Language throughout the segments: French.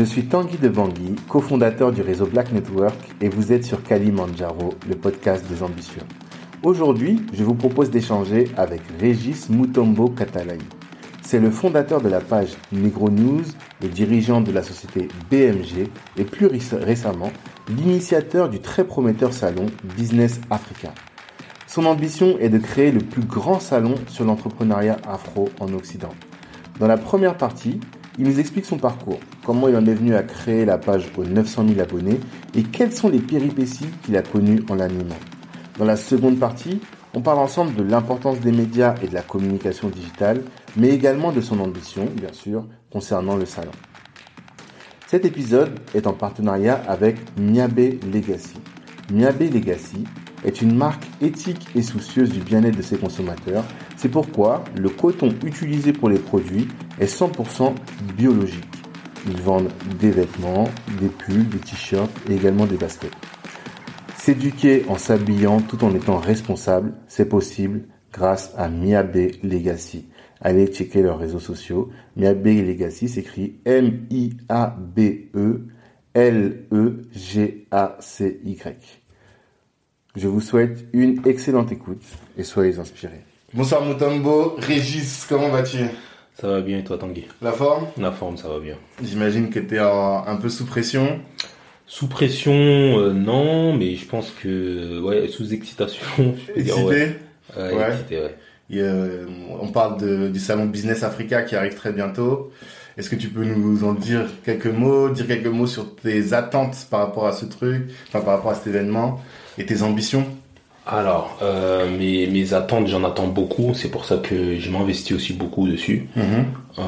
Je suis Tanguy de Bangui, cofondateur du réseau Black Network et vous êtes sur Kalimandjaro, le podcast des ambitieux. Aujourd'hui, je vous propose d'échanger avec Régis Mutombo Katalai. C'est le fondateur de la page Negro News, le dirigeant de la société BMG et plus récemment, l'initiateur du très prometteur salon Business Africa. Son ambition est de créer le plus grand salon sur l'entrepreneuriat afro en Occident. Dans la première partie, il nous explique son parcours, comment il en est venu à créer la page aux 900 000 abonnés et quelles sont les péripéties qu'il a connues en l'animant. Dans la seconde partie, on parle ensemble de l'importance des médias et de la communication digitale, mais également de son ambition, bien sûr, concernant le salon. Cet épisode est en partenariat avec Miabe Legacy. Miabe Legacy est une marque éthique et soucieuse du bien-être de ses consommateurs. C'est pourquoi le coton utilisé pour les produits est 100% biologique. Ils vendent des vêtements, des pulls, des t-shirts et également des baskets. S'éduquer en s'habillant tout en étant responsable, c'est possible grâce à Miabe Legacy. Allez checker leurs réseaux sociaux. Miabe Legacy s'écrit M-I-A-B-E L-E-G-A-C-Y. Je vous souhaite une excellente écoute et soyez inspirés. Bonsoir Mutombo, Régis, comment vas-tu? Ça va bien et toi Tanguy? La forme? La forme, ça va bien. J'imagine que tu es un peu sous pression. Sous pression, euh, non, mais je pense que ouais, sous excitation. Je peux dire, ouais. on parle du salon Business Africa qui arrive très bientôt. Est-ce que tu peux nous en dire quelques mots, dire quelques mots sur tes attentes par rapport à ce truc, enfin par rapport à cet événement? Et tes ambitions alors, euh, mes, mes, attentes, j'en attends beaucoup. C'est pour ça que je m'investis aussi beaucoup dessus. Mm-hmm. Euh,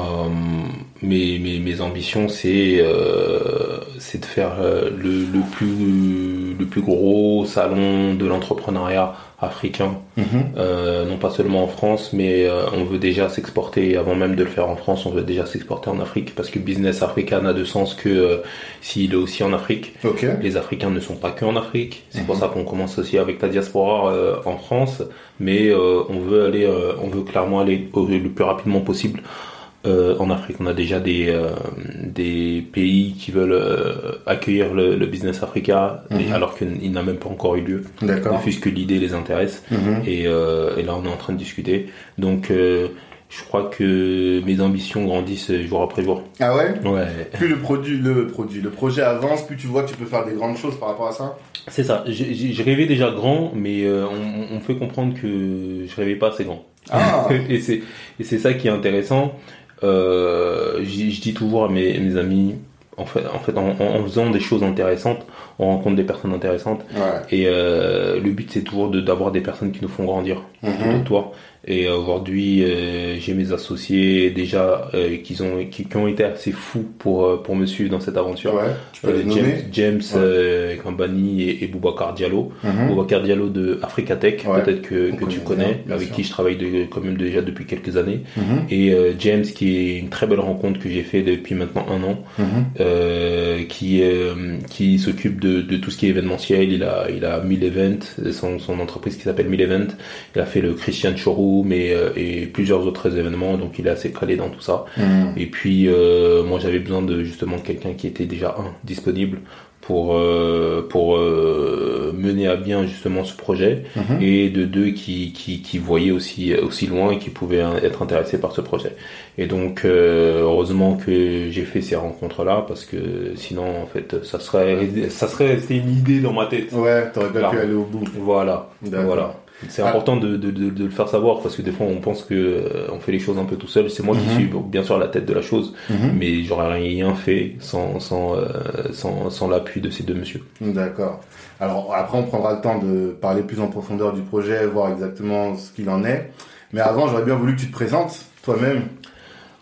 mes, mes, mes, ambitions, c'est euh, de faire le, le, plus le plus gros salon de l'entrepreneuriat africain, mhm. euh, non pas seulement en France, mais euh, on veut déjà s'exporter, avant même de le faire en France, on veut déjà s'exporter en Afrique, parce que Business Africa n'a de sens que euh, s'il est aussi en Afrique. Les Africains ne sont pas que en Afrique, c'est pour mhm. ça qu'on commence aussi avec la diaspora en France, mais on veut aller, on veut clairement aller le plus rapidement possible euh, en Afrique, on a déjà des, euh, des pays qui veulent euh, accueillir le, le, Business Africa, mhm. alors qu'il n'a même pas encore eu lieu. D'accord. que l'idée les intéresse. Mhm. et, et, là, on est en train de discuter. Donc, je crois que mes ambitions grandissent jour après jour. Ah ouais? Ouais. Plus le produit, le produit, le projet avance, plus tu vois que tu peux faire des grandes choses par rapport à ça? C'est ça. J'ai rêvé déjà grand, mais on, on, fait comprendre que je rêvais pas assez grand. Ah. et c'est et c'est ça qui est intéressant. Euh, je dis toujours à mes, mes amis, en fait, en, fait en, faisant des choses intéressantes, on rencontre des personnes intéressantes. Et euh, le but, c'est toujours d'avoir des personnes qui nous font grandir mm -hmm. toi. Et aujourd'hui, euh, j'ai mes associés déjà euh, qui ont qui, ont été assez fous pour euh, pour me suivre dans cette aventure. Ouais, tu peux les James, James ouais. Kambani et, et Boubacar Diallo. Mm Boubacar Diallo de Africa Tech, peut-être que, que tu connais, avec qui je travaille de, quand même déjà depuis quelques années. Mm Et James qui est une très belle rencontre que j'ai fait depuis maintenant un an, -hmm. qui qui s'occupe de, de tout ce qui est événementiel. Il a il a 1000 events, son son entreprise qui s'appelle 1000 events. Il a fait le Christian Showroom euh, et plusieurs autres événements, donc il est assez calé dans tout ça. Mm. Et puis euh, moi j'avais besoin de justement quelqu'un qui était déjà un disponible pour euh, pour mener à bien justement ce projet mm-hmm. et de deux qui, qui qui voyaient aussi aussi loin et qui pouvaient être intéressés par ce projet. Et donc heureusement que j'ai fait ces rencontres là parce que sinon en fait ça serait ça serait resté une idée dans ma tête. Ouais, t'aurais pas pu aller au bout. Voilà. Voilà. C'est important de, de, de, le faire savoir parce que des fois on pense que euh, on fait les choses un peu tout seul. C'est moi qui mhm. suis bien sûr à la tête de la chose, mhm. mais j'aurais rien fait sans sans, euh, sans, sans l'appui de ces deux messieurs. D'accord. Alors après on prendra le temps de parler plus en profondeur du projet, voir exactement ce qu'il en est. Mais avant j'aurais bien voulu que tu te présentes toi-même.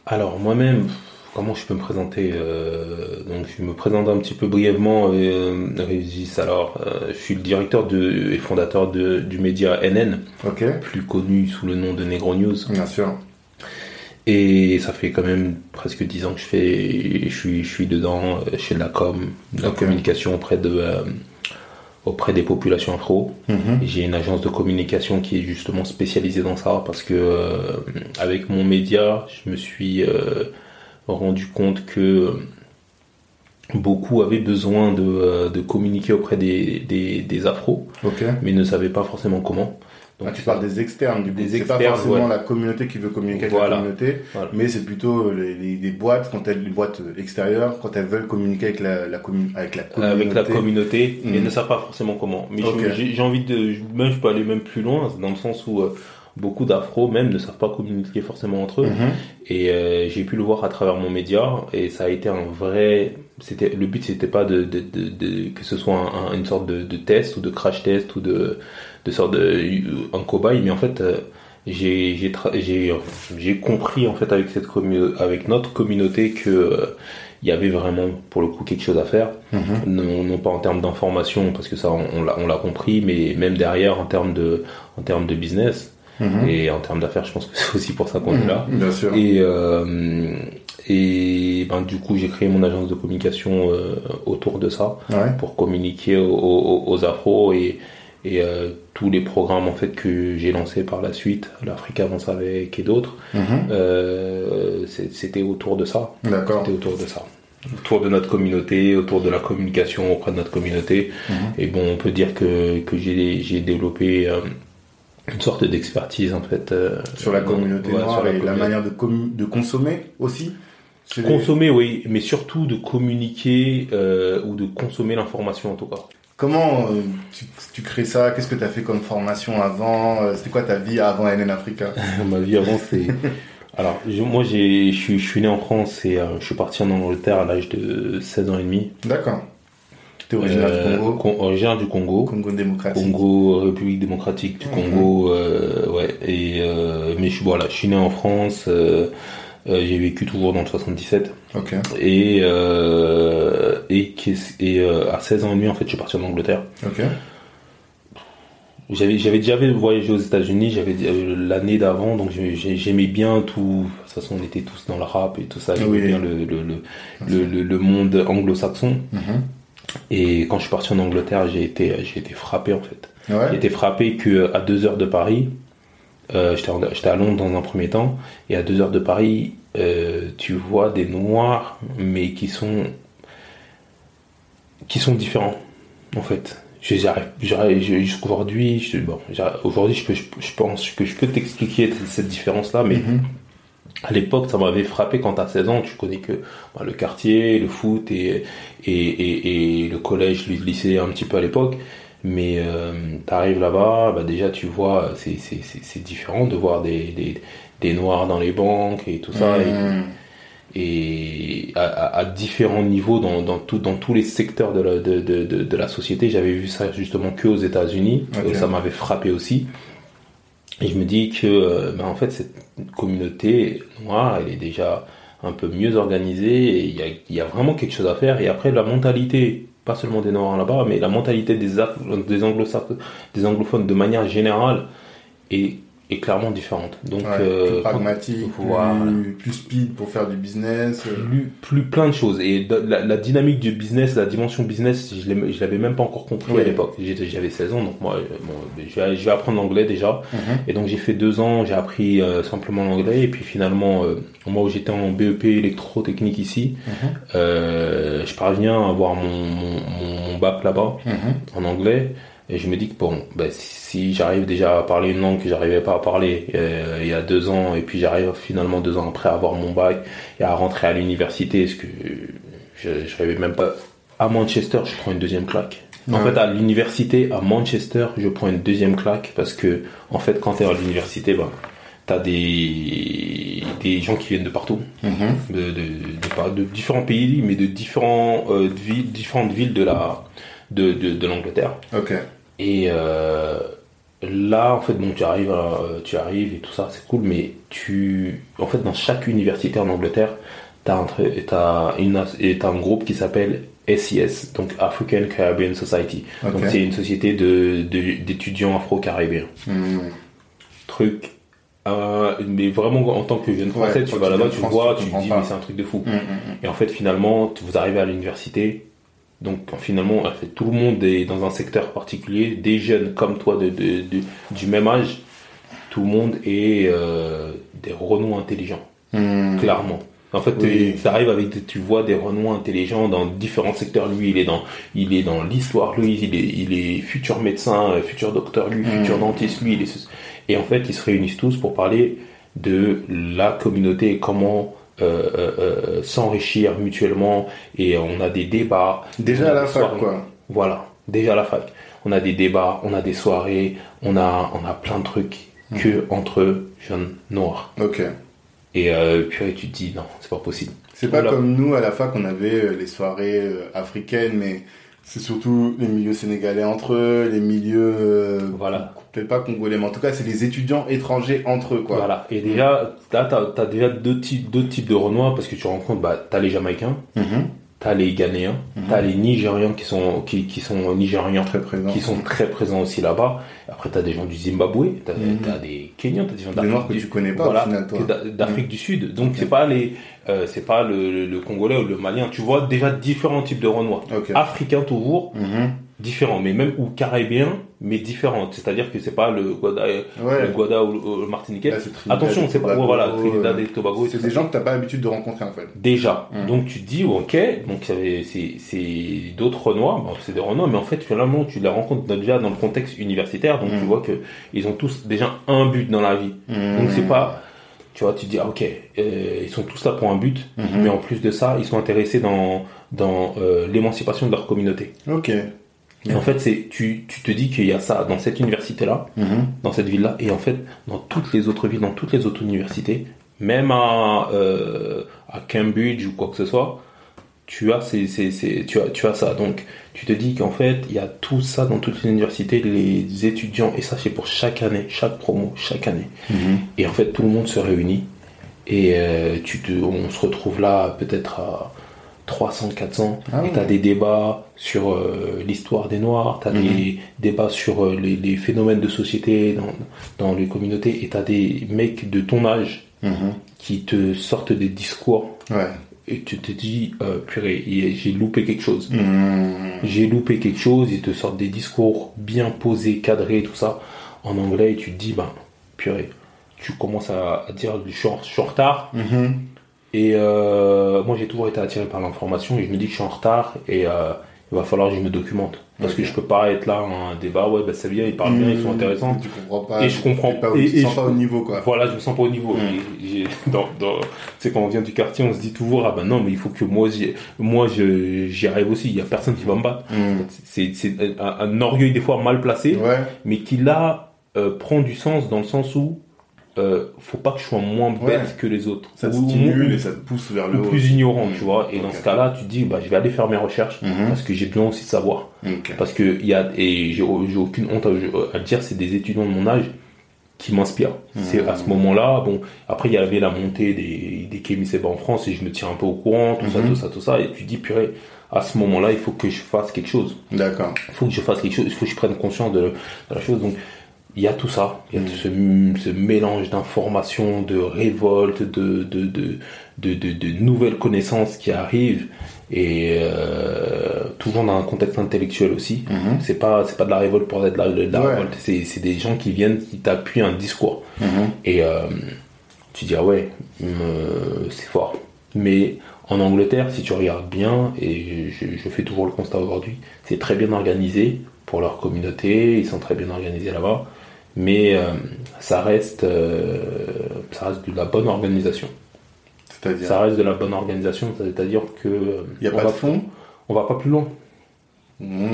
Alors moi-même, Comment je peux me présenter euh, Donc, je me présente un petit peu brièvement. Euh, Régis, alors, euh, je suis le directeur de, et fondateur de, du média NN, plus connu sous le nom de Negro News. Bien sûr. Et ça fait quand même presque dix ans que je fais, je suis, je suis dedans, chez la com, de la communication auprès de, auprès des populations afro. Mhm. J'ai une agence de communication qui est justement spécialisée dans ça parce que euh, avec mon média, je me suis rendu compte que beaucoup avaient besoin de, de communiquer auprès des, des, des afros, mais ne savaient pas forcément comment. Donc, ah, tu parles des externes, du coup. C'est pas forcément la communauté qui veut communiquer avec la communauté, mais c'est plutôt les, les, boîtes, quand elles, les boîtes extérieures, quand elles veulent communiquer avec la, la, avec la communauté. Avec la communauté, mm. ne savent pas forcément comment. Mais j'ai envie de, même je peux aller même plus loin, dans le sens où euh, beaucoup d'afro même ne savent pas communiquer forcément entre eux. Mm-hmm. Et euh, j'ai pu le voir à travers mon média, et ça a été un vrai. C'était le but, c'était pas de, de, de, que ce soit une sorte de, test ou de crash test ou de de sorte de un cobaye, mais en fait euh, j'ai j'ai j'ai compris en fait avec cette avec notre communauté que euh, il y avait vraiment pour le coup quelque chose à faire non, non, pas en termes d'information parce que ça on, on l'a compris mais même derrière en termes de en termes de business mm-hmm. et en termes d'affaires je pense que c'est aussi pour ça qu'on est là mm-hmm. Bien sûr. et euh, et ben du coup j'ai créé mon agence de communication autour de ça pour communiquer aux, aux, aux afros et et euh, tous les programmes en fait que j'ai lancés par la suite, l'Afrique avance avec et d'autres, mhm. euh, c'était autour de ça. D'accord. C'était autour de ça, autour de notre communauté, autour de la communication auprès de notre communauté. Mhm. Et bon, on peut dire que que j'ai développé euh, une sorte d'expertise en fait sur la communauté noire et la manière de, de consommer aussi. Consommer, oui, mais surtout de communiquer ou de consommer l'information en tout cas. Comment euh, tu, crées ça? Qu'est-ce que tu as fait comme formation avant? Euh, C'était quoi ta vie avant NN Africa? Ma vie avant, c'est... Alors, moi, je suis né en France et euh, je suis parti en Angleterre à l'âge de 16 ans et demi. D'accord. Es originaire du Congo Originaire du Congo. Congo démocratique. Congo, République démocratique du Congo, ouais. Et, mais je, voilà, je suis né en France. Euh, j'ai vécu toujours dans le 77. Et, euh, et, et euh, à 16 ans et demi, en fait, je suis parti en Angleterre. J'avais, j'avais déjà voyagé aux États-Unis, j'avais l'année d'avant, donc j'aimais bien tout. De toute façon, on était tous dans le rap et tout ça. J'aimais bien le, le, le, le, monde anglo-saxon. Mm-hmm. Et quand je suis parti en Angleterre, j'ai été, j'ai été frappé en fait. J'ai été frappé que à deux heures de Paris, euh, J'étais à Londres dans un premier temps, et à deux heures de Paris, euh, tu vois des noirs, mais qui sont qui sont différents, en fait. Jusqu'aujourd'hui, bon, aujourd'hui, je, je, pense que je peux t'expliquer cette différence-là, mais mm-hmm. À l'époque, ça m'avait frappé quand à 16 ans, tu connais que bah, le quartier, le foot et, et, et, et le collège, le lycée un petit peu à l'époque. Mais euh, tu arrives là-bas, bah déjà tu vois, c'est différent de voir des, des, des, noirs dans les banques et tout ça. Et, mmh. à, à, différents niveaux dans, dans, tout, dans tous les secteurs de la, de, de, de, la société. J'avais vu ça justement que aux États-Unis. et Ça m'avait frappé aussi. Et je me dis que, euh, bah, en fait, cette communauté noire, elle est déjà un peu mieux organisée il y a, vraiment quelque chose à faire. Et après, la mentalité pas seulement des Noirs là-bas, mais la mentalité des, des anglophones de manière générale est est clairement différente. Donc, euh, plus pragmatique, plus, speed pour faire du business. Euh. Plus, plus plein de choses. Et la, dynamique du business, la dimension business, je l'avais même pas encore compris à l'époque. J'avais 16 ans, donc moi, euh, bon, je, vais, je vais apprendre l'anglais déjà. Mhm. Et donc j'ai fait deux ans, j'ai appris simplement l'anglais. Et puis finalement, moi où j'étais en BEP électrotechnique ici, mhm. je parviens à avoir mon, mon, bac là-bas mhm. en anglais. Et je me dis que bon, ben, si j'arrive déjà à parler une langue que j'arrivais pas à parler euh, il y a deux ans, et puis j'arrive finalement deux ans après à avoir mon bac et à rentrer à l'université, ce que je, rêvais même pas? À Manchester, je prends une deuxième claque. En fait, à l'université, à Manchester, je prends une deuxième claque parce que, en fait, quand tu es à l'université, ben, tu as des, des gens qui viennent de partout, mm-hmm. de, de, de, différents pays, mais de différents, euh, villes, différentes villes de la de, de, de l'Angleterre. Et euh, là, en fait, bon, tu arrives, euh, tu arrives et tout ça, c'est cool, mais tu, en fait, dans chaque université en Angleterre, tu as, un groupe qui s'appelle SES, donc African Caribbean Society. Donc c'est une société de, d'étudiants afro-caribéens. Hmm. Truc euh, mais vraiment en tant que jeune français, tu vas là-bas, tu vois, tu te dis mais c'est un truc de fou. Hmm, hmm, et en fait, finalement, vous arrivez à l'université, donc finalement, tout le monde est dans un secteur particulier, des jeunes comme toi de, du même âge, tout le monde est euh, des renouds intelligents, hmm. clairement. En fait, tu arrives avec, tu vois des Renois intelligents dans différents secteurs. Lui, il est dans, il est dans l'histoire. Lui, il est, il est futur médecin, euh, futur docteur. Lui, mm. futur dentiste. Lui, il est. Et en fait, ils se réunissent tous pour parler de la communauté et comment s'enrichir mutuellement. Et on a des débats. Déjà à la fac, quoi. Voilà, déjà à la fac. On a des débats, on a des soirées, on a, on a plein de trucs mm. que entre jeunes noirs. Ok. Et euh, puis tu te dis non, c'est pas possible. C'est pas comme nous à la fac, on avait euh, les soirées euh, africaines, mais c'est surtout les milieux sénégalais entre eux, les milieux. Euh, voilà. Peut-être pas congolais, mais en tout cas, c'est les étudiants étrangers entre eux, quoi. Voilà. Et déjà, là, t'as as déjà deux types, deux types de Renois parce que tu rencontres, bah, t'as les Jamaïcains. Mm-hmm t'as les Ghanéens, mhm. t'as les Nigérians qui sont qui, qui sont Nigérians très présents, qui sont très présents aussi là-bas. Après t'as des gens du Zimbabwe, t'as as des Kenyans, t'as des gens d'Afrique que tu connais pas voilà, d'Afrique mhm. du Sud. Donc c'est pas les euh, c'est pas le, le, Congolais ou le Malien. Tu vois déjà différents types de Renois. Africains toujours différents, mais même ou caribéens, mais différentes. C'est-à-dire que c'est pas le Guada, le Guada ou le Martiniquais. Attention, c'est pas voilà Trinidad et Tobago. C'est des gens que t'as pas l'habitude de rencontrer en fait. Déjà. Mmh. Donc tu te dis ok, donc c'est d'autres Renois, bon, c'est des Renois, mais en fait finalement tu les rencontres déjà dans le contexte universitaire, donc tu mmh. vois que ils ont tous déjà un but dans la vie. Mmh. Donc c'est pas tu vois, tu te dis, ah, ok, euh, ils sont tous là pour un but, mais en plus de ça, ils sont intéressés dans, dans euh, l'émancipation de leur communauté. Ok. Et en fait, c'est tu, tu te dis qu'il y a ça dans cette université-là, mhm. dans cette ville-là, et en fait, dans toutes les autres villes, dans toutes les autres universités, même à, euh, à Cambridge ou quoi que ce soit, tu as, c'est, c'est, tu, as, tu as ça. Donc, tu te dis qu'en fait, il y a tout ça dans toutes les universités, les étudiants, et ça, c'est pour chaque année, chaque promo, chaque année. Mhm. Et en fait, tout le monde se réunit, et euh, tu te, on se retrouve là peut-être à 300, 400, ah et tu as des débats sur euh, l'histoire des Noirs, tu as des mhm. débats sur euh, les, phénomènes de société dans, dans les communautés, et tu as des mecs de ton âge mhm. qui te sortent des discours. Et tu te dis, euh, purée, j'ai loupé quelque chose. Mhm. J'ai loupé quelque chose, ils te sortent des discours bien posés, cadrés, tout ça, en anglais, et tu te dis, ben, purée, tu commences à, dire, je suis en retard. Et euh, moi, j'ai toujours été attiré par l'information et je me dis que je suis en retard et euh, il va falloir que je me documente. Parce que je peux pas être là en un débat, ouais, bah, c'est bien, ils parlent bien, ils sont mmh. intéressants. Tu comprends pas. Et je comprends pas. Et, te sens pas au niveau, quoi. Voilà, je me sens pas au niveau. Mmh. dans, dans, c'est quand on vient du quartier, on se dit toujours, ah ben non, mais il faut que moi, moi, j'y arrive aussi. Il y a personne qui va me battre. Mmh. C'est, c'est un, un, orgueil des fois mal placé, ouais. mais qui là euh, prend du sens dans le sens où euh, faut pas que je sois moins bête que les autres. Ça te stimule et ça te pousse vers le haut. plus ignorant, tu vois. Et dans ce cas-là, tu te dis, bah, je vais aller faire mes recherches mhm. parce que j'ai besoin aussi de savoir. Parce que il y a, et j'ai aucune honte à, dire, c'est des étudiants de mon âge qui m'inspirent. C'est à ce moment-là, bon, après il y avait la montée des, des KMICB en France et je me tiens un peu au courant, tout ça, tout ça, tout ça. Et tu te dis, purée, à ce moment-là, il faut que je fasse quelque chose. D'accord. Il faut que je fasse quelque chose, il faut que je prenne conscience de, de la chose. Donc, il y a tout ça, il y a ce, ce, mélange d'informations, de révoltes, de, de, de, de, de nouvelles connaissances qui arrivent et euh, toujours dans un contexte intellectuel aussi. Mm-hmm. C'est pas c'est pas de la révolte pour être de la, révolte, c'est des gens qui viennent qui t'appuient un discours mm-hmm. et euh, tu dis ah ouais c'est fort. Mais en Angleterre, si tu regardes bien et je, je fais toujours le constat aujourd'hui, c'est très bien organisé pour leur communauté, ils sont très bien organisés là-bas mais euh, ça reste euh, ça reste de la bonne organisation. C'est-à-dire Ça reste de la bonne organisation, c'est-à-dire que il y a pas de fond, on va pas plus loin. Mmh.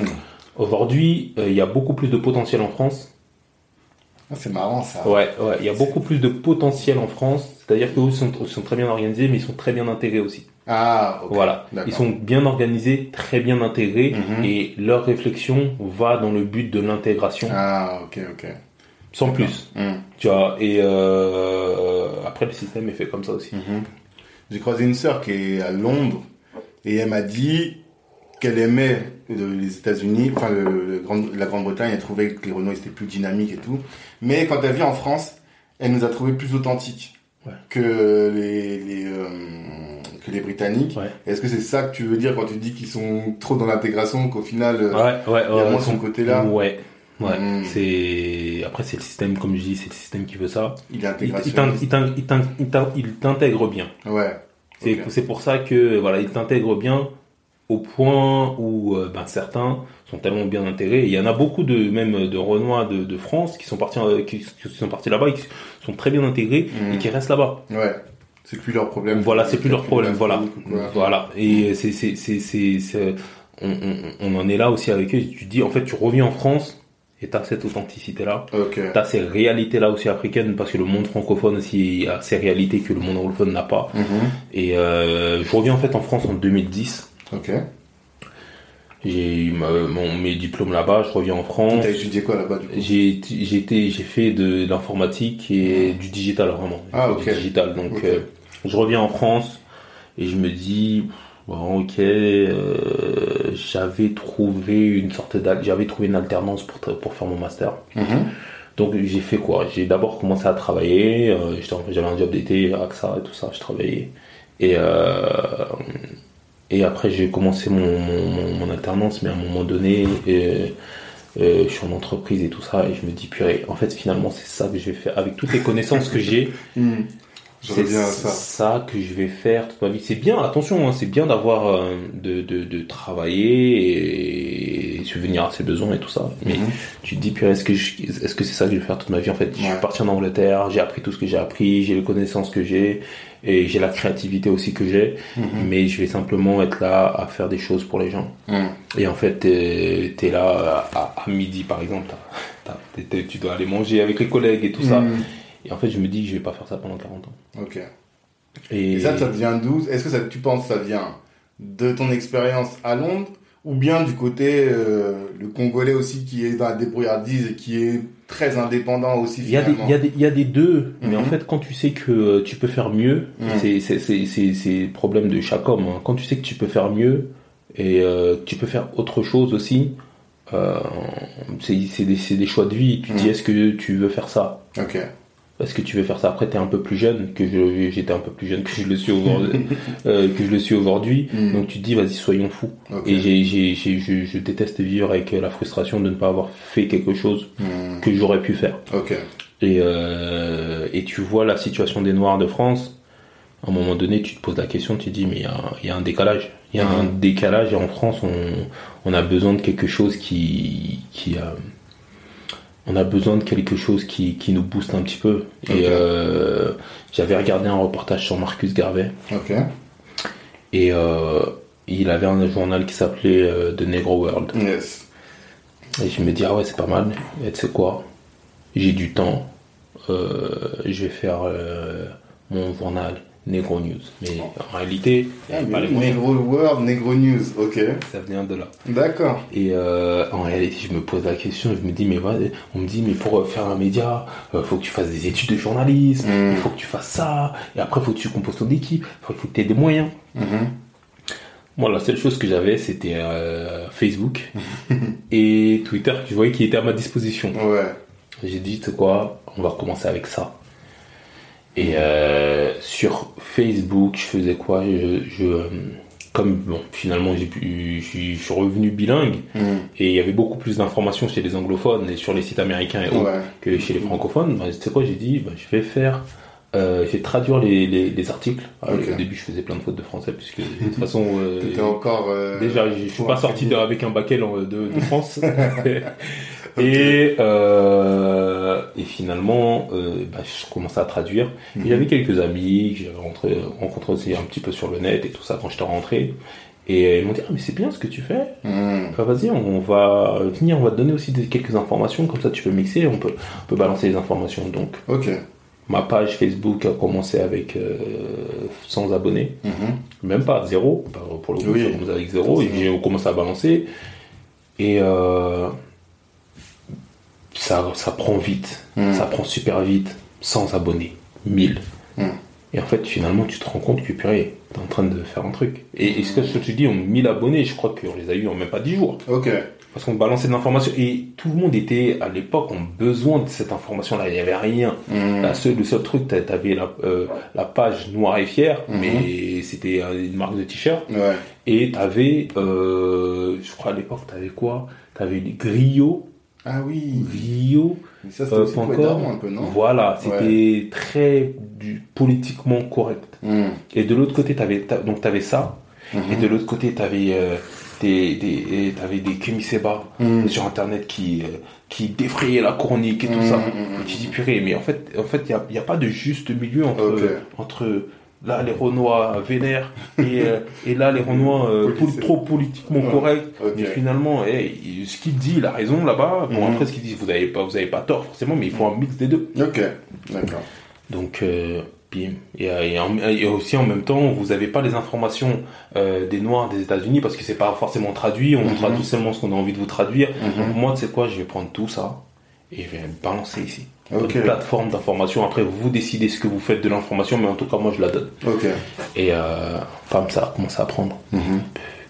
Aujourd'hui, euh, il y a beaucoup plus de potentiel en France. Ah, c'est marrant ça. Ouais, ouais, il y a beaucoup plus de potentiel en France, c'est-à-dire qu'eux sont, sont très bien organisés, mais ils sont très bien intégrés aussi. Ah, voilà. Ils sont bien organisés, très bien intégrés, mmh. et leur réflexion va dans le but de l'intégration. Ah, ok, ok sans plus. Mm. Tu vois, et euh, après le système est fait comme ça aussi. Mm-hmm. J'ai croisé une sœur qui est à Londres et elle m'a dit qu'elle aimait les États-Unis, enfin le, la Grande-Bretagne, elle trouvait que les Renault étaient plus dynamiques et tout. Mais quand elle vit en France, elle nous a trouvé plus authentiques que les, les euh, que les Britanniques. Est-ce que c'est ça que tu veux dire quand tu dis qu'ils sont trop dans l'intégration, qu'au final, euh, ouais, il y a moins son côté-là? Ouais. Ouais, hmm. c'est après c'est le système comme je dis, c'est le système qui veut ça. Il Il t'intègre bien. Ouais. C'est pour ça que voilà, il t'intègre bien au point où euh, ben, certains sont tellement bien intégrés. il y en a beaucoup de même de Renois de, de France qui sont partis euh, qui, sont partis là-bas et qui sont très bien intégrés et mmh. qui restent là-bas. Ouais. C'est plus leur problème. Voilà, c'est plus leur problème. Voilà, voilà. Et c'est c'est c'est on, on, on, en est là aussi avec eux. Tu dis en fait tu reviens en France et t'as cette authenticité là. Okay. T'as ces réalités là aussi africaines parce que le monde francophone aussi a ces réalités que le monde anglophone n'a pas. Mmh. Et euh, je reviens en fait en France en 2010. Ok. J'ai eu mon, mes diplômes là-bas, je reviens en France. T'as étudié quoi là-bas du coup? J'ai j'ai fait de, l'informatique et du digital vraiment. Ah ok. Du digital donc euh, je reviens en France et je me dis bon ok euh, j'avais trouvé une sorte j'avais trouvé une alternance pour pour faire mon master. Mhm. Donc j'ai fait quoi? J'ai d'abord commencé à travailler. Euh, j'avais un job d'été, AXA et tout ça. Je travaillais et et après, j'ai commencé mon, mon, alternance, mais à un moment donné, euh, euh, je suis en entreprise et tout ça, et je me dis, purée, en fait, finalement, c'est ça que je vais faire. Avec toutes les connaissances que j'ai, hmm. C'est ça. ça. que je vais faire toute ma vie. C'est bien, attention, hein, c'est bien d'avoir, euh, de, de, de, travailler et, subvenir à ses besoins et tout ça. Mais hmm. tu te dis, purée, est-ce que est-ce que c'est ça que je vais faire toute ma vie En fait, je suis parti en Angleterre, j'ai appris tout ce que j'ai appris, j'ai les connaissances que j'ai et j'ai la créativité aussi que j'ai, mhm. mais je vais simplement être là à faire des choses pour les gens. Mhm. Et en fait, t'es es là à, midi par exemple, tu dois aller manger avec les collègues et tout ça. Et en fait, je me dis que je vais pas faire ça pendant 40 ans. Ok. Et, ça, ça vient d'où Est-ce que ça, tu penses que ça vient de ton expérience à Londres ou bien du côté euh, le Congolais aussi qui est dans la débrouillardise et qui est très indépendant aussi. Il y, a des, il, y a des, il y a des deux, mais en mhm. fait quand tu sais que euh, tu peux faire mieux, mhm. c'est c'est le problème de chaque homme. Hein. Quand tu sais que tu peux faire mieux et euh, tu peux faire autre chose aussi, euh, c'est des, des choix de vie. Tu te dis mhm. est-ce que tu veux faire ça? Ok parce que tu veux faire ça. Après t'es un peu plus jeune que j'étais un peu plus jeune que je le suis aujourd'hui. Euh, que je le suis aujourd'hui. Mm. donc tu te dis vas-y soyons fous. Et j'ai, j'ai, je, je, déteste vivre avec la frustration de ne pas avoir fait quelque chose mm. que j'aurais pu faire. Okay. et euh, et tu vois la situation des noirs de France. À un moment donné tu te poses la question tu te dis mais il y a, y a, un décalage. Il y a un mm. décalage. Et en France on, on a besoin de quelque chose qui qui a on a besoin de quelque chose qui, qui nous booste un petit peu. Et euh, j'avais regardé un reportage sur Marcus Garvey. Et euh, il avait un journal qui s'appelait euh, The Negro World. Et je me dis, ah ouais, c'est pas mal. Et tu sais quoi? J'ai du temps. je vais faire mon journal Negro News. Mais en réalité, ah, Negro World, Negro News, ok. Ça vient de là. D'accord. Et euh, en réalité, je me pose la question, je me dis, mais on me dit, mais pour faire un média, il euh, faut que tu fasses des études de journalisme, mm. il faut que tu fasses ça, et après, il faut que tu composes ton équipe, il faut que tu aies des moyens. Mm-hmm. Moi, la seule chose que j'avais, c'était euh, Facebook et Twitter, je voyais qui était à ma disposition. Ouais. J'ai dit, tu sais quoi, on va recommencer avec ça. Et euh, sur Facebook, je faisais quoi? Je, je, euh, Comme bon, finalement, j'ai pu, je, suis, revenu bilingue mm. et il y avait beaucoup plus d'informations chez les anglophones et sur les sites américains et autres que chez les francophones. Bah, tu sais quoi J'ai dit, bah, je vais faire euh, traduire les, les, les articles. Ah, au début, je faisais plein de fautes de français puisque de toute façon, euh, encore déjà, je suis pas sorti avec un bac de, de France. Et, euh, et finalement, euh, bah, je commençais à traduire. Il y avait quelques amis que j'avais rencontrés aussi un petit peu sur le net et tout ça quand j'étais rentré. Et ils m'ont dit ah mais c'est bien ce que tu fais. Mmh. Vas-y on va venir, on va te donner aussi des, quelques informations comme ça tu peux mixer, on peut on peut balancer les informations donc. Ok. Ma page Facebook a commencé avec euh, 100 abonnés, mmh. même pas zéro pour le coup, oui. avec zéro et j'ai commencé à balancer et euh, ça, ça prend vite, hmm. ça prend super vite, 100 abonnés, 1000. Hmm. Et en fait, finalement, tu te rends compte que purée, t'es en train de faire un truc. Et, ce que je te dis, on 1000 abonnés, je crois qu'on les a eu en même pas 10 jours. Ok. Parce qu'on balançait de l'information. Et tout le monde était, à l'époque, en besoin de cette information-là. Il n'y avait rien. Hmm. La seule, le seul truc, t'avais la, euh, la page noire et fière, mais c'était une marque de t-shirt. Ouais. Et t'avais, euh, je crois à l'époque, t'avais quoi? T'avais les griots ah oui. Rio. ça, c'était aussi un peu, non? Voilà, c'était très du, politiquement correct. Hmm. Et de l'autre côté, t'avais, donc avais ça. Hmm. Et de l'autre côté, t'avais euh, des, des, avais des Kemiseba mm. sur internet qui, euh, qui défrayaient la chronique et tout ça. Et tu dis purée, mais en fait, en fait, il n'y a, y a, pas de juste milieu entre, entre là les Renois vénères et, euh, et là les Renois euh, trop politiquement corrects mais finalement ce qu'il dit il a raison là-bas bon mm. après ce qu'il dit vous avez pas vous avez pas tort forcément mais il faut un mix des deux ok d'accord donc et, aussi en même temps, vous n'avez pas les informations euh, des Noirs des États-Unis parce que c'est pas forcément traduit. On mhm. traduit seulement ce qu'on a envie de vous traduire. Mhm. moi, tu sais quoi, je vais prendre tout ça et je vais le balancer ici. Une plateforme d'information. Après, vous décidez ce que vous faites de l'information, mais en tout cas, moi, je la donne. Et euh, ça a commencé à prendre. Mhm.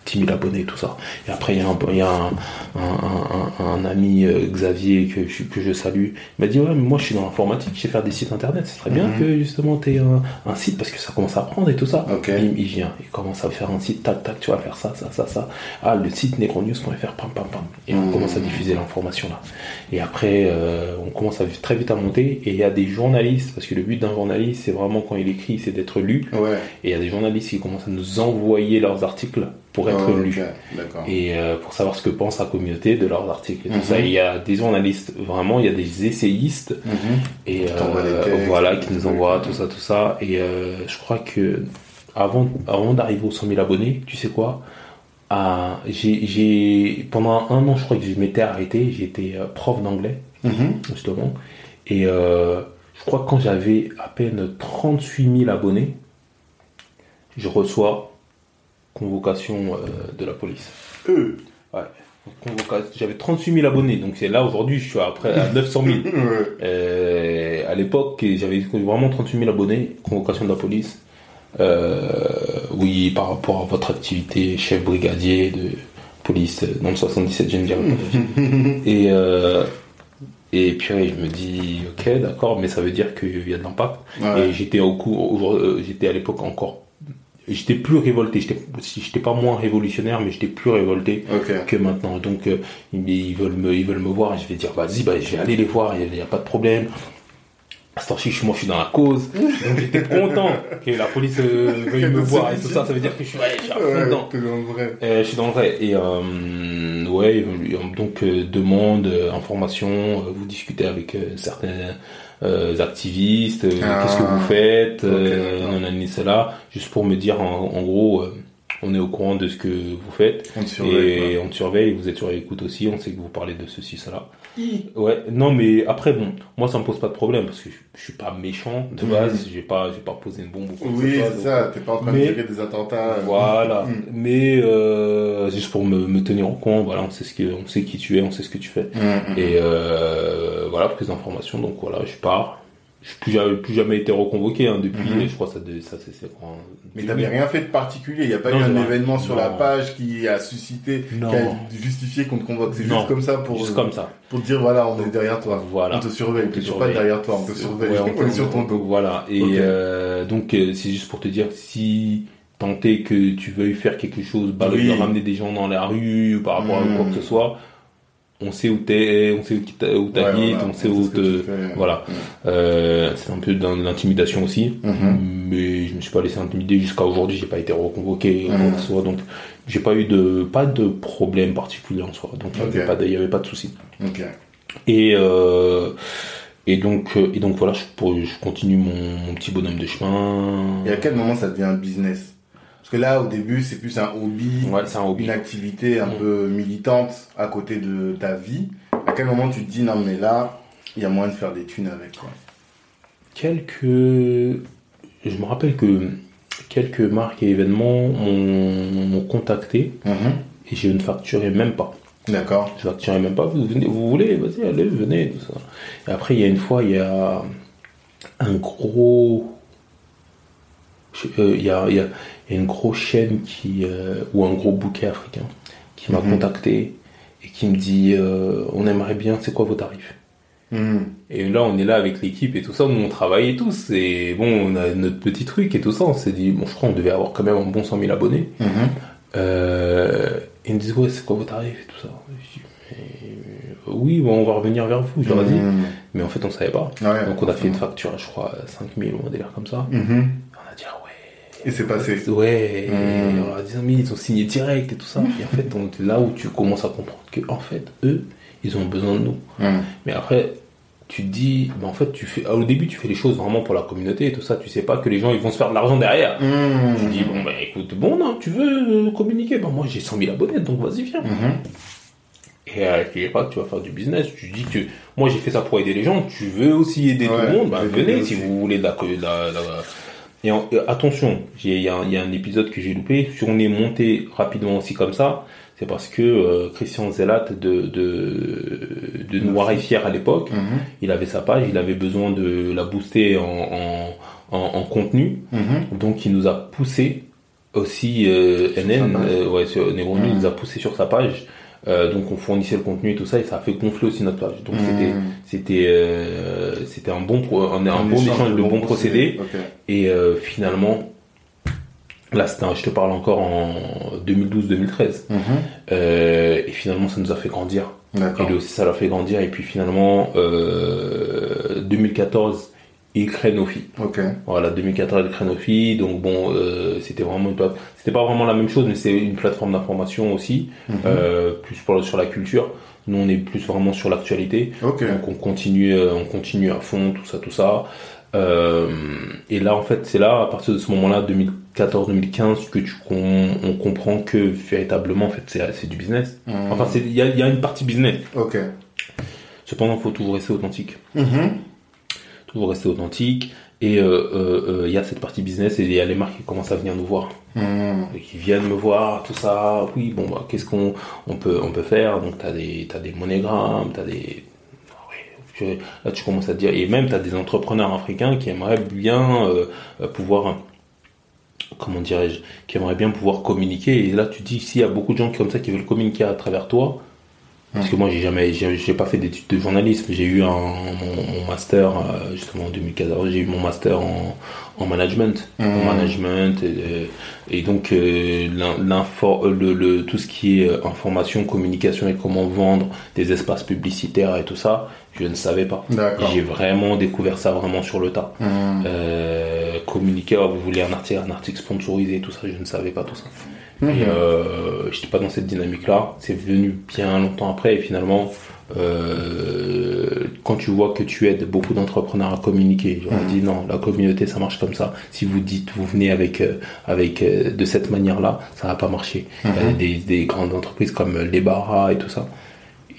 10 000 abonnés, tout ça. Et après, il y a un, il y a un, un, un, ami, euh, Xavier, que je, que je salue. Il m'a dit, ouais, mais moi, je suis dans l'informatique, je sais faire des sites internet. C'est très bien mhm. que, justement, tu aies un, site parce que ça commence à prendre et tout ça. Il, vient, il commence à faire un site, tac, tac, tu vas faire ça, ça, ça, ça. Ah, le site negronews.fr, pam, pam, pam. Et on mhm. commence à diffuser l'information là. Et après, euh, on commence à très vite à monter. Et il y a des journalistes, parce que le but d'un journaliste, c'est vraiment quand il écrit, c'est d'être lu. Et il y a des journalistes qui commencent à nous envoyer leurs articles pour être ah, lu et euh, pour savoir ce que pense la communauté de leurs articles et tout ça. Mhm. Il y a des journalistes, vraiment, il y a des essayistes mhm. et euh, voilà qui nous envoient tout ça, tout ça. Et euh, je crois que avant, avant d'arriver aux 100 000 abonnés, tu sais quoi j'ai pendant un an, je crois que je m'étais arrêté. J'étais prof d'anglais mhm. justement et je crois que quand j'avais à peine 38 000 abonnés, je reçois convocation euh, de la police. Ouais. J'avais 38 000 abonnés, donc c'est là aujourd'hui je suis après à 900 000. euh, à l'époque, j'avais vraiment 38 000 abonnés, convocation de la police. Euh, oui, par rapport à votre activité, chef brigadier de police dans le 77, j'aime bien. et et puis je me dis, ok, d'accord, mais ça veut dire qu'il y a de l'impact. Et j'étais au cours, j'étais à l'époque encore j'étais plus révolté. J'étais, j'étais pas moins révolutionnaire, mais j'étais plus révolté que maintenant. Donc, euh, ils, veulent me, ils veulent me voir et je vais dire, vas-y, bah, je vais aller les voir, il n'y a, pas de problème. À ce temps-ci, moi, je suis dans la cause. Donc, j'étais content que la police euh, veuille me voir et tout ça. Ça veut dire que je suis, ouais, je suis ouais, dans le vrai. Euh, je suis dans le vrai. Et, euh, ouais, donc, demande, information, vous discutez avec certains, euh, activistes, euh, ah. qu'est-ce que vous faites, euh, non, non, cela, juste pour me dire en, gros, on est au courant de ce que vous faites on te surveille, et on te surveille, vous êtes sur l'écoute aussi, on sait que vous parlez de ceci, cela. Ouais, non mais après bon, moi ça me pose pas de problème parce que je, suis pas méchant de base, je j'ai pas j'ai pas posé une bombe ou quoi Oui, c'est ça, t'es pas en train de tirer des attentats. Voilà, mm. mais euh, juste pour me, me, tenir au courant, voilà, on sait ce que on sait qui tu es, on sait ce que tu fais. Mm, mm, et euh, voilà, prise d'information, donc voilà, je pars je n'ai plus jamais été reconvoqué hein, depuis. Mhm. Je crois que ça, ça c'est Mais t'avais rien fait de particulier. Il n'y a pas eu un événement sur la page qui a suscité, qui a justifié qu'on te convoque. C'est juste comme ça pour. Juste comme ça. Pour dire voilà, on est derrière toi. Voilà. On te surveille. On te pas derrière toi. On te surveille. on, est sur ton dos. Voilà. Et euh, donc euh, c'est juste pour te dire si tenter que tu veuilles faire quelque chose, bah, ramener des gens dans la rue par rapport à quoi que ce soit on sait où t'es, on sait où t'habites, on sait où te, voilà. Euh, c'est un peu dans l'intimidation aussi, mm-hmm. mais je me suis pas laissé intimider jusqu'à aujourd'hui. J'ai pas été reconvoqué, mm donc j'ai pas eu de pas de problème particulier en soi, donc il y avait pas de, souci. Et euh, et donc et donc voilà, je, je continue mon, mon petit bonhomme de chemin. Et à quel moment ça devient un business? Parce que là, au début, c'est plus un hobby, un hobby. une activité un mm. peu militante à côté de ta vie. À quel moment tu te dis, non, mais là, il y a moyen de faire des thunes avec, quoi? Quelques. Je me rappelle que quelques marques et événements m'ont contacté mm-hmm. et je ne facturais même pas. D'accord. Je facturais même pas. Vous, venez, vous voulez, vas-y, allez, venez, tout ça. Et après, il y a une fois, il y a un gros. Euh, il y, a, y a y a une grosse chaîne qui, euh, ou un gros bouquet africain qui m'a mhm. contacté et qui me dit euh, on aimerait bien, c'est quoi vos tarifs? Mhm. Et là, on est là avec l'équipe et tout ça, nous on travaille et tout. C'est bon, on a notre petit truc et tout ça. On s'est dit, bon, je crois qu'on devait avoir quand même un bon 100 000 abonnés. Mhm. Et ils me disent, ouais, c'est quoi vos tarifs et tout ça? oui, bon, on va revenir vers vous, je leur ai dit. Mais en fait, on savait pas. Donc, on a fait une facture, je crois, 5000 ou un délire comme ça. On a dit, ah ouais. Et c'est passé. Ouais. Dit, mais ils ont signé direct et tout ça. Et en fait, là où tu commences à comprendre que, en fait, eux, ils ont besoin de nous. Mais après, tu te dis, bah, en fait, tu fais, au début, tu fais les choses vraiment pour la communauté et tout ça. Tu sais pas que les gens, ils vont se faire de l'argent derrière. Mmh. Tu dis, bon, bah, écoute, bon, non, tu veux communiquer? Bah, moi, j'ai 100 000 abonnés, donc vas-y, viens. Mmh. Et euh, tu dis pas que tu vas faire du business. Tu dis que, moi, j'ai fait ça pour aider les gens. Tu veux aussi aider tout le monde? Bah, venez si vous voulez de la, Et attention, il y, a un épisode que j'ai loupé. Si on est monté rapidement aussi comme ça, c'est parce que euh, Christian Zelat de, de, de Noir et Fier à l'époque, mhm. il avait sa page, il avait besoin de la booster en, en, en, contenu, mhm. donc il nous a poussé aussi euh, NN, euh, ouais, sur il nous a poussé sur sa page. Euh, donc on fournissait le contenu et tout ça et ça a fait gonfler aussi notre page. Donc c'était mhm. c'était euh, c'était un bon un, un, bon échange, de bons procédés et finalement Là, je te parle encore en 2012-2013. Mhm. Euh, et finalement, ça nous a fait grandir. Et lui aussi, ça l'a fait grandir. Et puis finalement, euh, 2014, crée Nofi. Voilà, 2014, il crée Nofi. Donc bon, euh, c'était vraiment une C'était pas vraiment la même chose, mais c'est une plateforme d'information aussi, mhm. euh, plus pour, sur la culture. Nous, on est plus vraiment sur l'actualité. Donc on continue, euh, on continue à fond, tout ça, tout ça. Euh, et là, en fait, c'est là, à partir de ce moment-là, 2014-2015, que tu on, comprend que véritablement, en fait, c'est du business. Mmh. Enfin, il y a, y a, une partie business. Ok. Cependant, il faut toujours rester authentique. Mmh. Toujours rester authentique. Et euh, euh, il y a cette partie business et il y a les marques qui commencent à venir nous voir. Mmh. Et qui viennent me voir, tout ça. Oui, bon, bah, qu'est-ce qu'on on peut, on peut faire? Donc, tu as des, as des monogrammes, tu as des là, tu commences à dire, et même tu as des entrepreneurs africains qui aimeraient bien euh, euh, pouvoir, comment dirais-je, qui aimeraient bien pouvoir communiquer. Et là, tu dis, s'il y a beaucoup de gens comme ça qui veulent communiquer à travers toi, parce que moi, j'ai jamais, j'ai pas fait d'études de journalisme. J'ai eu un, mon, master, euh, justement en 2014, j'ai eu mon master en, en management, en mmh. management, et, donc euh, l'info, le, le, tout ce qui est information, communication et comment vendre des espaces publicitaires et tout ça, je ne savais pas. J'ai vraiment découvert ça vraiment sur le tas. Mmh. Euh, communiquer, oh, vous voulez un article, un article sponsorisé, tout ça, je ne savais pas tout ça. Mhm. Et euh, j'étais pas dans cette dynamique-là. C'est venu bien longtemps après et finalement, euh, quand tu vois que tu aides beaucoup d'entrepreneurs à communiquer, je leur mhm. dis non, la communauté ça marche comme ça. Si vous dites, vous venez avec euh, avec euh, de cette manière-là, ça va pas marcher. Il y a mhm. des, des grandes entreprises comme les Barra et tout ça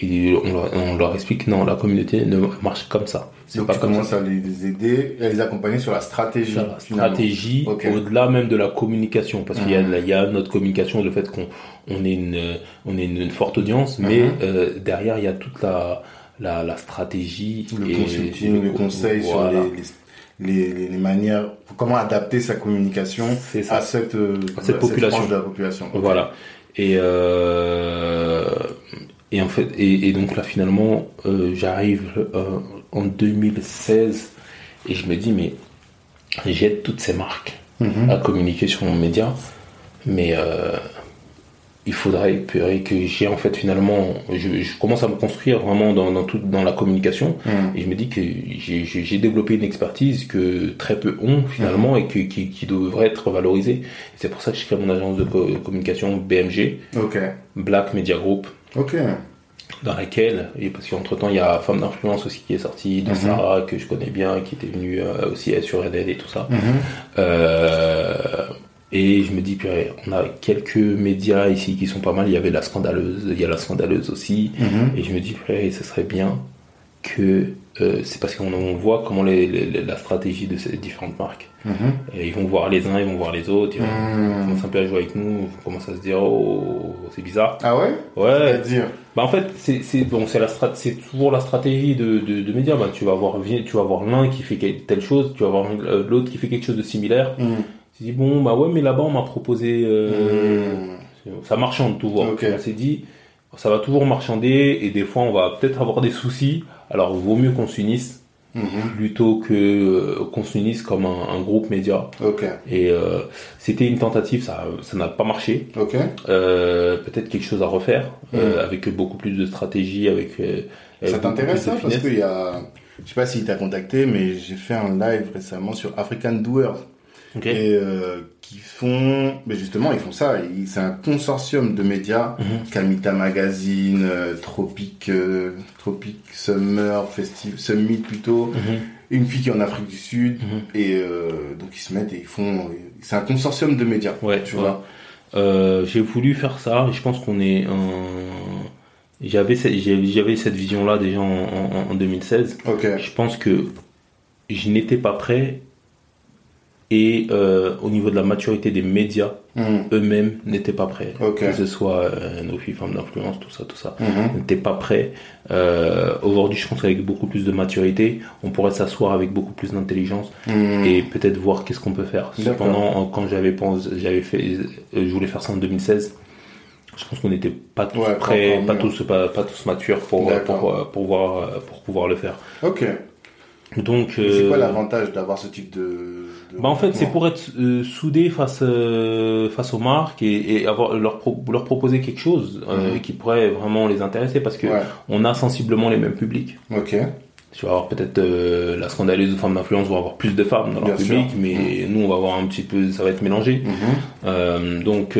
et on leur, explique non, la communauté ne marche comme ça. Donc pas tu commences à les aider, à les accompagner sur la stratégie. Sur la stratégie, au-delà même de la communication, parce qu'il y, a, mhm. y a notre communication, le fait qu'on on est une, on est une, forte audience, mais mhm. euh, derrière il y a toute la, la, la stratégie, le et consulting, le conseil sur les, les, les, manières, comment adapter sa communication à cette, à cette population. de la population. Voilà. Et euh, et en fait, et, donc là finalement, euh, j'arrive euh, en 2016 et je me dis mais j'aide toutes ces marques mhm. à communiquer sur mon média, mais euh, il faudrait que j'ai en fait finalement, je, commence à me construire vraiment dans, dans, tout, dans la communication mhm. et je me dis que j'ai développé une expertise que très peu ont finalement mhm. et que, qui, qui, devrait être valorisée. C'est pour ça que je crée mon agence de communication BMG, Black Media Group. Ok. Dans laquelle, et parce qu'entre temps il y a Femme d'influence aussi qui est sortie, de mhm. Sarah que je connais bien, qui était venue euh, aussi sur Red et tout ça. Mhm. Euh, et je me dis, on a quelques médias ici qui sont pas mal. Il y avait la scandaleuse, il y a la scandaleuse aussi. Mhm. Et je me dis, ce serait bien que euh, c'est parce qu'on voit comment les, la stratégie de ces différentes marques. Mhm. Et ils vont voir les uns, ils vont voir les autres, ils vont mhm. commencer un peu à jouer avec nous, ils commencent à se dire oh c'est bizarre. Ah ouais? Ouais. dire bah en fait c'est bon c'est la c'est toujours la stratégie de, de, de médias. Bah, tu vas voir tu vas voir l'un qui fait telle chose, tu vas voir euh, l'autre qui fait quelque chose de similaire. Mhm. Tu dis bon bah ouais mais là-bas on m'a proposé euh, ça marchande tout voir. On s'est dit ça va toujours marchander et des fois on va peut-être avoir des soucis alors, vaut mieux qu'on s'unisse mhm. plutôt que euh, qu'on s'unisse comme un, groupe média. Et euh, c'était une tentative, ça ça n'a pas marché. Peut-être quelque chose à refaire mhm. avec beaucoup plus de stratégie, avec. ça t'intéresse ça? Parce qu'il y a, je sais pas s'il t'a contacté, mais j'ai fait un live récemment sur African Doers. Et euh, qui font, mais justement, ils font ça. C'est un consortium de médias, mm Kamita Magazine, euh, Tropic, euh, Tropic Summer Festival, Summit plutôt. Mhm. Une fille qui est en Afrique du Sud. Mhm. Et euh, donc ils se mettent et ils font. C'est un consortium de médias. Ouais, tu vois. J'ai voulu faire ça. Et je pense qu'on est J'avais j'avais cette vision là déjà en, en 2016. Je pense que je n'étais pas prêt et euh, au niveau de la maturité des médias, hmm. eux-mêmes n'étaient pas prêts. Que ce soit euh, nos filles, femmes d'influence, tout ça, tout ça, hmm. n'étaient pas prêts. Euh, Aujourd'hui, je pense qu'avec beaucoup plus de maturité, on pourrait s'asseoir avec beaucoup plus d'intelligence hmm. et peut-être voir qu'est-ce qu'on peut faire. Cependant, quand j'avais pensé, j'avais fait, euh, je voulais faire ça en 2016. Je pense qu'on n'était pas tous prêts, pas, tous, pas, pas, tous matures pour, pour, pour, voir, pour pouvoir le faire. Ok. Donc, c'est quoi l'avantage d'avoir ce type de bah en fait, c'est pour être euh, soudé face euh, face aux marques et, et avoir leur leur proposer quelque chose euh, mhm. qui pourrait vraiment les intéresser parce que on a sensiblement les mêmes publics. Ok. Tu vas avoir peut-être la scandaleuse femmes d'influence vont avoir plus de femmes dans leur public, mais mhm. nous on va avoir un petit peu, ça va être mélangé. Mhm. donc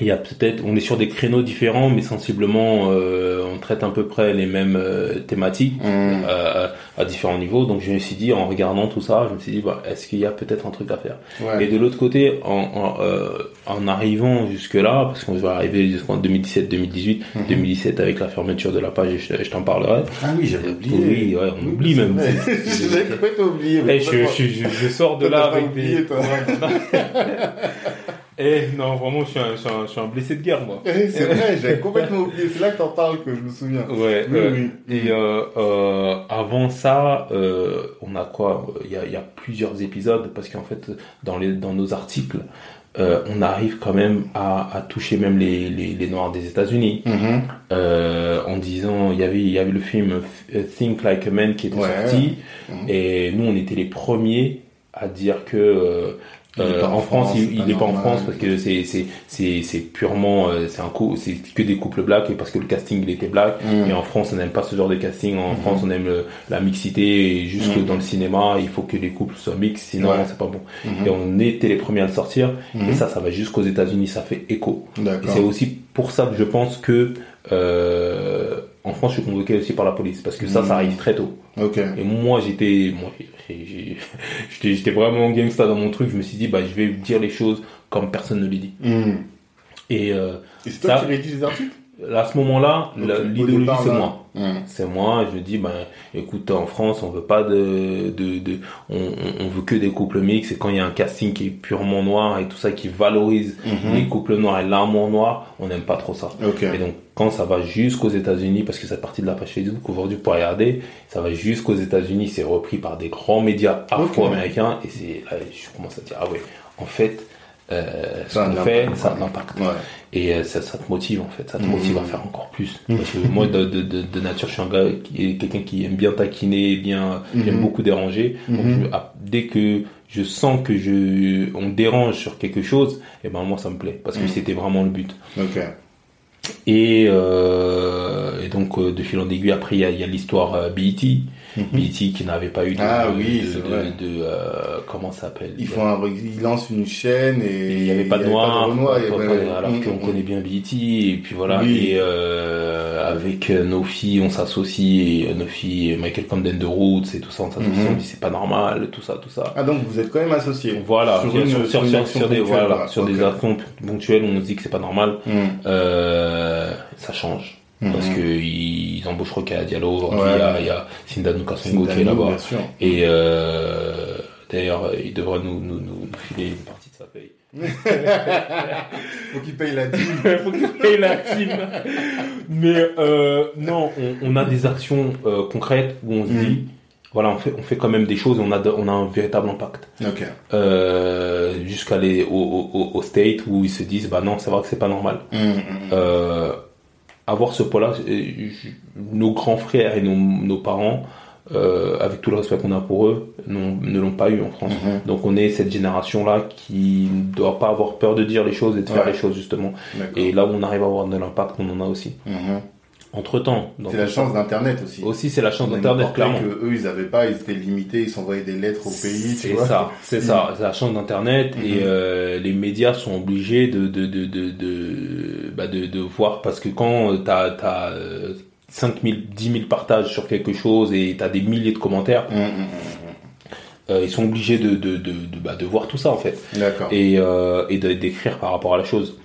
il y a peut-être, on est sur des créneaux différents, mais sensiblement, euh, on traite à peu près les mêmes euh, thématiques mmh. euh, à différents niveaux. Donc je me suis dit, en regardant tout ça, je me suis dit, bah, est-ce qu'il y a peut-être un truc à faire? Et de l'autre côté, en, en, euh, en arrivant jusque là, parce qu'on va arriver jusqu'en 2017, 2018, 2017 avec la fermeture de la page, je, je t'en parlerai. Ah oui, j'avais oublié. Oui, ouais, on oublie même. J'avais complètement oublié. Eh, je, je, je, sors de là avec des. Eh non, vraiment, je suis un, je suis un, blessé de guerre, moi. Eh, c'est vrai, j'avais complètement oublié. C'est là que t'en parles que je me souviens. Ouais. Oui, oui. Et euh, euh, avant ça, euh, on a quoi? Il y a, y a, plusieurs épisodes parce qu'en fait, dans les dans nos articles, euh, on arrive quand même à, à toucher même les, les, les Noirs des États-Unis euh, en disant il y avait il y avait le film Think Like a Man qui était sorti mm-hmm. et nous on était les premiers à dire que euh, euh, en, France, il n'est pas en France parce que c'est c'est c'est c'est purement euh, c'est un coup c'est que des couples blacks et parce que le casting il était black. Mm. Et en France, on n'aime pas ce genre de casting. En mm-hmm. France, on aime la mixité et jusque mm. dans le cinéma, il faut que les couples soient mixtes, sinon c'est pas bon. Mm-hmm. Et on était les premiers à le sortir. Et mm-hmm. ça, ça va jusqu'aux États-Unis, ça fait écho. Et c'est aussi pour ça que je pense que euh, en France, je suis convoqué aussi par la police parce que ça, ça arrive très tôt. Et moi, j'étais, moi, j'étais vraiment gangsta dans mon truc. Je me suis dit, bah, je vais dire les choses comme personne ne les dit. Hmm. Et, euh, Et c'est toi qui rédiges les articles? À ce moment-là, l'idéologie c'est moi. Hmm. C'est moi. Je dis ben écoute en France on veut pas de de, de on, on veut que des couples mixtes. Et quand il y a un casting qui est purement noir et tout ça qui valorise hmm. les couples noirs et l'amour noir, on n'aime pas trop ça. Et donc quand ça va jusqu'aux États-Unis parce que c'est partie de la page Facebook aujourd'hui pour regarder, ça va jusqu'aux États-Unis, c'est repris par des grands médias afro-américains et c'est là je commence à dire ah ouais en fait euh, ce qu'on fait, ça a un impact. Et euh, ça, ça, te motive en fait, ça te mmh. motive à faire encore plus. Mmh. Parce que moi, de, de, de, nature, je suis un gars qui est quelqu'un qui aime bien taquiner, bien, mmh. aime beaucoup déranger. Donc, ah, dès que je sens que je, on dérange sur quelque chose, et eh ben moi ça me plaît parce que c'était vraiment le but. Okay. Et, euh, et donc euh, de fil en aiguille, après il y a, y a l'histoire euh, Mhm. BT qui n'avait pas eu de, ah, de, oui, de, de euh, comment ça s'appelle? Ils font un, ils lancent une chaîne et il n'y avait pas de noir, alors qu'on mm, connaît bien BT et puis voilà et euh, avec euh, nos filles on s'associe et nos filles Michael Camden de Roots et tout ça on s'associe mhm. on dit c'est pas normal tout ça tout ça. Ah donc vous êtes quand même associés. Voilà sur, une, sur, sur, sur des voilà, sur des actions ponctuels on nous dit que c'est pas normal. Mm. euh, ça change parce mhm. que ils embauchent Roca Diallo, il y a, il y a Kasongo qui est là-bas. Et euh, d'ailleurs, il devrait nous, nous, nous, filer une partie de sa paye. Faut qu'il paye la team. Faut qu'il paye la team. Mais euh, non, on, on, a des actions euh, concrètes où on se mhm. dit, voilà, on fait, on fait quand même des choses et on a, on a un véritable impact. Okay. Euh, Jusqu'à aller au, au, au, state où ils se disent, bah non, c'est vrai que c'est pas normal. Mhm, avoir ce poids-là, nos grands frères et nos, nos parents avec tout le respect qu'on a pour eux, ne l'ont pas eu en France. Mhm. Donc on est cette génération-là qui ne doit pas avoir peur de dire les choses et de faire les choses justement. Et là où on arrive à avoir de l'impact, on en a aussi. Mhm entre temps. C'est la chance d'Internet aussi. Aussi, c'est la chance d'Internet, clairement. Que eux, ils avaient pas, ils étaient limités, ils s'envoyaient des lettres au pays. C'est ça, c'est ça, c'est la chance d'Internet et mhm. euh, les médias sont obligés de de de de de, bah de, de voir parce que quand t'as t'as 5000, 10 000 partages sur quelque chose et t'as des milliers de commentaires. Mhm, mhm, euh, ils sont obligés de de, de, de, bah, de voir tout ça en fait et, euh, et d'écrire par rapport à la chose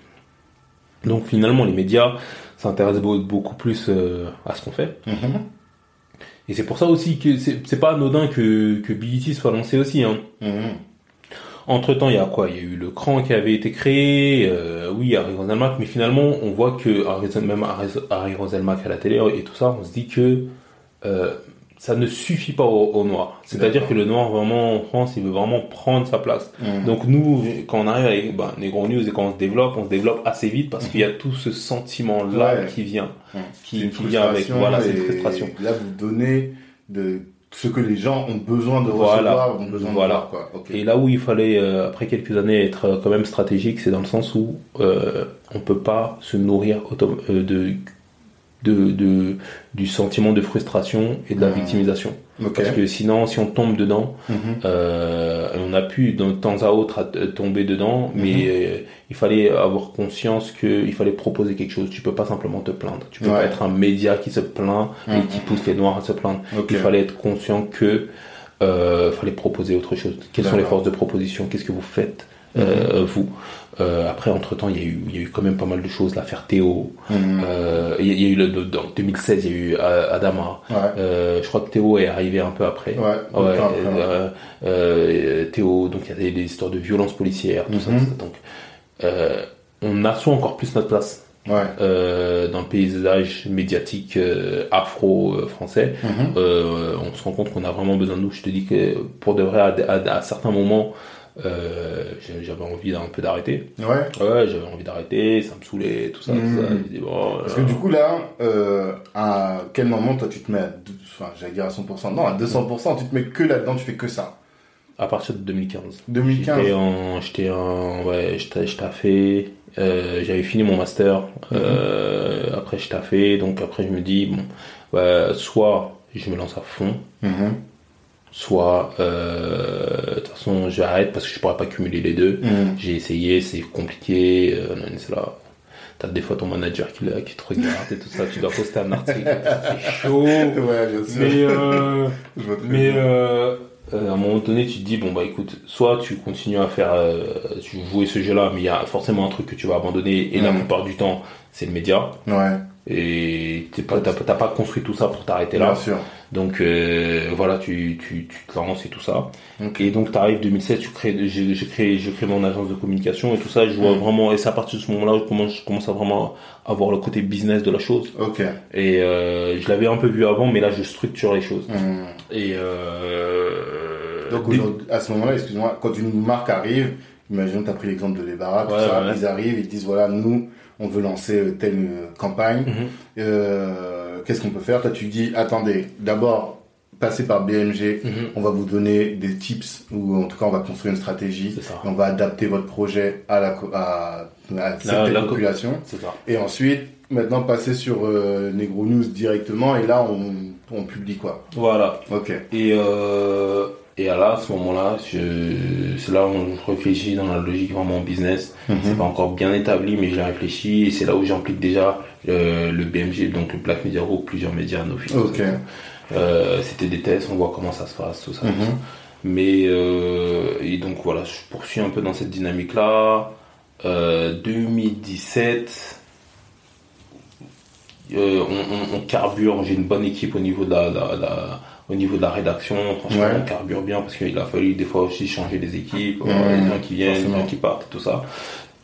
donc finalement les médias s'intéresse beaucoup plus euh, à ce qu'on fait. Mhm. Et c'est pour ça aussi que c'est pas anodin que, que BET soit lancé aussi. Hein. Mhm. Entre temps, il y a quoi? Il y a eu le cran qui avait été créé, euh, oui, Harry Roselmack, mais finalement, on voit que même Harry Roselmack à la télé et tout ça, on se dit que euh, ça ne suffit pas au, noir. C'est-à-dire que le noir, vraiment, en France, il veut vraiment prendre sa place. Mmh. Donc nous, quand on arrive avec bah, les gros news et quand on se développe, on se développe assez vite parce qu'il y a mmh. tout ce sentiment-là qui vient, mmh. qui, vient avec, voilà, cette frustration. Là, vous donnez de ce que les gens ont besoin de recevoir, ont besoin voilà. de voir, quoi. Et là où il fallait, euh, après quelques années, être euh, quand même stratégique, c'est dans le sens où euh, on peut pas se nourrir euh, de de, de, du sentiment de frustration et de la mmh. victimisation. Parce que sinon, si on tombe dedans, mmh. euh, on a pu de temps à autre tomber dedans, mais euh, il fallait avoir conscience qu'il fallait proposer quelque chose. Tu peux pas simplement te plaindre. Tu peux pas être un média qui se plaint et qui pousse les noirs à se plaindre. Il fallait être conscient que euh, fallait proposer autre chose. Quelles sont les forces de proposition? Qu'est-ce que vous faites? euh, vous euh, après, entre temps, il y, a eu, il y a eu quand même pas mal de choses. L'affaire Théo. Mhm. Euh, il, y a, eu le, en 2016, il y a eu euh, Adama. Euh, je crois que Théo est arrivé un peu après. Ouais. ouais euh, euh, Théo, donc il y a des, histoires de violence policière, tout, ça, mhm. Donc, on assoit encore plus notre place. Dans le paysage médiatique afro-français, mhm. on se rend compte qu'on a vraiment besoin de nous. Je te dis que pour de vrai, à, à certains moments, euh, j'avais envie un peu d'arrêter. Ouais. Ouais, j'avais envie d'arrêter, ça me saoulait, tout ça, tout ça. Bon, Parce que du coup là, euh, à quel moment toi tu te mets à, enfin j'allais dire à 100%, non à 200%, tu te mets que là-dedans, tu fais que ça? À partir de 2015. 2015. J'étais en, j'étais en, ouais, je taffais, euh, j'avais fini mon master, mmh. euh, après je taffais, donc après je me dis bon, ouais, soit je me lance à fond. Mmh soit euh, de toute façon j'arrête parce que je pourrais pas cumuler les deux. Mm. J'ai essayé, c'est compliqué. Euh, là. T'as des fois ton manager qui, qui te regarde et tout ça, tu dois poster un article, c'est chaud. Ouais, bien sûr. Mais, euh, mais à un moment donné, tu te dis bon bah écoute, soit tu continues à faire, tu jouer ce jeu-là, mais il y a forcément un truc que tu vas abandonner et la mm. plupart du temps, c'est le média. Ouais. Et t'as pas, pas construit tout ça pour t'arrêter là. Bien sûr. Donc euh, voilà, tu, tu, tu te lances et tout ça. Et donc tu arrives 2007, tu crées, j'ai, créé, je crée mon agence de communication et tout ça. Je vois mm. vraiment, et c'est à partir de ce moment-là que je commence, à vraiment avoir le côté business de la chose. Ok. Et euh, je l'avais un peu vu avant, mais là je structure les choses. Mm. Et euh, donc à ce moment-là, excuse-moi, quand une marque arrive, imagine, tu as pris l'exemple de Lebara, ils arrivent, ils disent voilà, nous, on veut lancer telle campagne. Mm-hmm. Euh, qu'est-ce qu'on peut faire? Toi, tu dis, attendez, d'abord, passez par BMG, mhm. on va vous donner des tips, ou en tout cas, on va construire une stratégie, et on va adapter votre projet à la, à, population. Et ensuite, maintenant, passer sur euh, Negro News directement, et là, on, on publie quoi? Voilà. Ok. Et euh, et là, à ce moment-là, c'est là où on réfléchit dans la logique vraiment business. Mhm. C'est pas encore bien établi, mais j'ai réfléchi et c'est là où j'implique déjà le, le, BMG, donc le Black Media Group, plusieurs médias, nos films. Euh, C'était des tests, on voit comment ça se passe, tout ça. Mhm. Mais euh, et donc voilà, je poursuis un peu dans cette dynamique-là. Euh, 2017, euh, on, on, on, carbure. J'ai une bonne équipe au niveau de la, la, la au niveau de la rédaction, franchement, on carbure bien parce qu'il a fallu des fois aussi changer des équipes, euh, les gens qui viennent, les gens qui partent, tout ça.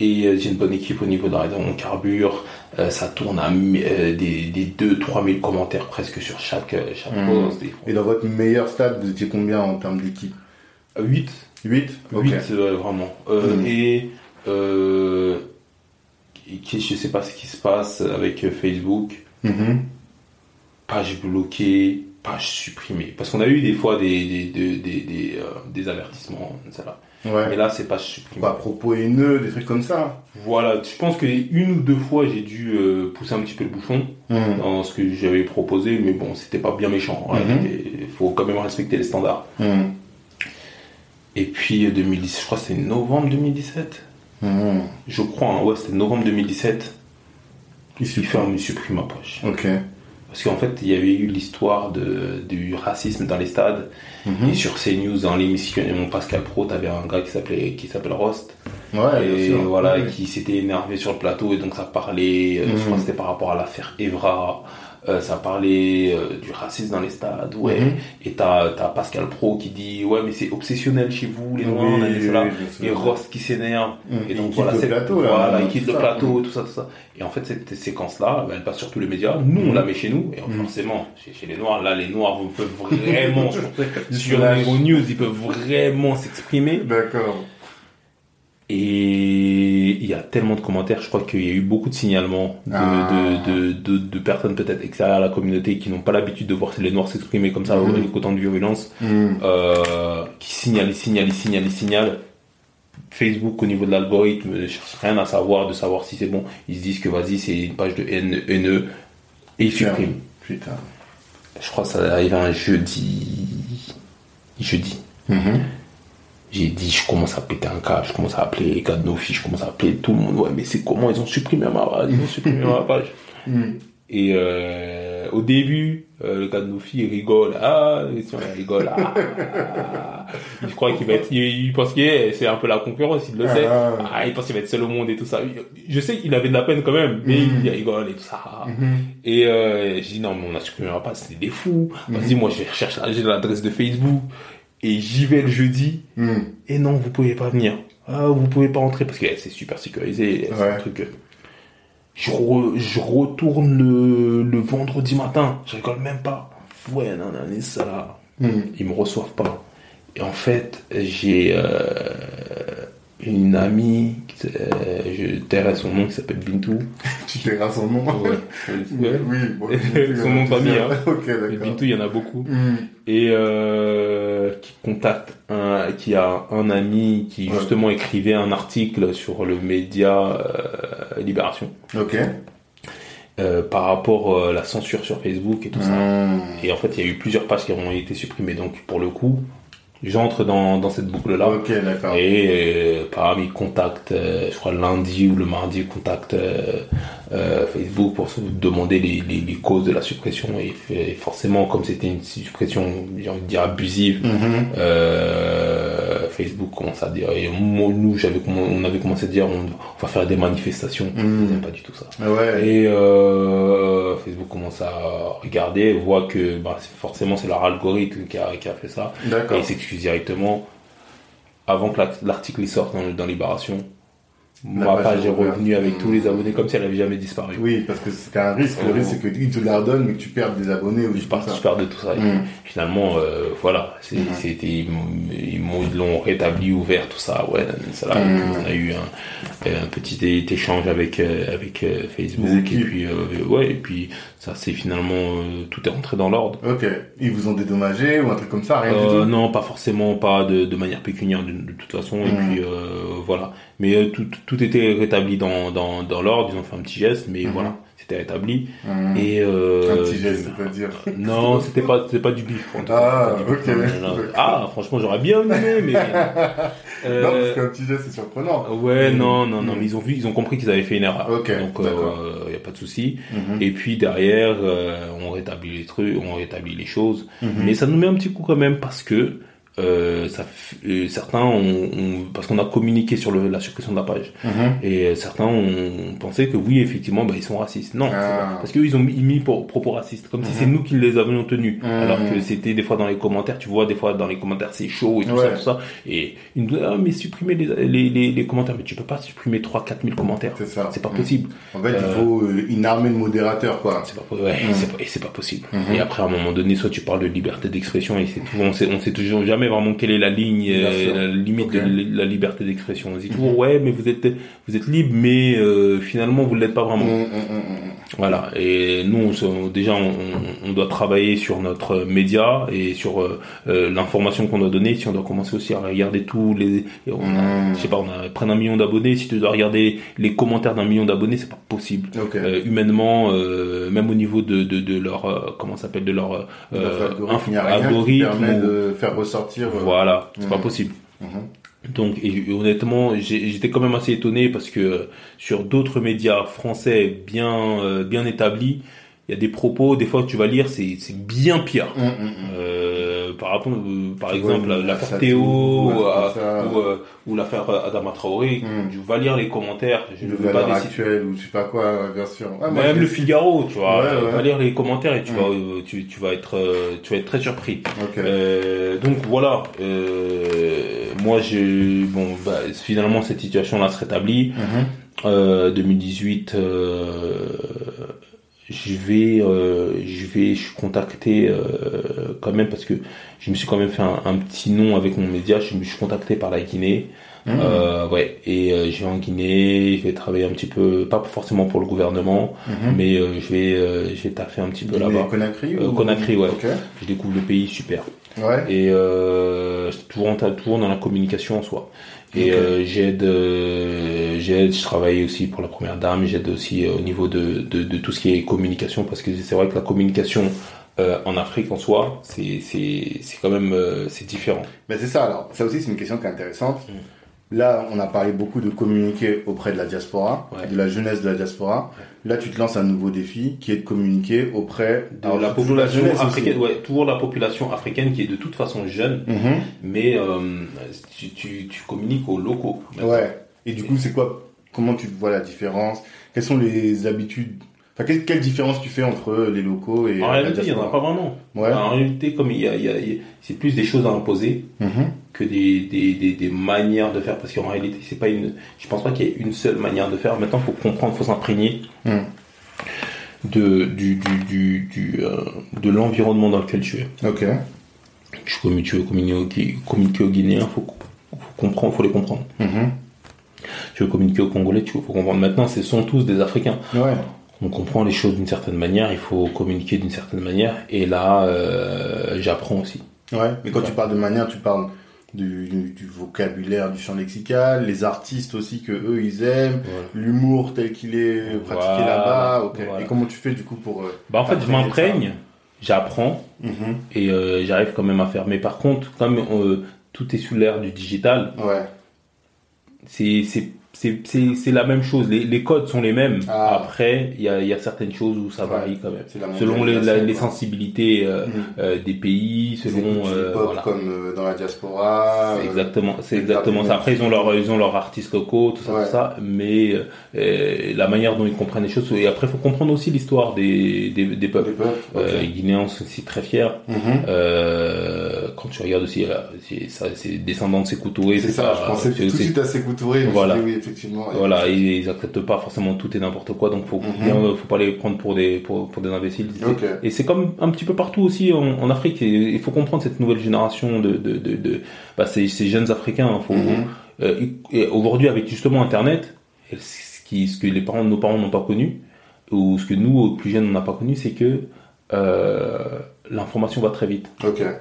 Et euh, j'ai une bonne équipe au niveau de la rédaction, on carbure, euh, ça tourne à des, des 2-3 000 commentaires presque sur chaque, chaque mmh. post. Et dans votre meilleur stade, vous étiez combien en termes d'équipe? 8. 8 8, vraiment. Mmh. Et je sais pas ce qui se passe avec Facebook. Mmh. Page bloquée, page supprimée. Parce qu'on a eu des fois des, des, des, des, avertissements, ça. Ouais. Mais là, c'est pas supprimé. Propos haineux, des trucs comme ça. Voilà, je pense que une ou deux fois, j'ai dû pousser un petit peu le bouchon mmh. dans ce que j'avais proposé, mais bon, c'était pas bien méchant. Il faut quand même respecter les standards. Mmh. Et puis 2010, je crois que c'est novembre 2017. Hmm. Je crois, hein, ouais, c'était novembre 2017. Il supprime, il supprime ma page. Ok. Parce qu'en fait, il y avait eu l'histoire du racisme dans les stades. Mhm. Et sur CNews, dans l'émission mon Pascal Pro, t'avais un gars qui s'appelait qui s'appelle Rost. Ouais, et voilà, qui s'était énervé sur le plateau et donc ça parlait, euh, je crois que mhm. c'était par rapport à l'affaire Evra. Euh, ça parlait euh, du racisme dans les stades, ouais. Mhm. Et t'as as Pascal Pro qui dit ouais mais c'est obsessionnel chez vous les noirs, et Rost qui s'énerve. Mhm. Et donc voilà, c'est plateau, voilà, il quitte le plateau, tout ça, tout ça. Et en fait cette séquence là, bah, elle passe sur tous les médias. Nous on mhm. la met chez nous et forcément chez, les noirs là les noirs peuvent vraiment sur les news ils peuvent vraiment s'exprimer. D'accord. Et il y a tellement de commentaires, je crois qu'il y a eu beaucoup de signalements de, ah. de, de, de, personnes peut-être extérieures à la communauté qui n'ont pas l'habitude de voir les noirs s'exprimer comme ça mm. avec autant de violence, mm. euh, qui signalent, signalent, signalent, signalent. Facebook au niveau de l'algorithme ne cherche rien à savoir, de savoir si c'est bon. Ils se disent que vas-y c'est une page de haine, haineux et ils suppriment. Putain. Je crois que ça arrive un jeudi. Jeudi. Mm-hmm j'ai dit, je commence à péter un câble, je commence à appeler les gars de nos filles, je commence à appeler tout le monde. Ouais, mais c'est comment ils ont supprimé ma page, ils ont supprimé ma page. Mm. Et euh, au début, euh, le gars de nos filles rigole. Ah, il rigole. Ah, je crois qu'il va être, il, pense qu'il est, c'est un peu la concurrence, il le sait. Ah, ah il pense qu'il va être seul au monde et tout ça. Je sais qu'il avait de la peine quand même, mais mm. il rigole et tout ça. Mm-hmm. Et euh, j'ai dit non, mais on a supprimé ma page, c'est des fous. Vas-y, moi je vais rechercher l'adresse de Facebook et j'y vais le jeudi. Hmm. Et non, vous pouvez pas venir. Ah, vous pouvez pas entrer parce que c'est super sécurisé. C'est un truc. Je, je retourne le, le, vendredi matin. Je rigole même pas. Ouais, non, non, ça là. Hmm. Ils me reçoivent pas. Et en fait, j'ai euh, une amie, euh, je tairai son nom, qui s'appelle Bintou. tu tairas son nom Ouais. oui, son nom de famille. Hein. Bintou, il y en a beaucoup. Hmm. Et euh, qui contacte un, qui a un ami qui justement écrivait un article sur le média euh, Libération. Ok. Euh, par rapport à la censure sur Facebook et tout ça. Hmm. Et en fait, il y a eu plusieurs pages qui ont été supprimées. Donc, pour le coup, j'entre dans, dans cette boucle là ok d'accord. Et euh, parmi contact euh, je crois lundi ou le mardi contact euh, euh, Facebook pour se demander les, les, les, causes de la suppression et, forcément comme c'était une suppression j'ai envie de dire abusive mm-hmm. euh, Facebook commence à dire et nous j'avais on avait commencé à dire on, va faire des manifestations mm. pas du tout ça ouais. et euh, Facebook commence à regarder voit que bah, forcément c'est leur algorithme qui a, qui a fait ça et il s'excuse directement avant que l'article sorte dans, dans Libération ma page est revenue avec tous les abonnés comme si elle avait jamais disparu. Oui, parce que c'est un risque. Le risque, c'est qu'ils te la redonnent, mais que tu perds des abonnés ou je perds, tu perds de tout ça. Mm. Finalement, euh, voilà, mm. c'était, ils, ils l'ont rétabli, ouvert, tout ça. Ouais, ça là, on a eu un, un petit échange avec euh, avec euh, Facebook et puis ouais, et puis ça c'est finalement tout est rentré dans l'ordre. Ok. Ils vous ont dédommagé ou un truc comme ça, rien du tout. Non, pas forcément, pas de, de manière pécuniaire de, de toute façon. Et puis voilà mais euh, tout, tout était rétabli dans, dans, dans l'ordre, ils ont fait un petit geste, mais mhm. voilà, c'était rétabli. Mhm. Et euh, un petit geste, c'est-à-dire Non, c'était pas, c'était pas du bif. Ah, ok. Ah, franchement, j'aurais bien aimé, mais. Euh, non, parce qu'un petit geste, c'est surprenant. Ouais, non, non, non, mais ils ont vu, ils ont compris qu'ils avaient fait une erreur. Donc, il euh, y a pas de souci. Mhm. Et puis derrière, on rétablit les trucs, on rétablit les choses. Mais ça nous met un petit coup quand même parce que euh, ça, euh, certains ont, parce qu'on a communiqué sur le, la suppression de la page. Mhm. et certains ont pensé que oui effectivement bah, ils sont racistes. Non ah. parce qu'ils ont mis pour, propos racistes comme si mhm. c'est nous qui les avions tenus. Mhm. alors que c'était des fois dans les commentaires tu vois des fois dans les commentaires c'est chaud et tout ça tout ça. Et ils nous disent ah mais supprimer les, les, les, commentaires. Mais tu peux pas supprimer 3 4 000 commentaires. C'est ça. C'est pas possible. En fait il euh, faut une armée de modérateurs quoi. c'est pas ouais, c'est pas, et c'est pas possible. Et après à un moment donné soit tu parles de liberté d'expression et c'est on sait on sait toujours jamais vraiment quelle est la ligne, la limite de la liberté d'expression. On dit toujours, mhm. ouais, mais vous êtes, vous êtes libre, mais finalement, vous l'êtes pas vraiment. Mm, mm, voilà. Et nous, déjà, on, doit travailler sur notre média et sur l'information qu'on doit donner. Si on doit commencer aussi à regarder tous les, on a, je sais pas, on a près d'un million d'abonnés. Si tu dois regarder les commentaires d'un million d'abonnés, c'est pas possible. humainement, même au niveau de, de, de leur, comment s'appelle, de leur algorithme, de faire ressortir. Euh, voilà, c'est pas mhm. possible. Mhm. Donc, et, honnêtement, j'étais quand même assez étonné parce que sur d'autres médias français bien euh, bien établis, il y a des propos, des fois que tu vas lire, c'est bien pire. Mhm, euh, par rapport, euh, par exemple, l'affaire Théo euh, ou, l'affaire Adama Traoré, tu vas lire les commentaires. Je ne veux pas actuelle ou je sais pas quoi version. Même le Figaro, tu vois, va lire les commentaires et tu vas, tu, tu, vas être, tu vas être très surpris. donc voilà, moi j'ai, bon, bah, finalement cette situation-là se rétablit. 2018 je vais, euh, je vais, je suis contacté euh, quand même parce que je me suis quand même fait un, petit nom avec mon média. Je me suis contacté par la Guinée. Mmh. Euh, ouais, et euh, je vais en Guinée, je vais travailler un petit peu, pas forcément pour le gouvernement, mmh. mais euh, je vais, euh, je vais taffer un petit peu là-bas. Conakry ou... Conakry, ouais. Je découvre le pays, super. Ouais. Et toujours, toujours dans la communication en soi. Et euh, j'aide, euh, j'aide, je travaille aussi pour la première dame, j'aide aussi euh, au niveau de, de, de, tout ce qui est communication, parce que c'est vrai que la communication en Afrique en soi, c'est, c'est, c'est quand même, c'est différent. Mais c'est ça, alors, ça aussi c'est une question qui est intéressante. Mm. Là, on a parlé beaucoup de communiquer auprès de la diaspora, de la jeunesse de la diaspora. Là, tu te lances un nouveau défi qui est de communiquer auprès de la population africaine. Ouais, toujours la population africaine qui est de toute façon jeune, mhm. mais euh, tu, tu, tu, communiques aux locaux. Ouais. Et du coup, c'est quoi Comment tu vois la différence? Quelles sont les habitudes quelle, différence tu fais entre les locaux et En réalité, il n'y en a pas vraiment. En réalité, comme il y a, c'est plus des choses à imposer mm-hmm. que des, des, des, manières de faire. Parce qu'en réalité, c'est pas une. Je pense pas qu'il y ait une seule manière de faire. Maintenant, il faut comprendre, il faut s'imprégner mm. de du, du, du, euh, de l'environnement dans lequel tu es. Ok. Tu, tu veux communiquer, communiquer aux Guinéens, faut, faut comprendre, faut les comprendre. Mm-hmm. Tu veux communiquer aux Congolais, tu faut comprendre. Maintenant, ce sont tous des Africains. Ouais on comprend les choses d'une certaine manière, il faut communiquer d'une certaine manière, et là, euh, j'apprends aussi. Ouais, mais quand tu parles de manière, tu parles du, vocabulaire, du champ lexical, les artistes aussi que eux ils aiment, l'humour tel qu'il est pratiqué là-bas. Et comment tu fais du coup pour euh, Bah en fait, je m'imprègne, j'apprends mhm. et euh, j'arrive quand même à faire. Mais par contre, comme tout est sous l'ère du digital, ouais. c'est c'est la même chose. Les, les, codes sont les mêmes. Ah. Après, il y a, y a, certaines choses où ça varie quand même. Selon les, les sensibilités euh, mm. euh, des pays, selon euh, voilà. comme euh, dans la diaspora. C'est exactement, c'est exactement ça. Après, ils ont leur ils ont leur artiste coco, tout ça, tout ça. Mais la manière dont ils comprennent les choses. Et après, il faut comprendre aussi l'histoire des, des, des peuples. Des Guinéens sont aussi très fiers. Mm-hmm. quand tu regardes aussi, c'est descendants de Sékou Touré. C'est ça. Je pensais tout de suite à Sékou Touré. Voilà. Oui, voilà, ils, acceptent pas forcément tout et n'importe quoi, donc faut, mhm. faut pas les prendre pour des, pour, pour des imbéciles. Et c'est comme un petit peu partout aussi en, Afrique. il faut comprendre cette nouvelle génération de, de, de, de bah, ces, ces, jeunes Africains. Hein, mhm. euh, aujourd'hui, avec justement Internet, ce, qui, ce que les parents, nos parents n'ont pas connu, ou ce que nous, plus jeunes, on n'a pas connu, c'est que euh, l'information va très vite.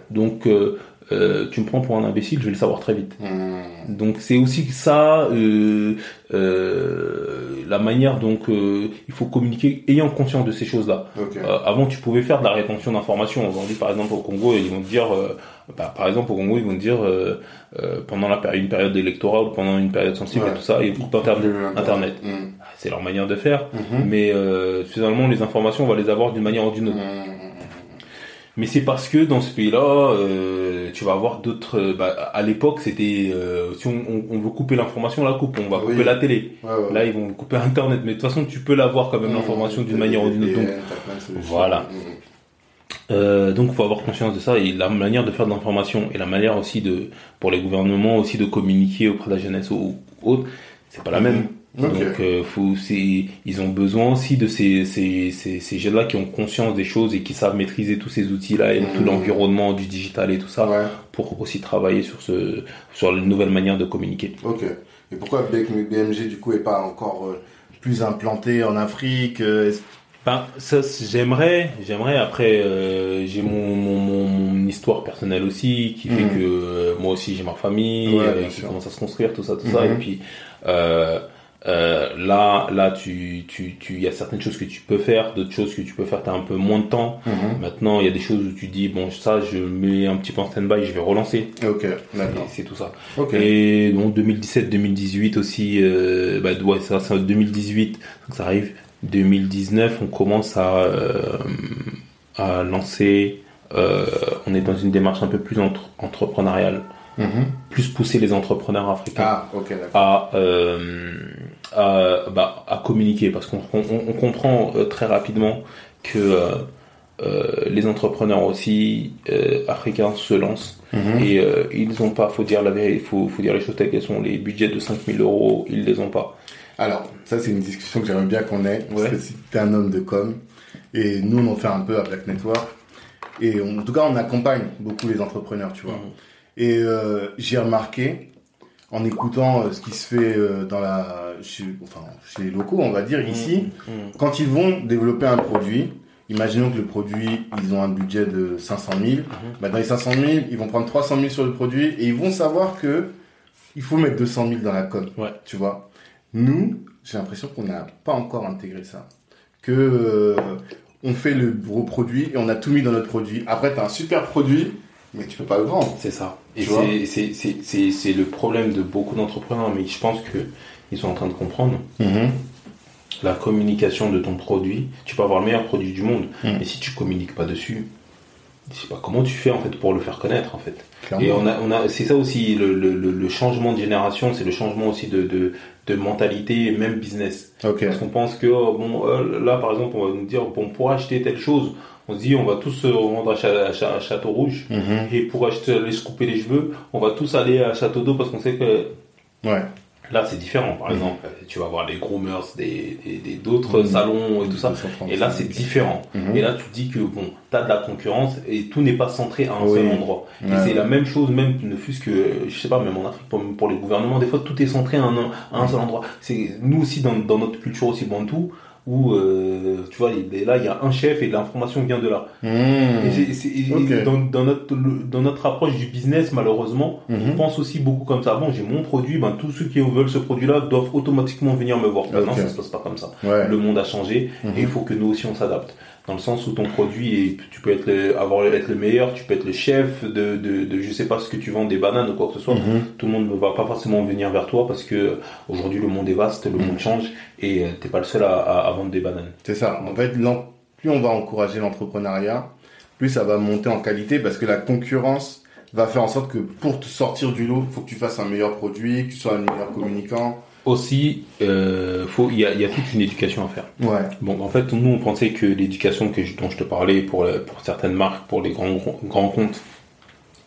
Donc, euh, euh, tu me prends pour un imbécile, je vais le savoir très vite. Hmm. Donc c'est aussi ça, euh, euh, la manière donc il faut communiquer ayant conscience de ces choses-là. avant tu pouvais faire de la rétention d'informations. Aujourd'hui par exemple au Congo ils vont te dire, bah, par exemple au Congo ils vont te dire pendant la période, une période électorale ou pendant une période sensible et tout ça, ils vont internet. Hmm. C'est leur manière de faire, hmm. mais finalement les informations on va les avoir d'une manière ou d'une autre. Mais c'est parce que dans ce pays-là, euh, tu vas avoir d'autres. Euh, bah, à l'époque, c'était euh, si on, on, veut couper l'information, la coupe. On va couper la télé. Là, ils vont couper Internet. Mais de toute façon, tu peux l'avoir quand même mmh, l'information d'une manière ou d'une autre. Donc, voilà. Mmh. Euh, donc, faut avoir conscience de ça et la manière de faire de l'information et la manière aussi de, pour les gouvernements aussi de communiquer auprès de la jeunesse ou autre, c'est pas la même. Donc, euh, faut, ils ont besoin aussi de ces, ces, ces, ces jeunes-là qui ont conscience des choses et qui savent maîtriser tous ces outils-là et tout mmh. l'environnement du digital et tout ça pour aussi travailler sur ce, sur les nouvelles manières de communiquer. Ok. Et pourquoi BMG du coup est pas encore euh, plus implanté en Afrique euh, ben, ça, j'aimerais, j'aimerais. Après, euh, j'ai mon, mon, mon, histoire personnelle aussi, qui fait mmh. que moi aussi j'ai ma famille, qui commence à se construire, tout ça, tout ça. Mmh. Et puis, euh, là, là, tu, tu, tu, il y a certaines choses que tu peux faire, d'autres choses que tu peux faire, tu as un peu moins de temps. Mhm. Maintenant, il y a des choses où tu dis, bon, ça, je mets un petit peu en stand-by, je vais relancer. Ok, d'accord. C'est tout ça. Et donc, 2017, 2018 aussi, euh, bah, ouais, ça, c'est 2018, donc ça arrive. 2019, on commence à, euh, à lancer, euh, on est dans une démarche un peu plus entre, entrepreneuriale. Mhm. Plus pousser les entrepreneurs africains ah, euh, à, bah, à, communiquer parce qu'on on, comprend euh, très rapidement que euh, les entrepreneurs aussi africains se lancent mhm. et ils n'ont pas, faut dire la vérité, faut, faut dire les choses telles qu'elles sont, les budgets de 5000 euros, ils les ont pas. Alors, ça c'est une discussion que j'aimerais bien qu'on ait, parce que si tu es un homme de com, et nous on en fait un peu à Black Network, et en tout cas on accompagne beaucoup les entrepreneurs, tu vois. Mhm. Et euh, j'ai remarqué, en écoutant euh, ce qui se fait euh, dans la, chez, enfin, chez les locaux, on va dire, ici, mmh, mmh. quand ils vont développer un produit, imaginons que le produit, ils ont un budget de 500 000, mmh. bah dans les 500 000, ils vont prendre 300 000 sur le produit et ils vont savoir que il faut mettre 200 000 dans la com. Ouais. Tu vois Nous, j'ai l'impression qu'on n'a pas encore intégré ça. Que on fait le gros produit et on a tout mis dans notre produit. Après, tu as un super produit, mais tu peux pas le vendre. C'est ça. Et c'est le problème de beaucoup d'entrepreneurs, mais je pense que ils sont en train de comprendre. Mm-hmm. La communication de ton produit, tu peux avoir le meilleur produit du monde, mm. mais si tu communiques pas dessus, je sais pas comment tu fais en fait pour le faire connaître en fait. Et on a, on a, c'est ça aussi le, le, le, changement de génération, c'est le changement aussi de, de, de mentalité, même business. Parce qu'on pense que oh, bon, euh, là par exemple, on va nous dire bon pour acheter telle chose, on se dit on va tous se rendre à, Château Rouge mhm. et pour acheter aller se couper les cheveux, on va tous aller à Château d'eau parce qu'on sait que ouais. Là, c'est différent. Par mhm. exemple, tu vas voir les groomers des d'autres des, mhm. salons et tout ça. Et là, c'est différent. Et là, tu dis que bon, t'as de la concurrence et tout n'est pas centré à un seul endroit. Et c'est la même chose, même ne fût-ce que, je sais pas, même en Afrique, pour, pour les gouvernements, des fois, tout est centré à un, à un seul endroit. C'est nous aussi dans, dans notre culture aussi bantou où euh, tu vois là il y a un chef et l'information vient de là. Mmh. dans, notre dans notre approche du business malheureusement on mmh. pense aussi beaucoup comme ça. Bon j'ai mon produit ben tous ceux qui veulent ce produit là doivent automatiquement venir me voir. Non ça se passe pas comme ça. Le monde a changé mmh. et il faut que nous aussi on s'adapte dans le sens où ton produit et tu peux être le, avoir être le meilleur, tu peux être le chef de, de, de je sais pas ce que tu vends des bananes ou quoi que ce soit. Mhm. Tout le monde ne va pas forcément venir vers toi parce que aujourd'hui le monde est vaste, le monde mhm. change et euh, t'es pas le seul à, à, vendre des bananes. C'est ça. En fait, plus on va encourager l'entrepreneuriat, plus ça va monter en qualité parce que la concurrence va faire en sorte que pour te sortir du lot, faut que tu fasses un meilleur produit, que tu sois un meilleur communicant aussi, euh, faut, il y a, y a, toute une éducation à faire. Ouais. Bon, en fait, nous, on pensait que l'éducation que dont je te parlais pour, pour certaines marques, pour les grands, grands comptes,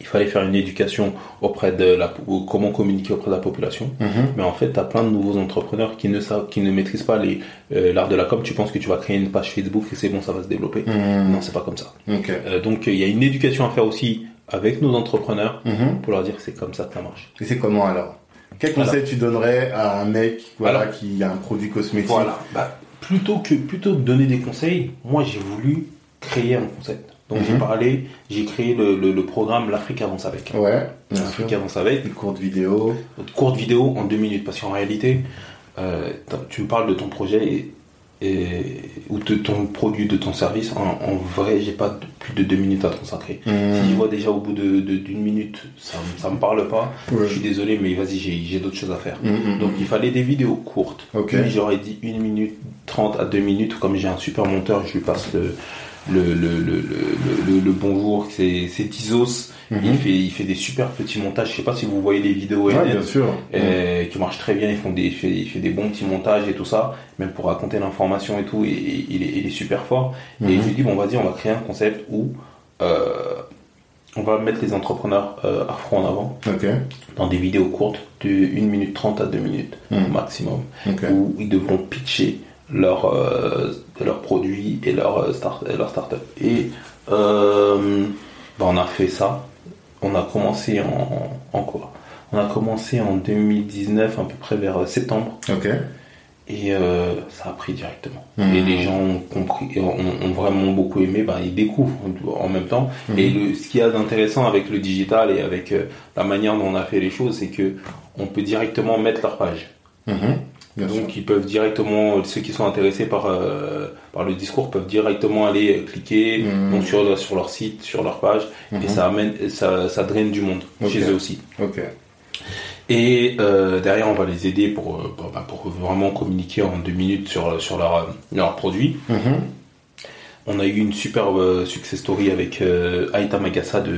il fallait faire une éducation auprès de la, comment communiquer auprès de la population. Mm-hmm. Mais en fait, tu as plein de nouveaux entrepreneurs qui ne savent, qui ne maîtrisent pas les, euh, l'art de la com. Tu penses que tu vas créer une page Facebook et c'est bon, ça va se développer. Mm-hmm. Non, c'est pas comme ça. Okay. Euh, donc, il y a une éducation à faire aussi avec nos entrepreneurs mm-hmm. pour leur dire que c'est comme ça que ça marche. Et c'est comment alors? Quel conseil tu donnerais à un mec voilà, qui a un produit cosmétique Voilà. Bah, plutôt que plutôt que donner des conseils, moi j'ai voulu créer un concept. Donc j'ai mhm. parlé, j'ai créé le, le, programme L'Afrique avance avec. Ouais. L'Afrique avance avec. Une courte vidéo. Une courte vidéo en deux minutes parce qu'en réalité, euh, tu me parles de ton projet et ou de ton produit, de ton service, en, vrai, j'ai pas plus de deux minutes à consacrer. Mmh. Si je vois déjà au bout d'une de, minute, ça, ça me parle pas, je suis désolé, mais vas-y, j'ai d'autres choses à faire. Mmh, mmh, Donc il fallait des vidéos courtes. Okay. j'aurais dit une minute trente à deux minutes, comme j'ai un super monteur, je lui passe le, le, le, le, le, bonjour, c'est Tizos. Mhm. Il, fait, il fait des super petits montages. Je sais pas si vous voyez les vidéos ouais, bien sûr. Euh, qui marchent très bien. Ils font des, il fait, il fait, des bons petits montages et tout ça, même pour raconter l'information et tout. Et, il, est, il, est, super fort. Et mhm. je lui dis bon, vas-y, on va créer un concept où euh, on va mettre les entrepreneurs euh, afro en avant dans des vidéos courtes de 1 minute 30 à 2 minutes hmm. maximum où ils devront pitcher leurs leur produits et leur, start, leur start-up. Et bah, on a fait ça. On a commencé en, en quoi? On a commencé en 2019, à peu près vers septembre. Et euh, ça a pris directement. Mmh. Et les gens ont compris, ont, vraiment beaucoup aimé. Ben, ils découvrent en même temps. Mmh. Et le, ce qu'il y a d'intéressant avec le digital et avec euh, la manière dont on a fait les choses, c'est que on peut directement mettre leur page. Mmh. Donc ils peuvent directement, ceux qui sont intéressés par euh, par le discours peuvent directement aller cliquer donc sur sur leur site, sur leur page, et ça amène, ça, ça draine du monde chez eux aussi. Okay. Et euh, derrière, on va les aider pour, euh, bah, pour, vraiment communiquer en deux minutes sur, sur leur, leur produit. Mhm. On a eu une superbe euh, success story avec Aïta Magassa de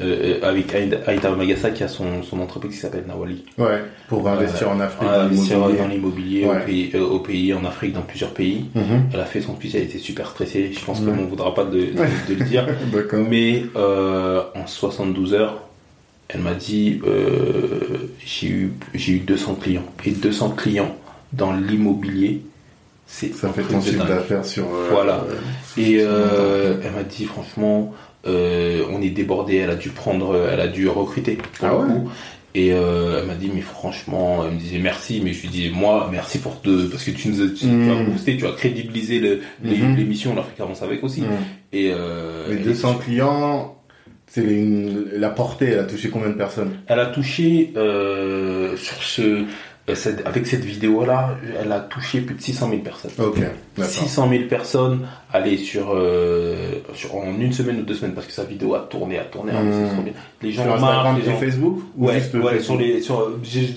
avec Aïta Magassa qui a son, son entreprise qui s'appelle Nawali. Ouais, pour investir en Afrique. Investir dans l'immobilier au, pays, en Afrique, dans plusieurs pays. Mhm. Elle a fait son puce, elle était super stressée. Je pense qu'on ne voudra pas de, de, le dire. Mais en 72 heures, elle m'a dit euh, j'ai eu eu 200 clients et 200 clients dans l'immobilier c'est ça fait ton chiffre d'affaires sur euh, voilà et euh, elle m'a dit franchement on est débordé elle a dû prendre elle a dû recruter ah ouais et elle m'a dit mais franchement elle me disait merci mais je lui disais moi merci pour deux parce que tu nous as, tu, as mmh. boosté tu as crédibilisé mmh. l'émission mmh. l'Afrique avance avec aussi et les 200 clients c'est une, la portée, elle a touché combien de personnes? Elle a touché euh, sur ce, euh, avec cette vidéo-là, elle a touché plus de 600 000 personnes. Ok. 600 000 personnes allez sur, euh, sur en une semaine ou deux semaines parce que sa vidéo a tourné, a tourné. Mmh. Les gens sur Instagram et Facebook Ouais, ouais sur les, sur,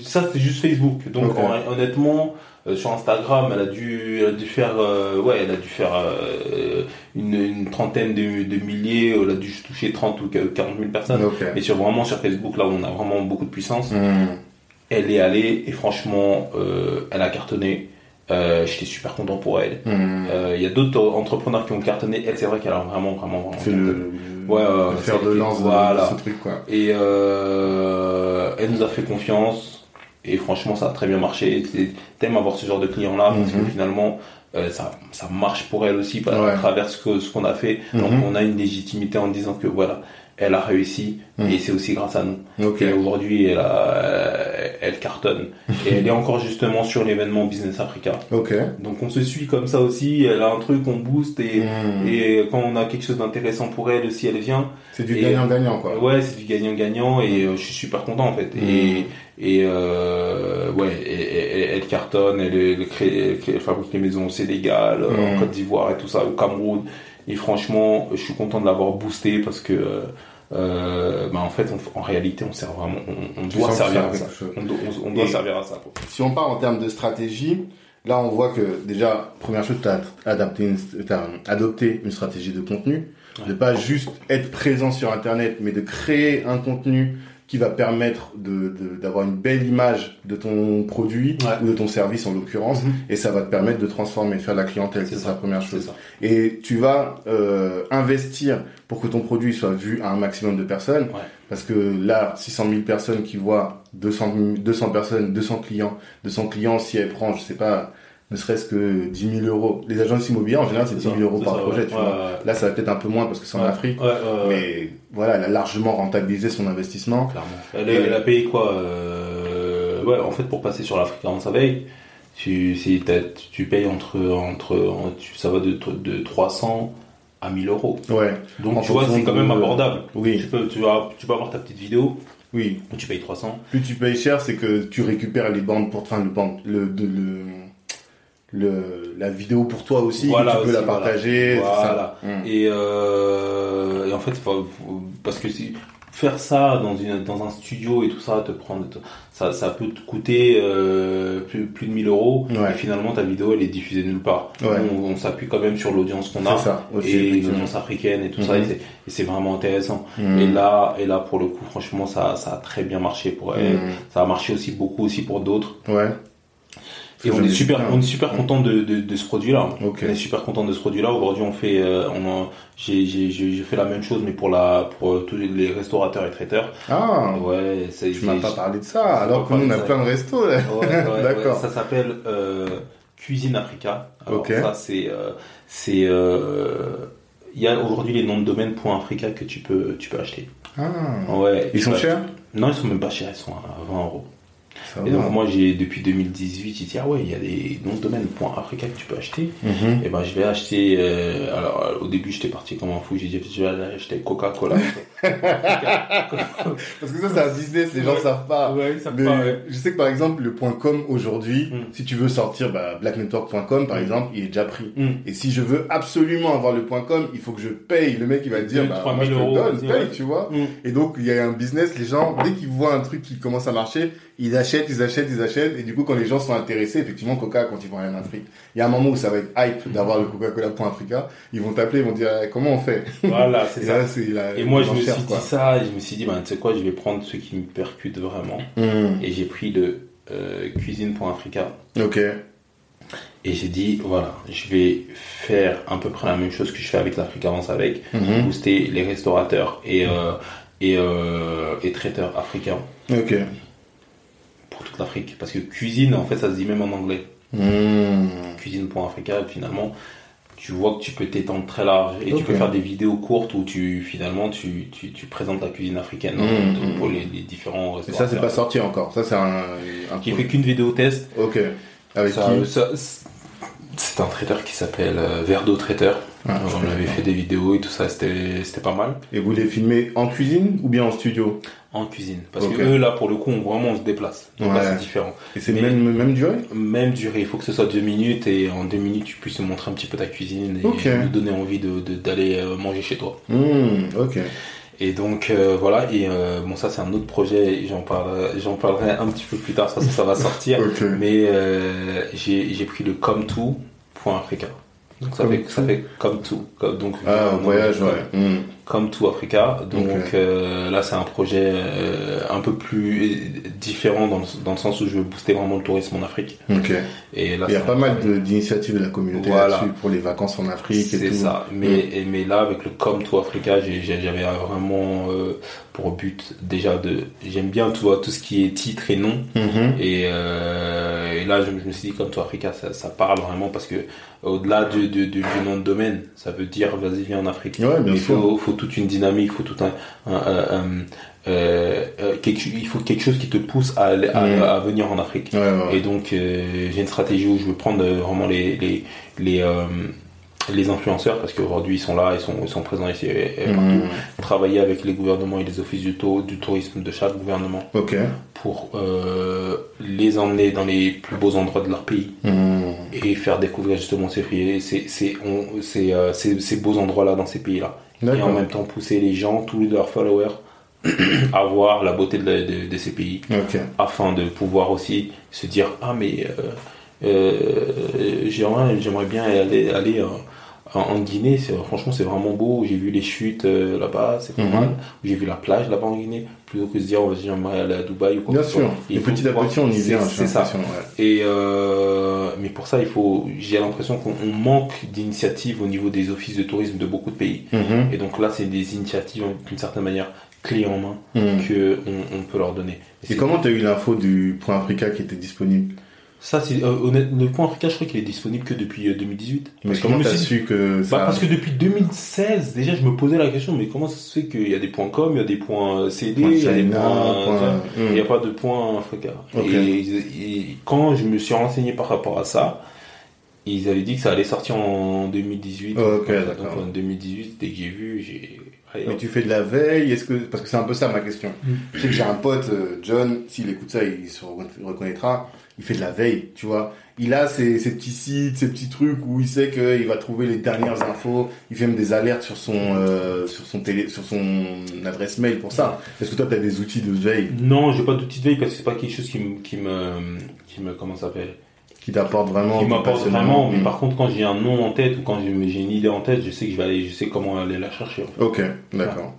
ça c'est juste Facebook. Donc honnêtement, euh, sur Instagram, elle a dû, elle a dû faire, euh, ouais, elle a dû faire euh, une, une, trentaine de, de, milliers, elle a dû toucher 30 ou 40 000 personnes. Mais sur vraiment sur Facebook, là où on a vraiment beaucoup de puissance, hmm. Elle est allée et franchement, elle a cartonné. J'étais super content pour elle. Hmm. Il y a d'autres entrepreneurs qui ont cartonné. Elle, c'est vrai qu'elle a vraiment, vraiment, vraiment. C'est le, ouais, faire de lance voilà. ce truc, quoi. Et elle nous a fait confiance et franchement, ça a très bien marché. T'aimes avoir ce genre de clients-là parce que mhm. finalement, euh, ça, ça marche pour elle aussi à travers ce qu'on a fait. Donc, mhm. on a une légitimité en disant que voilà, elle a réussi hmm. et c'est aussi grâce à nous. Et aujourd'hui, elle, elle, cartonne et elle est encore justement sur l'événement Business Africa. Donc on se suit comme ça aussi. Elle a un truc, on booste et, et quand on a quelque chose d'intéressant pour elle aussi, elle vient. C'est du gagnant-gagnant quoi. Ouais, c'est du gagnant-gagnant et euh, je suis super content en fait. Et, hmm. et euh, ouais, elle, cartonne, elle, elle, crée, elle, fabrique les maisons au Sénégal, en Côte d'Ivoire et tout ça, au Cameroun. Et franchement, je suis content de l'avoir boosté parce que euh, bah en fait, en réalité, on sert vraiment, on, doit servir à ça. On, doit servir à ça. Si on parle en termes de stratégie, là, on voit que déjà, première chose, tu as, adopté une stratégie de contenu, de pas juste être présent sur Internet, mais de créer un contenu qui va permettre de d'avoir une belle image de ton produit ou de ton service en l'occurrence mhm. et ça va te permettre de transformer de faire de la clientèle c'est la première chose. Et tu vas euh, investir pour que ton produit soit vu à un maximum de personnes parce que là 600 000 personnes qui voient 200 200 personnes 200 clients 200 clients si elle prend je sais pas ne serait-ce que 10 000 euros. Les agences immobilières, en général, c'est 10 000 euros par projet, tu vois. Là, ça va peut-être un peu moins parce que c'est en Afrique. mais voilà, elle a largement rentabilisé son investissement. Clairement. Elle, elle a payé quoi euh... Ouais, en fait, pour passer sur l'Afrique avant sa veille, tu, si tu payes entre, entre, ça va de, de 300 à 1000 euros. Ouais. Donc, tu vois, c'est quand même abordable. Oui. Tu peux, tu, vas, tu peux avoir ta petite vidéo. Oui. Tu payes 300. Plus tu payes cher, c'est que tu récupères les bandes pour, enfin, le bande, le, le, le, la vidéo pour toi aussi, voilà, tu peux la partager. Voilà. Mm. Et, euh, et, en fait, parce que si, faire ça dans, une, dans un studio et tout ça, te prendre, ça, ça peut te coûter euh, plus, plus de 1000 euros. Et finalement, ta vidéo, elle est diffusée nulle part. On, s'appuie quand même sur l'audience qu'on a ça, aussi, et l'audience africaine et tout ça. Et mm-hmm. c'est vraiment intéressant. Mm. Et là, et là, pour le coup, franchement, ça, ça a très bien marché pour elle. Mm. Ça a marché aussi beaucoup aussi pour d'autres. Ouais. Et on est, super, on est super content de, de, de ce produit-là. On est super content de ce produit-là. Aujourd'hui, on fait, euh, on j'ai, fait la même chose, mais pour la, pour euh, tous les restaurateurs et traiteurs. Ah. Ouais. Tu m'as pas parlé de ça, alors que nous, on a plein de restos, là. Ouais, ouais, D'accord. ça s'appelle, euh, Cuisine Africa. Alors, ça, c'est, euh, c'est, il y a aujourd'hui les noms de domaine .africa que tu peux, tu peux acheter. Ah. Ouais. Ils sont chers? Non, ils sont même pas chers, ils sont à 20 euros et donc moi j'ai depuis 2018 j'ai dit ah ouais il y a des noms de domaine point Africa que tu peux acheter. Mhm. et ben je vais acheter euh, alors au début j'étais parti comme un fou. J'ai dit je vais acheter Coca-Cola parce que ça c'est un business les gens savent pas ouais, savent pas, je sais que par exemple le .com aujourd'hui mm. si tu veux sortir bah, blacknetwork.com par mm. exemple il est déjà pris mm. et si je veux absolument avoir le point .com il faut que je paye le mec il va dire bah, moi je te donne paye tu vois et donc il y a un business les gens dès qu'ils voient un truc qui commence à marcher ils achètent, ils achètent, ils achètent. Et du coup, quand les gens sont intéressés, effectivement, Coca, quand ils vont aller en Afrique, il y a un moment où ça va être hype d'avoir le Coca-Cola pour Africa. Ils vont t'appeler, ils vont dire, eh, comment on fait? Voilà, c'est ça. et moi, je me suis dit ça, et je me suis dit, ben, tu sais quoi, je vais prendre ce qui me percute vraiment. Hmm. Et j'ai pris le euh, cuisine.africa. Ok. Et j'ai dit, voilà, je vais faire à peu près la même chose que je fais avec l'Afrique Avance avec, hmm. booster les restaurateurs et, euh, et, euh, et traiteurs africains. Ok toute l'Afrique. Parce que cuisine, en fait, ça se dit même en anglais. Mmh. Cuisine pour Africa, finalement, tu vois que tu peux t'étendre très large et tu peux faire des vidéos courtes où tu finalement tu, tu, tu présentes la cuisine africaine mmh. pour les, différents restaurants. Et ça c'est pas sorti encore. Ça c'est un, un qui fait qu'une vidéo test. Ok. Avec c'est un traiteur qui s'appelle euh, Verdo Traiteur. Ah, on avait fait des vidéos et tout ça, c'était pas mal. Et vous les filmez en cuisine ou bien en studio En cuisine. Parce que eux, là, pour le coup, on, vraiment, on se déplace. Donc là, c'est différent. Et c'est même, même durée Même durée. Il faut que ce soit deux minutes et en deux minutes, tu puisses montrer un petit peu ta cuisine et nous donner envie d'aller de, euh, manger chez toi. Mmh, ok. Et donc euh, voilà, et euh, bon ça c'est un autre projet, j'en parlerai, j'en parlerai un petit peu plus tard, ça ça va sortir. Mais euh, j'ai pris le point africain. Donc ça fait, ça fait comme tout. donc, ah, voyage, ouais. Hmm. Comme tout Africa. Donc euh, là, c'est un projet euh, un peu plus différent dans le, dans le, sens où je veux booster vraiment le tourisme en Afrique. Et là, Il y a pas mal d'initiatives de la communauté là-dessus pour les vacances en Afrique. C'est ça. Mais, hmm. mais là, avec le Comme tout Africa, j'avais vraiment euh, pour but déjà de... J'aime bien tout, tout ce qui est titre et nom. Mm-hmm. Et, et, là, je, me suis dit Comme tout Africa, ça, ça parle vraiment parce que au-delà du, du, du, nom de domaine. Ça veut dire vas-y viens en Afrique. Mais il faut, faut, toute une dynamique, il faut tout un, euh, euh, quelque, il faut quelque chose qui te pousse à, à, venir en Afrique. Et donc euh, j'ai une stratégie où je veux prendre vraiment les les les, les influenceurs parce qu'aujourd'hui ils sont là, ils sont, ils sont présents ici et, partout. Mmh. Travailler avec les gouvernements et les offices du, du tourisme de chaque gouvernement pour euh, les emmener dans les plus beaux endroits de leur pays mmh. et faire découvrir justement ces, ces, ces, euh, ces, ces beaux endroits-là dans ces pays-là. Et en même temps pousser les gens, tous leurs followers à voir la beauté de, de, ces pays afin de pouvoir aussi se dire ah mais euh, euh j'aimerais bien aller, aller en, Guinée, franchement, c'est vraiment beau. J'ai vu les chutes euh, là-bas, c'est pas mhm. mal. J'ai vu la plage là-bas en Guinée, plutôt que de se dire, on va j'aimerais aller à Dubaï ou quoi Bien sûr. Et petit à petit, on y vient. C'est ça. Et euh, mais pour ça, il faut. J'ai l'impression qu'on manque d'initiatives au niveau des offices de tourisme de beaucoup de pays. Mhm. Et donc là, c'est des initiatives d'une certaine manière clés en main que on, peut leur donner. Et, comment tu as eu l'info du Point Africa qui était disponible? Ça, c'est euh, le point Africa, je crois qu'il est disponible que depuis 2018. Euh, mais comment t'as su que ça... Bah, parce que depuis 2016, déjà, je me posais la question, mais comment ça se fait qu'il y a des points com, il y a des points euh, CD, il y a des points, il n'y a pas de points Africa. Et, quand je me suis renseigné par rapport à ça, ils avaient dit que ça allait sortir en 2018. donc en 2018, dès que j'ai vu, j'ai mais tu fais de la veille, est-ce que parce que c'est un peu ça ma question. Mm. Je sais que j'ai un pote John, s'il écoute ça, il se reconnaîtra il fait de la veille, tu vois. Il a ses, ses petits sites, ses petits trucs où il sait qu'il va trouver les dernières infos. Il fait même des alertes sur son euh, sur son télé, sur son adresse mail pour ça. Est-ce que toi tu as des outils de veille? Non, j'ai pas d'outils de veille parce que c'est pas quelque chose qui me qui me qui me comment s'appelle? Qui t'apporte vraiment qui m'apporte vraiment mais par contre quand j'ai un nom en tête ou quand j'ai une idée en tête je sais que je vais aller je sais comment aller la chercher ok d'accord.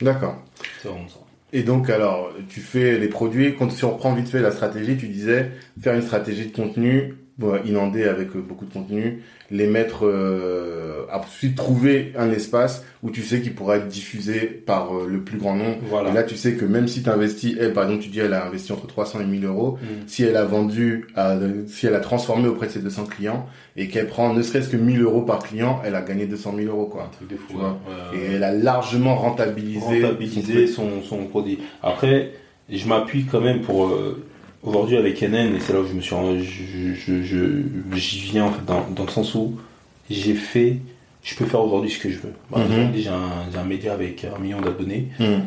D'accord. C'est vraiment ça Et donc, alors, tu fais les produits, quand tu reprends vite fait la stratégie, tu disais faire une stratégie de contenu, inonder avec beaucoup de contenu, les mettre, euh, ensuite trouver un espace où tu sais qu'il pourra être diffusé par euh, le plus grand nombre. Voilà. Et là, tu sais que même si tu investis, elle, par exemple, tu dis elle a investi entre 300 et 1000 euros, mm. si elle a vendu, si elle a transformé auprès de ses 200 clients et qu'elle prend ne serait-ce que 1000 euros par client, elle a gagné 200 000 euros, quoi. Un truc de fou. et elle a largement rentabilisé, rentabilisé son, son, produit. Après, je m'appuie quand même pour, euh, aujourd'hui avec NN, et c'est là où je me suis, j'y viens en fait, dans, dans, le sens où j'ai fait, je peux faire aujourd'hui ce que je veux. Bah, mhm. j'ai, un, un, média avec un million d'abonnés. Mhm.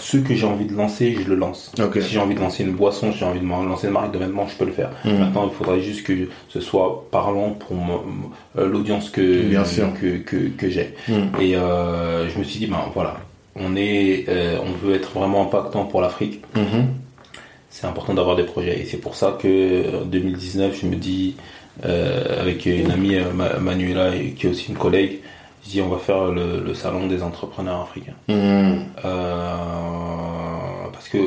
Ce que j'ai envie de lancer, je le lance. Si j'ai envie de lancer une boisson, si j'ai envie de lancer une marque de vêtements, je peux le faire. Mhm. Maintenant, il faudrait juste que ce soit parlant pour euh, l'audience que, que, que, que, j'ai. Et euh, je me suis dit, ben voilà, on est, euh, on veut être vraiment impactant pour l'Afrique c'est important d'avoir des projets. Et c'est pour ça que en 2019, je me dis, euh, avec une amie euh, Manuela, qui est aussi une collègue, je dis on va faire le, salon des entrepreneurs africains. Mmh. Euh, parce que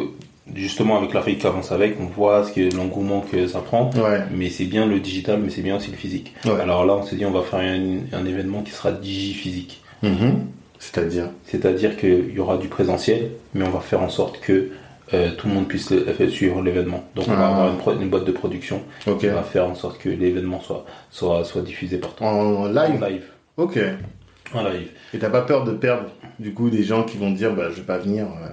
justement avec l'Afrique qui avance avec, on voit ce que l'engouement que ça prend. Mais c'est bien le digital, mais c'est bien aussi le physique. Alors là, on s'est dit on va faire un, événement qui sera digi-physique. Mmh. C'est-à-dire? C'est-à-dire qu'il y aura du présentiel, mais on va faire en sorte que euh, tout le monde puisse suivre l'événement. Donc on va ah. avoir une, boîte de production qui va faire en sorte que l'événement soit, soit, soit diffusé partout. En live En live. Ok. En live. Et t'as pas peur de perdre du coup des gens qui vont dire bah je vais pas venir euh,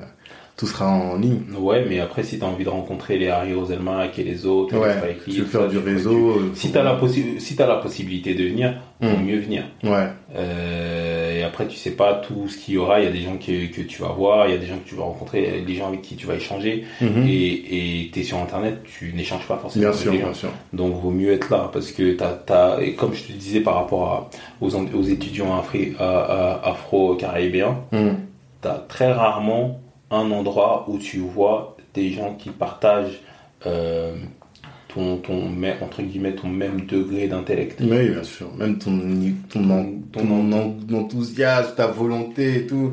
tout sera en ligne? Ouais, mais après, si tu as envie de rencontrer les Harry Roselmack et les autres, tu veux faire du réseau. Si tu as, la si as la possibilité de venir, vaut hmm. mieux venir. Ouais. Euh, et après, tu sais pas tout ce qu'il y aura. Il y a des gens que, que tu vas voir, il y a des gens que tu vas rencontrer, des gens avec qui tu vas échanger. Hmm. Et tu es sur Internet, tu n'échanges pas forcément bien sûr, Bien sûr. Donc, vaut mieux être là parce que tu as, et comme je te disais par rapport à, aux, aux étudiants afro-caribéens, hmm. tu as très rarement un endroit où tu vois des gens qui partagent euh, ton, ton, entre guillemets, ton même degré d'intellect. Oui, bien sûr. Même ton, ton, ton, enthousiasme, ta volonté et tout.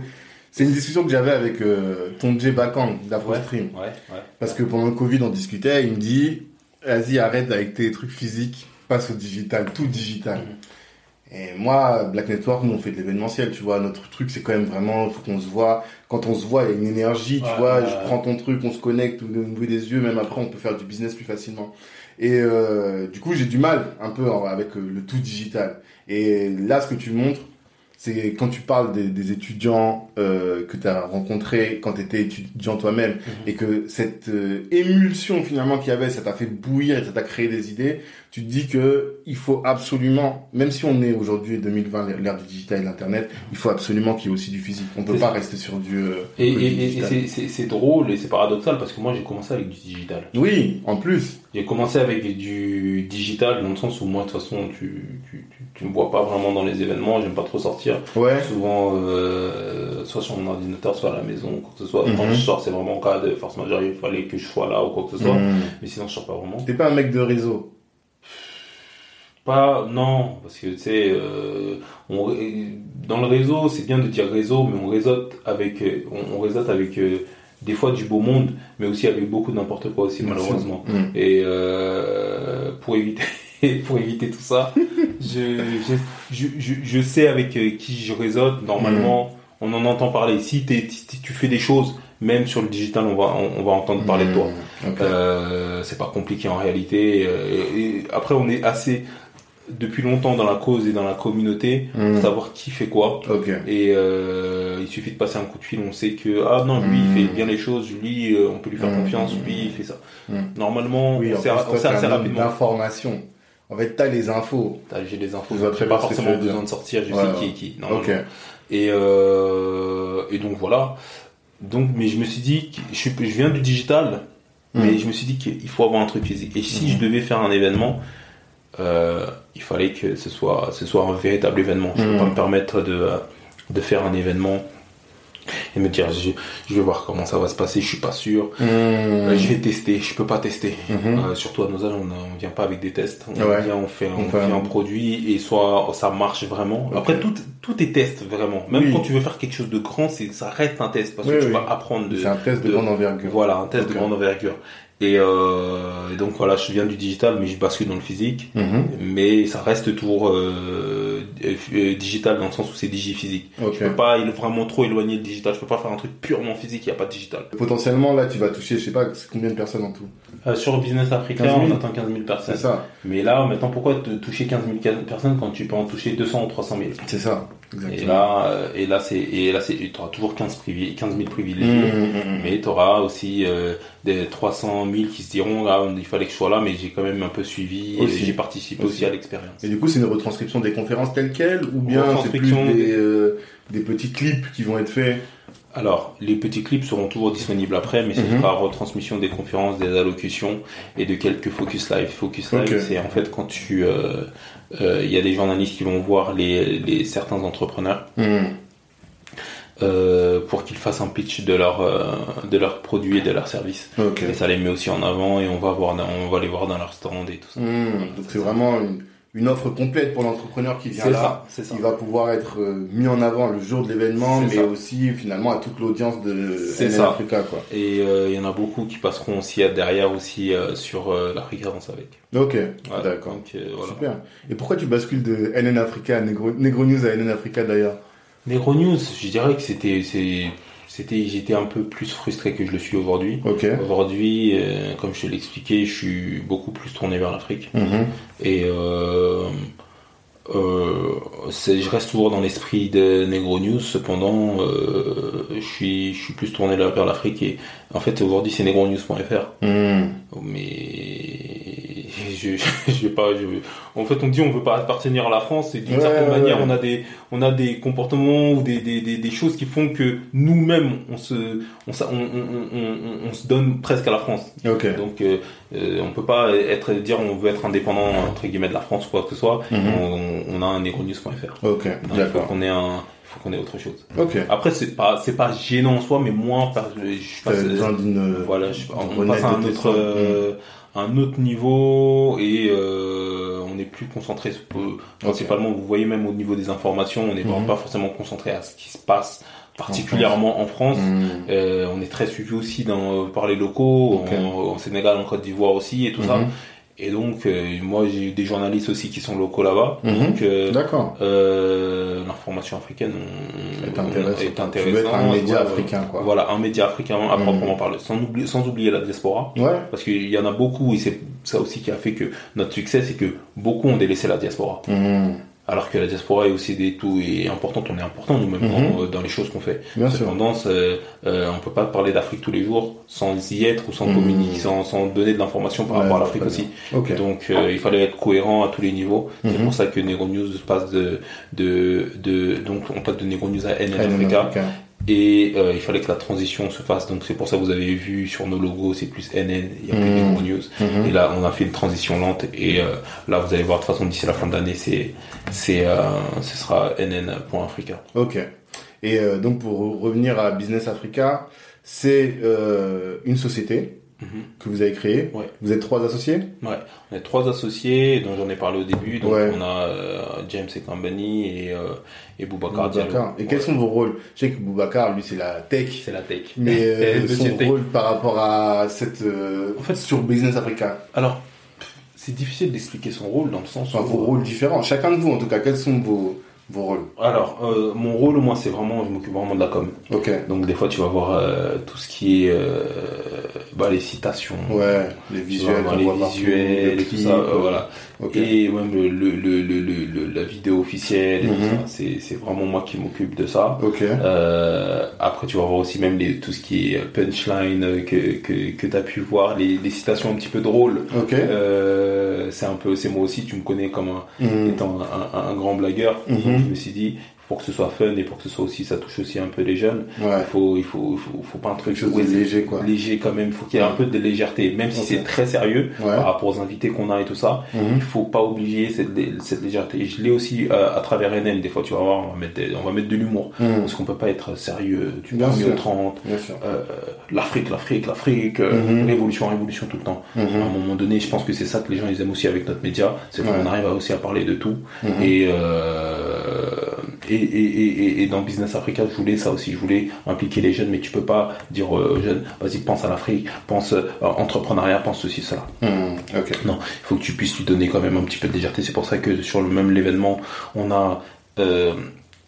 C'est une discussion que j'avais avec euh, ton J Bakang d'AfroStream. Ouais, ouais, Parce que pendant le Covid, on discutait, il me dit, vas-y, arrête avec tes trucs physiques, passe au digital, tout digital. Mhm. Et moi, Black Network, nous on fait de l'événementiel, tu vois. Notre truc, c'est quand même vraiment, il faut qu'on se voit. Quand on se voit, il y a une énergie, tu vois. je prends ton truc, on se connecte au niveau des yeux, même après, on peut faire du business plus facilement. Et euh, du coup, j'ai du mal un peu avec euh, le tout digital. Et là, ce que tu montres, c'est quand tu parles des, des étudiants euh, que tu as rencontrés quand tu étais étudiant toi-même mhm. et que cette euh, émulsion finalement qu'il y avait, ça t'a fait bouillir et ça t'a créé des idées, tu te dis que il faut absolument, même si on est aujourd'hui 2020, l'ère du digital et l'internet, il faut absolument qu'il y ait aussi du physique. On peut pas rester sur du. Euh, et, et, et c'est drôle et c'est paradoxal parce que moi j'ai commencé avec du digital. Oui, en plus. J'ai commencé avec du digital dans le sens où moi de toute façon tu, tu, tu, me vois pas vraiment dans les événements, j'aime pas trop sortir. Ouais. Souvent euh, soit sur mon ordinateur, soit à la maison, quoi que ce soit. Quand mhm. je sors, c'est vraiment en cas de force majeure, il fallait que je sois là ou quoi que ce soit. Mhm. Mais sinon je sors pas vraiment. T'es pas un mec de réseau pas, non, parce que tu sais, euh, dans le réseau, c'est bien de dire réseau, mais on réseaute avec, on, on réseaute avec euh, des fois du beau monde, mais aussi avec beaucoup de n'importe quoi aussi, malheureusement. Mm. Et euh, pour éviter, pour éviter tout ça, je, je, je, je, sais avec qui je réseaute. Normalement, mm. on en entend parler. Si, tu fais des choses, même sur le digital, on va, on, va entendre parler de toi. Mm. Euh, c'est pas compliqué en réalité. Et après, on est assez depuis longtemps dans la cause et dans la communauté, hmm. savoir qui fait quoi. Et euh, il suffit de passer un coup de fil, on sait que ah non lui il fait hmm. bien les choses, lui euh, on peut lui faire hmm. confiance, lui il fait ça. Normalement, oui, on sait assez rapidement. L'information. En fait, t'as les infos. J'ai les infos. Je pas forcément besoin de sortir, je sais qui est qui. Et euh, et donc voilà. Donc, mais je me suis dit, je, je viens du digital, mais je me suis dit qu'il faut avoir un truc physique. Et si je devais faire un événement, euh, il fallait que ce soit, ce soit un véritable événement. Je ne peux pas mm. me permettre de, de faire un événement et me dire je, vais voir comment ça va se passer, je suis pas sûr, euh, je vais tester, je peux pas tester. Mhm. surtout à nos âges, on, ne vient pas avec des tests, on vient, on fait, on, fait un... produit et soit ça marche vraiment. Après tout, tout est test vraiment. Même quand tu veux faire quelque chose de grand, ça reste un test parce que tu vas apprendre. C'est un test de, grande envergure. Voilà, un test de grande envergure. Euh, et, donc voilà, je viens du digital, mais je bascule dans le physique. Mhm. Mais ça reste toujours euh, digital dans le sens où c'est digi-physique. Je peux pas il est vraiment trop éloigné le digital. Je peux pas faire un truc purement physique, il n'y a pas de digital. Potentiellement, là, tu vas toucher, je sais pas, combien de personnes en tout? Sur Business Africa, on atteint 15 000 personnes. C'est ça. Mais là, maintenant, pourquoi te toucher 15 000 personnes quand tu peux en toucher 200 ou 300 000 C'est ça. Exactement. Et là, et là, c'est, et là, c'est, tu auras toujours 15 15 000 privilégiés, mmh, mmh, mmh. mais tu auras aussi des 300 000 qui se diront ah, il fallait que je sois là mais j'ai quand même un peu suivi et j'ai participé aussi. à l'expérience. Et du coup c'est une retranscription des conférences telles quelles ou bien c'est plus des, euh, des petits clips qui vont être faits alors, les petits clips seront toujours disponibles après, mais c'est mm retransmission des conférences, des allocutions et de quelques focus live. Focus live, c'est en fait quand tu, euh, euh, il y a des journalistes qui vont voir les, les certains entrepreneurs. Mhm. Euh, pour qu'ils fassent un pitch de leur euh, de leurs produits et de leurs services. Et ça les met aussi en avant et on va voir on va les voir dans leur stand et tout ça. Hmm. donc c'est vraiment une, une, offre complète pour l'entrepreneur qui vient là. Ça, ça. Il va pouvoir être euh, mis en avant le jour de l'événement, mais aussi finalement à toute l'audience de NN Africa quoi. Et il y en a beaucoup qui passeront aussi derrière aussi sur l'Africa Danse avec. Ok, d'accord. Super. Et pourquoi tu bascules de NN Africa à Negro, Negro News à NN Africa d'ailleurs? Negro News, je dirais que c'était, c'était, j'étais un peu plus frustré que je le suis aujourd'hui. Aujourd'hui, euh, comme je te l'expliquais, je suis beaucoup plus tourné vers l'Afrique. Mhm. Et euh, euh, je reste toujours dans l'esprit de Negro News, cependant, je suis, je suis plus tourné vers l'Afrique et en fait aujourd'hui c'est negronews.fr. Mhm. Mais je, je, vais pas, je, en fait, on dit on veut pas appartenir à la France et d'une certaine manière, on a des, on a des comportements ou des, des, des, choses qui font que nous-mêmes, on se, on, on, on, on, se donne presque à la France. Donc, euh, euh, on peut pas être dire on veut être indépendant entre guillemets de la France ou quoi que ce soit. Mhm. on, on, a un negronews.fr. Ok. Il faut qu'on ait un faut qu'on ait autre chose. Ok. Après c'est pas c'est pas gênant en soi mais que je passe voilà je, on passe à un autre euh, un autre niveau et euh, on est plus concentré principalement vous voyez même au niveau des informations on n'est mhm. pas forcément concentré à ce qui se passe particulièrement en France, mhm. euh, on est très suivi aussi dans, par les locaux, en, Sénégal, en Côte d'Ivoire aussi et tout ça. Et donc, euh, moi, j'ai eu des journalistes aussi qui sont locaux là-bas. Mhm. Donc, euh, euh, l'information africaine est, intéressante. Tu être un média africain, quoi. Voilà, un média africain à mhm. proprement parler, sans oublier, sans oublier la diaspora. Ouais. Parce qu'il y en a beaucoup, et c'est ça aussi qui a fait que notre succès, c'est que beaucoup ont délaissé la diaspora. Mhm alors que la diaspora est aussi des tout est importante, on est important nous-mêmes mhm. dans, les choses qu'on fait. Bien Cependant, euh, euh, on peut pas parler d'Afrique tous les jours sans y être ou sans mhm. communiquer, sans, sans, donner de l'information par rapport à l'Afrique aussi. Donc euh, il fallait être cohérent à tous les niveaux. C'est mhm. pour ça que Negro News passe de de de donc on passe de Negro News à NN Africa et euh, il fallait que la transition se fasse. Donc c'est pour ça que vous avez vu sur nos logos, c'est plus NN, il y a plus mmh. Negro News. Mmh. Et là, on a fait une transition lente. Et euh, là, vous allez voir de toute façon d'ici la fin d'année, c'est c'est euh, ce sera NN.Africa. Ok. Et euh, donc pour revenir à Business Africa, c'est une société Mhm. que vous avez créé. Vous êtes trois associés Ouais, on est trois associés, dont j'en ai parlé au début. Donc on a euh, James et Company et, euh, et Boubacar. Et quels sont vos rôles? Je sais que Boubacar, lui, c'est la tech. C'est la tech. Mais euh, son rôle par rapport à cette en fait, sur Business Africa? Alors, c'est difficile d'expliquer son rôle dans le sens enfin, vos rôles différents. Chacun de vous, en tout cas, quels sont vos vos rôles Alors, euh, mon rôle, moi, c'est vraiment, je m'occupe vraiment de la com. Ok. Donc, des fois, tu vas voir euh, tout ce qui est euh, bah, les citations. Ouais, les visuels, les visuels, et tout ça. voilà. Et même le, le, le, le, la vidéo officielle, mhm. c'est vraiment moi qui m'occupe de ça. Ok. après, tu vas voir aussi même les, tout ce qui est punchline que, que, que tu as pu voir, les, les, citations un petit peu drôles. Ok. c'est un peu, c'est moi aussi, tu me connais comme un, mhm. étant un, un, grand blagueur. Mhm je me suis dit, pour que ce soit fun et pour que ce soit aussi, ça touche aussi un peu les jeunes. Il faut, il faut, il faut, faut, pas un truc léger, quoi. Léger quand même. Faut qu'il y ait un peu de légèreté, même si c'est très sérieux par rapport aux invités qu'on a et tout ça. Mhm. Il faut pas oublier cette, cette légèreté. Je l'ai aussi euh, à travers NN. Des fois, tu vas voir, on va mettre, on va mettre de l'humour mhm. parce qu'on peut pas être sérieux. Sûr. 30, euh, l'Afrique, l'Afrique, l'Afrique, euh, mhm. révolution, révolution tout le temps. À un moment donné, je pense que c'est ça que les gens ils aiment aussi avec notre média, c'est qu'on arrive aussi à parler de tout et et, et, et, dans Business Africa, je voulais ça aussi. Je voulais impliquer les jeunes, mais tu peux pas dire aux jeunes, vas-y, pense à l'Afrique, pense euh, entrepreneuriat, pense ceci, cela. Hmm, non, il faut que tu puisses lui donner quand même un petit peu de légèreté. C'est pour ça que sur le même l'événement, on a euh,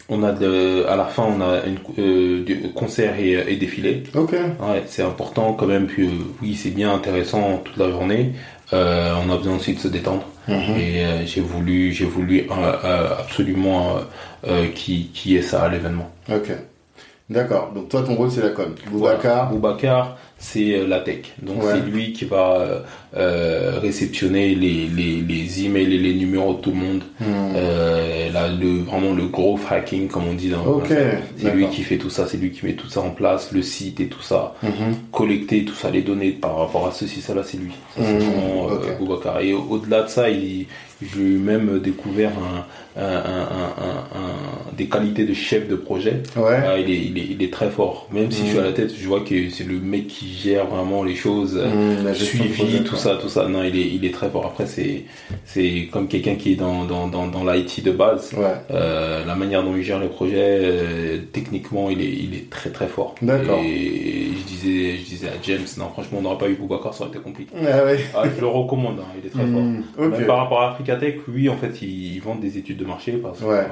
on a de, à la fin on a une euh, concert et, défilé. Ok. Ouais, c'est important quand même. Puis oui, c'est bien intéressant toute la journée. Euh, on a besoin aussi de se détendre. Mhm. Et euh, j'ai voulu, j'ai voulu euh, absolument qui qui est ça à l'événement. Ok. D'accord. Donc toi, ton rôle, c'est la com. Boubacar. Boubacar, c'est euh, la tech. Donc c'est lui qui va euh, euh, réceptionner les, les, les, emails et les numéros de tout le monde. Euh, là, le, vraiment le gros hacking, comme on dit dans okay. C'est lui qui fait tout ça, c'est lui qui met tout ça en place, le site et tout ça. Hmm. Collecter tout ça, les données par rapport à ceci, ça là, c'est lui. Ça, hmm. vraiment euh, Boubacar. Et au-delà de ça, il, j'ai même découvert un, un, un, des qualités de chef de projet. Ouais. Ah, il, est, il, est, il, est, très fort. Même si je suis à la tête, je vois que c'est le mec qui gère vraiment les choses, mmh, suivi, tout ça, tout ça. Non, il est, il est très fort. Après, c'est, c'est comme quelqu'un qui est dans, dans, dans, dans l'IT de base. Ouais. Euh, la manière dont il gère les projets, euh, techniquement, il est, il est très très fort. D'accord. Et je disais, je disais à James, non, franchement, on n'aurait pas eu Boubacar, ça aurait été compliqué. Ah, ouais. ah, je le recommande, hein, il est très mmh, fort. Okay. Même par rapport à Africa Tech, oui, en fait, ils, vendent des études de marché parce que, ouais.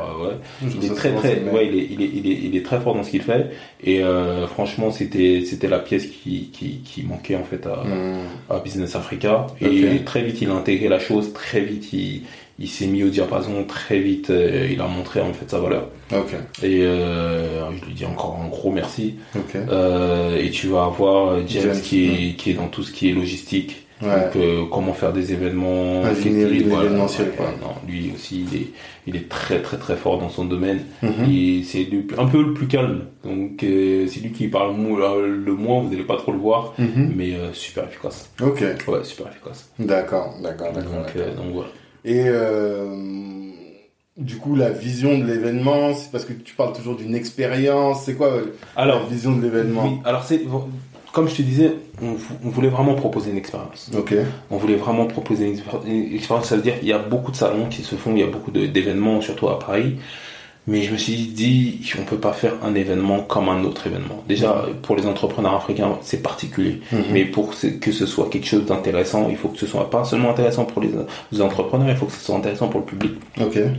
Il est très très, ouais, il est, il est, il est, il est très fort dans ce qu'il fait. Et euh, franchement, c'était, c'était la pièce qui, qui, qui manquait en fait à, hmm. à Business Africa. Et très vite, il a intégré la chose. Très vite, il, il s'est mis au diapason. Très vite, euh, il a montré en fait sa valeur. Okay. Et euh, je lui dis encore un gros merci. Okay. Euh, et tu vas avoir James, James qui est, qui est dans tout ce qui est logistique. Donc, euh, comment faire des événements événementiel, quoi. Non, lui aussi, il est, il est très très très fort dans son domaine. Et c'est un peu le plus calme. Donc, euh, c'est lui qui parle le moins, vous n'allez pas trop le voir, mhm. mais euh, super efficace. Ok. Ouais, super efficace. D'accord, d'accord, d'accord. Donc, donc, voilà. Et du coup, la vision de l'événement, c'est parce que tu parles toujours d'une expérience. C'est quoi alors, la vision de l'événement? oui, Alors, c'est comme je te disais, on, voulait vraiment proposer une expérience. On voulait vraiment proposer une, expérience. Ça veut dire qu'il y a beaucoup de salons qui se font, il y a beaucoup d'événements, surtout à Paris. Mais je me suis dit, on peut pas faire un événement comme un autre événement. Déjà, pour les entrepreneurs africains, c'est particulier. Mhm. Mais pour que ce soit quelque chose d'intéressant, il faut que ce soit pas seulement intéressant pour les, entrepreneurs, il faut que ce soit intéressant pour le public. Il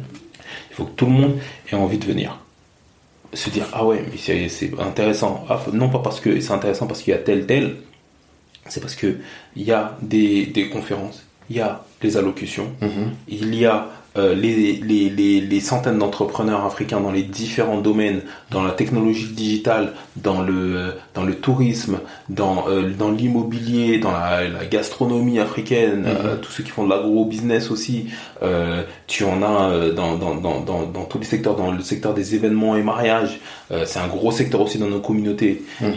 faut que tout le monde ait envie de venir se dire ah ouais mais c'est intéressant ah, non pas parce que c'est intéressant parce qu'il y a tel tel c'est parce que il y a des, des conférences il y a des allocutions mhm. il y a euh, les, les, les, les, centaines d'entrepreneurs africains dans les différents domaines, dans la technologie digitale, dans le, euh, dans le tourisme, dans, euh, dans l'immobilier, dans la, la, gastronomie africaine, mhm. tous ceux qui font de l'agro-business aussi. tu en as dans, dans, dans, dans, tous les secteurs, dans le secteur des événements et mariages. c'est un gros secteur aussi dans nos communautés. Mhm.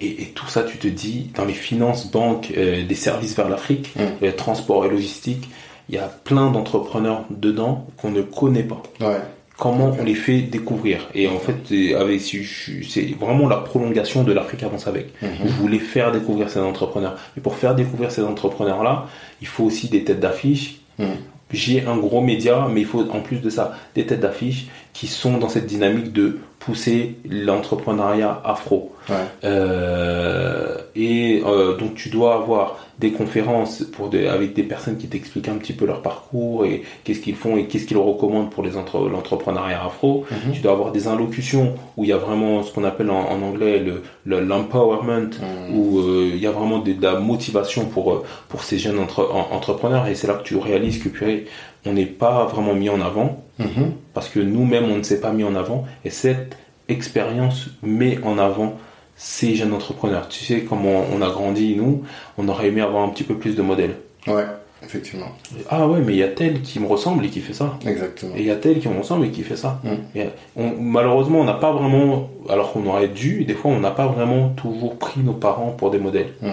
Et, et, tout ça, tu te dis, dans les finances, banques, des services vers l'Afrique, mhm. transport et logistique, il y a plein d'entrepreneurs dedans qu'on ne connaît pas. Ouais. Comment on les fait découvrir? Et en fait, avec c'est vraiment la prolongation de l'Afrique Avance avec. Mhm. Je voulais faire découvrir ces entrepreneurs. Et pour faire découvrir ces entrepreneurs-là, il faut aussi des têtes d'affiche. Mhm. J'ai un gros média, mais il faut en plus de ça des têtes d'affiche qui sont dans cette dynamique de pousser l'entrepreneuriat afro. Ouais. Euh, et euh, donc tu dois avoir des conférences pour des, avec des personnes qui t'expliquent un petit peu leur parcours et qu'est-ce qu'ils font et qu'est-ce qu'ils recommandent pour les entre, l'entrepreneuriat afro. Mhm. Tu dois avoir des allocutions où il y a vraiment ce qu'on appelle en, en anglais le, le l'empowerment Mhm. où euh, il y a vraiment de, de la motivation pour pour ces jeunes entre, en- entrepreneurs et c'est là que tu réalises que purée, on n'est pas vraiment mis en avant Mhm. parce que nous-mêmes on ne s'est pas mis en avant et cette expérience met en avant ces jeunes entrepreneurs. Tu sais comment on a grandi nous, on aurait aimé avoir un petit peu plus de modèles. Ouais. Effectivement. Ah ouais, mais il y a tel qui me ressemble et qui fait ça. Exactement. Et il y a tel qui me ressemble et qui fait ça. Mm. Et on- malheureusement, on n'a pas vraiment, alors qu'on aurait dû, des fois, on n'a pas vraiment toujours pris nos parents pour des modèles. Mmh.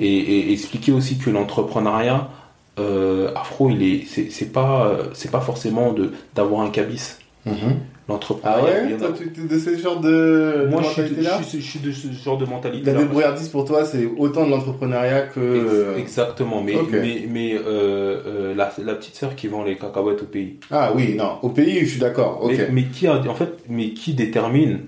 Et, et expliquer aussi que l'entrepreneuriat euh, afro, il est, c'est c'est pas, c'est pas forcément de d'avoir un cabis. Mhm. Ah L'entrepreneuriat. y ouais Toi, tu es de ce genre de, Moi, de je suis, de, mentalité-là je, suis, je suis de ce genre de mentalité. La débrouillardise pour toi, c'est autant de l'entrepreneuriat que. Exactement, mais, mais, mais euh, euh, la, la petite sœur qui vend les cacahuètes au pays. Ah oui, non. Au pays, je suis d'accord. Mais, mais qui a, en fait, mais qui détermine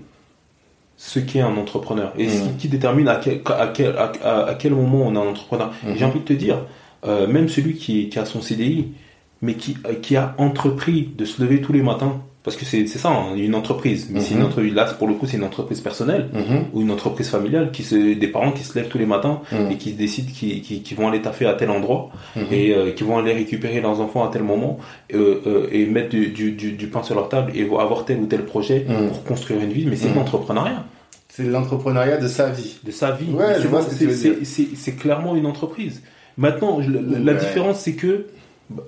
ce qu'est un entrepreneur? Et Mm. qui, qui détermine à quel, à, quel, à, à- à quel moment on est un entrepreneur? Mhm. J'ai envie de te dire, euh, même celui qui, qui a son CDI, mais qui, euh, qui a entrepris de se lever tous les matins, parce que c'est ça, hein, une entreprise, mais c'est une Mhm. entreprise, là pour le coup c'est une entreprise personnelle Mhm. ou une entreprise familiale, qui se, des parents qui se lèvent tous les matins Mhm. et qui décident qu'ils qui, qui vont aller taffer à tel endroit et euh, qui vont aller récupérer leurs enfants à tel moment euh, euh, et mettre du, du, du, du pain sur leur table et avoir tel ou tel projet pour construire une vie, mais c'est l'entrepreneuriat, C'est l'entrepreneuriat de sa vie. de sa vie. Ouais, c'est clairement une entreprise. Maintenant, la, la Ouais. différence c'est que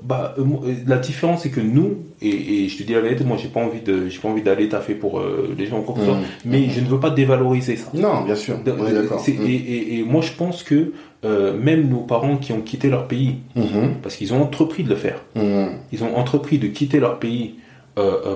bah, euh, euh, la différence c'est que nous et, et je te dis la vérité, moi j'ai pas envie de j'ai pas envie d'aller taffer pour euh, les gens soit, Mhm. mais je ne veux pas dévaloriser ça. Non, bien sûr. De- On est d'accord. Mhm. et, et- et moi je pense que euh, même nos parents qui ont quitté leur pays, Mhm. parce qu'ils ont entrepris de le faire, Mhm. ils ont entrepris de quitter leur pays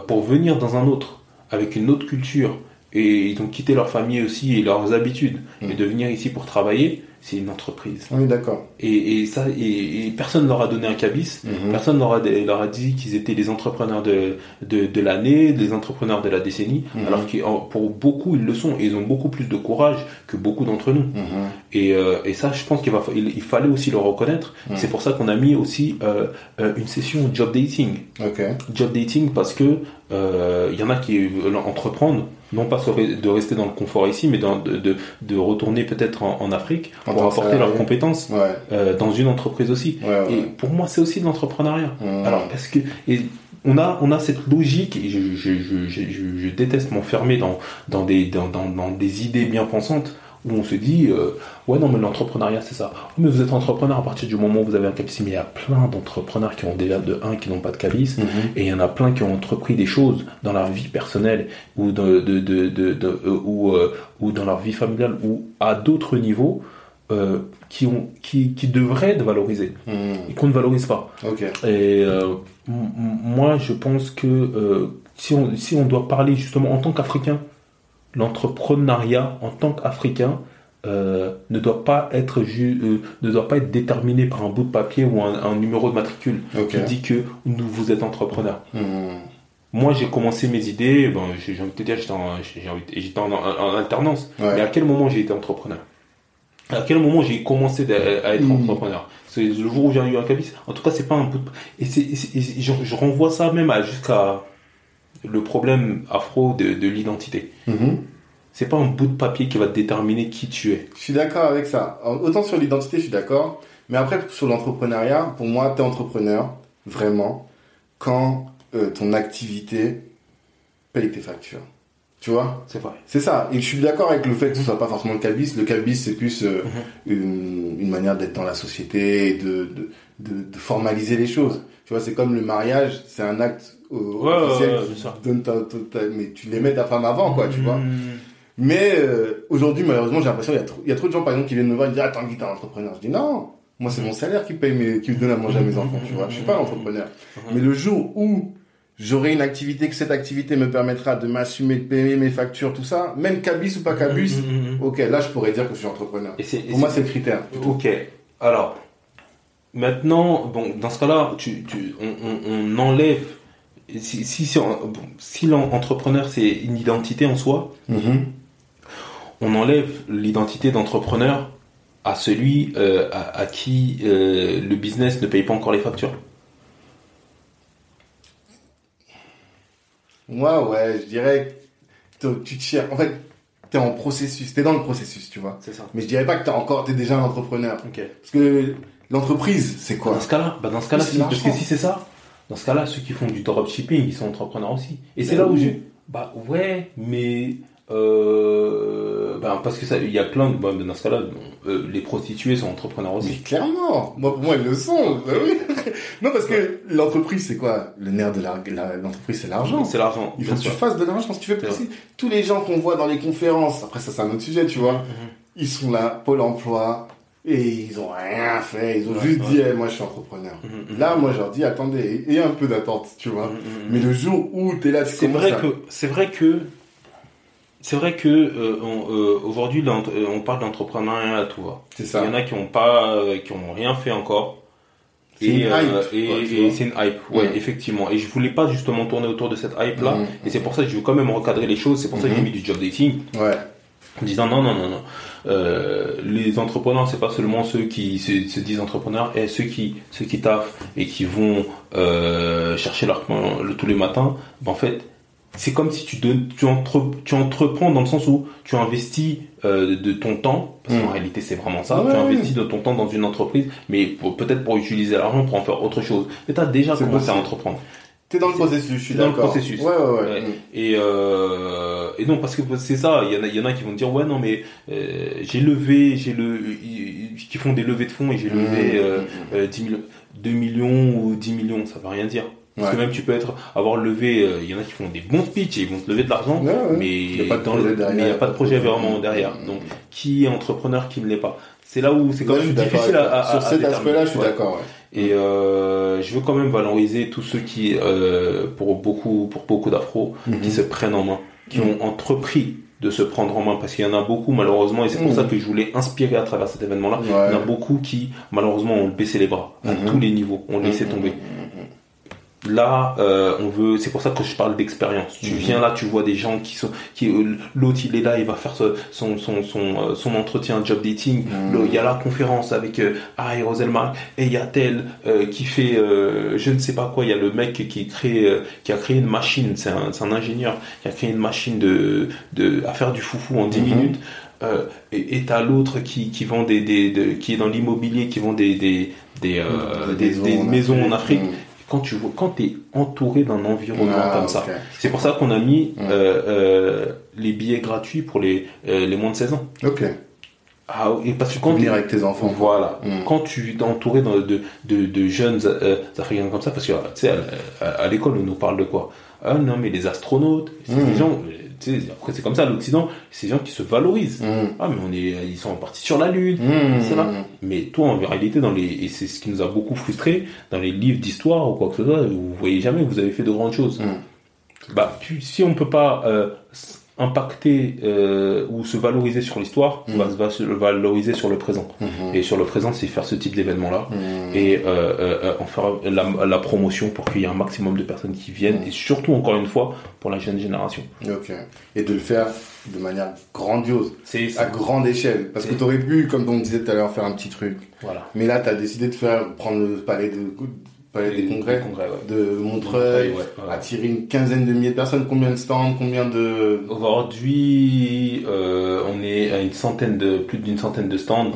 pour venir dans un autre, avec une autre culture, et ils ont quitté leur famille aussi et leurs habitudes, Mhm. et de venir ici pour travailler, c'est une entreprise. On est d'accord. Et, et ça, et, et personne leur a donné un cabis, Mhm. personne leur a, leur a dit qu'ils étaient les entrepreneurs de, de, de l'année, les entrepreneurs de la décennie, Mhm. alors que pour beaucoup ils le sont, et ils ont beaucoup plus de courage que beaucoup d'entre nous. Mhm. Et, euh, et ça, je pense qu'il va, il, il fallait aussi le reconnaître. Mhm. C'est pour ça qu'on a mis aussi euh, euh, une session job dating. Ok. Job dating parce que euh, il y en a qui veulent entreprendre, non pas de rester dans le confort ici, mais dans- de, de, retourner peut-être en, en Afrique En pour apporter salarié. leurs compétences Ouais. euh, dans une entreprise aussi. Ouais, ouais. Et pour moi, c'est aussi de l'entrepreneuriat. Mhm. Alors, parce que et on a on a cette logique et je, je, je- je déteste m'enfermer dans dans des dans, dans, dans des idées bien pensantes où on se dit euh, ouais non mais l'entrepreneuriat c'est ça. Mais vous êtes entrepreneur à partir du moment où vous avez un cabis. Mais il y a plein d'entrepreneurs qui ont déjà de un qui n'ont pas de cabis Mhm. et il y en a plein qui ont entrepris des choses dans leur vie personnelle ou de, de, de, de, de- euh, ou, euh, ou dans leur vie familiale ou à d'autres niveaux euh, qui ont qui, qui devraient être valorisés Mhm. et qu'on ne valorise pas. Et moi, je pense que si, on, si on doit parler justement en tant qu'Africain, l'entrepreneuriat en tant qu'Africain euh, ne doit pas être ju- euh, ne doit pas être déterminé par un bout de papier ou un, un numéro de matricule qui dit que nous, vous êtes entrepreneur. Mhm. Moi, j'ai commencé mes idées. Ben, j'ai envie de te dire, j'étais en, alternance. Ouais. Mais à quel moment j'ai été entrepreneur? À quel moment j'ai commencé à être Mm. entrepreneur? C'est le jour où j'ai eu un cabis? En tout cas, c'est pas un bout de... Et, je, je renvoie ça même à jusqu'à le problème afro de, de l'identité. Mhm. C'est pas un bout de papier qui va déterminer qui tu es. Je suis d'accord avec ça. Autant sur l'identité, je suis d'accord. Mais après, sur l'entrepreneuriat, pour moi, tu es entrepreneur, vraiment, quand euh, ton activité paye tes factures. Tu vois? C'est vrai. C'est ça. Et je suis d'accord avec le fait que ce soit pas forcément le cabis. Le cabis, c'est plus euh, une, une manière d'être dans la société, de, de, de formaliser les choses. Tu vois, c'est comme le mariage, c'est un acte euh, Ouais, officiel ouais, ouais, qui bien sûr. donne ta, ta- ta- mais tu les mets ta femme avant, quoi, tu vois. Mm. Mais euh, aujourd'hui, malheureusement, j'ai l'impression qu'il y, a trop- il y a trop de gens, par exemple, qui viennent me voir et me disent Attends, Guy, t'es un entrepreneur. Je dis Non, moi, c'est mon salaire qui paye mes, qui me donne à manger à mes enfants, tu vois. Je suis pas un entrepreneur. Mais le jour où j'aurai une activité, que cette activité me permettra de m'assumer, de payer mes factures, tout ça, même cabis ou pas cabis, ok, là, je pourrais dire que je suis entrepreneur. Et c'est, et Pour moi, c'est le critère. Ok. Alors, maintenant, bon, dans ce cas-là, tu, tu, on, on, on enlève. Si, si, si, bon, si l'entrepreneur c'est une identité en soi, Mhm. on enlève l'identité d'entrepreneur à celui euh, à, à qui euh, le business ne paye pas encore les factures. Moi, ouais, je dirais que tu te cherches. En fait, t'es en processus, t'es dans le processus, tu vois. C'est ça. Mais je dirais pas que t'es encore, t'es déjà un entrepreneur. Ok. Parce que l'entreprise, c'est quoi? Dans ce cas-là, bah dans ce cas-là, C'est si, parce que si c'est ça, dans ce cas-là, ceux qui font du dropshipping, ils sont entrepreneurs aussi. Et c'est là où je, bah ouais, mais euh, ben parce que ça, il y a plein de, bon, dans ce cas-là, euh, les prostituées sont entrepreneurs aussi. Mais clairement, moi pour moi ils le sont. bah oui. non parce que l'entreprise c'est quoi? Le nerf de l'entreprise c'est l'argent. C'est l'argent. Il faut que tu fasses de l'argent. Je pense que tu fais passer tous les gens qu'on voit dans les conférences. Après ça c'est un autre sujet, tu vois. Mhm. Ils sont là, Pôle Emploi, et ils ont rien fait. Ils ont Ouais, juste ouais. dit, Eh, moi je suis entrepreneur. Mhm, mhm. Là, moi je leur dis, attendez, et un peu d'attente, tu vois. Mais le jour où t'es là, tu C'est vrai à- que c'est vrai que c'est vrai que euh, euh, aujourd'hui euh, on parle d'entrepreneuriat à tout va. C'est Il ça. y en a qui ont pas euh, qui ont rien fait encore. C'est une euh, tu c'est une hype, ouais, effectivement. Et je voulais pas justement tourner autour de cette hype là. Et c'est pour ça que je veux quand même recadrer les choses. C'est pour ça que j'ai mis du job dating Ouais. en disant non non non non. Euh, les entrepreneurs c'est pas seulement ceux qui se, se disent entrepreneurs et ceux qui ceux qui taffent et qui vont euh, chercher leur pain le, tous les matins. Ben, en fait c'est comme si tu donnes tu, entre, tu entreprends dans le sens où tu investis euh, de ton temps parce qu'en Mm. réalité c'est vraiment ça Ouais, tu investis de ton temps dans une entreprise mais peut-être pour utiliser l'argent pour en faire autre chose mais tu as déjà commencé à entreprendre T'es dans le processus, je suis dans le processus. Ouais, ouais, ouais. Mm. Et, euh, et non, parce que c'est ça, il y, en a, il y en a qui vont dire, ouais, non, mais euh, j'ai levé, j'ai le, qui font des levées de fonds et j'ai levé Mm. euh, euh, 10 millions, 2 millions ou 10 millions, ça veut rien dire. Parce Ouais. que même tu peux être, avoir levé, euh, il y en a qui font des bons speeches et ils vont te lever de l'argent, Ouais, ouais. mais Il a n'y a pas de projet vraiment derrière. Mm. Donc, qui est entrepreneur, qui ne l'est pas. C'est là où c'est quand même difficile à, à, Sur à cet aspect-là, je suis d'accord. Et euh, je veux quand même valoriser tous ceux qui, euh, pour beaucoup, pour beaucoup d'afro, Mhm. qui se prennent en main, qui Mhm. ont entrepris de se prendre en main, parce qu'il y en a beaucoup malheureusement, et c'est pour Mhm. ça que je voulais inspirer à travers cet événement-là. Il y en a beaucoup qui malheureusement ont baissé les bras à tous les niveaux, ont laissé tomber. Là, euh, on veut, c'est pour ça que je parle d'expérience. Tu Mhm. viens là, tu vois des gens qui sont, qui euh, l'autre il est là, il va faire son son son euh, son entretien job dating. Mhm. Il y a la conférence avec euh, et Roselmark et il y a tel euh, qui fait je ne sais pas quoi. Il y a le mec qui crée qui a créé une machine. C'est un ingénieur qui a créé une machine de de à faire du foufou en 10 Mhm. minutes. Euh, et t'as l'autre qui qui vend des des de- qui est dans l'immobilier qui vend des des des, euh, des, des maisons en Afrique. Quand tu vois, quand t'es entouré d'un environnement Ah, comme ça, c'est pour ça qu'on a mis Mm. euh, euh, les billets gratuits pour les euh, les moins de 16 ans. Ok. Ah, et parce que quand Venir avec tes enfants. voilà, Mm. quand tu es entouré de, de, de, de jeunes africains comme ça, parce que tu sais, à, à- à l'école on nous parle de quoi? Ah non mais les astronautes, c'est Mm. des gens, tu sais, après c'est comme ça l'Occident, c'est des gens qui se valorisent. Mm. Ah mais on est, ils sont partis sur la lune, Mm. c'est là. Mais toi, en réalité, dans les et c'est ce qui nous a beaucoup frustré dans les livres d'histoire ou quoi que ce soit, vous voyez jamais que vous avez fait de grandes choses. Mm. Bah, tu- si on peut pas euh, impacter euh, ou se valoriser sur l'histoire, Mm. on va se va se valoriser sur le présent. Mhm. Et sur le présent, c'est faire ce type d'événement-là Mm. et euh, euh, euh, en faire la, la promotion pour qu'il y ait un maximum de personnes qui viennent et surtout encore une fois pour la jeune génération. Ok. Et de le faire de manière grandiose, C'est à grande échelle. Parce que C'est- t'aurais pu, comme on disait tout à l'heure, faire un petit truc. voilà. Mais là, t'as décidé de faire, prendre le palais, de, palais des congrès ouais. de Montreuil, Ouais, ouais. attirer une quinzaine de milliers de personnes. Combien de stands, combien de... Aujourd'hui, euh, on est à une centaine de plus d'une centaine de stands.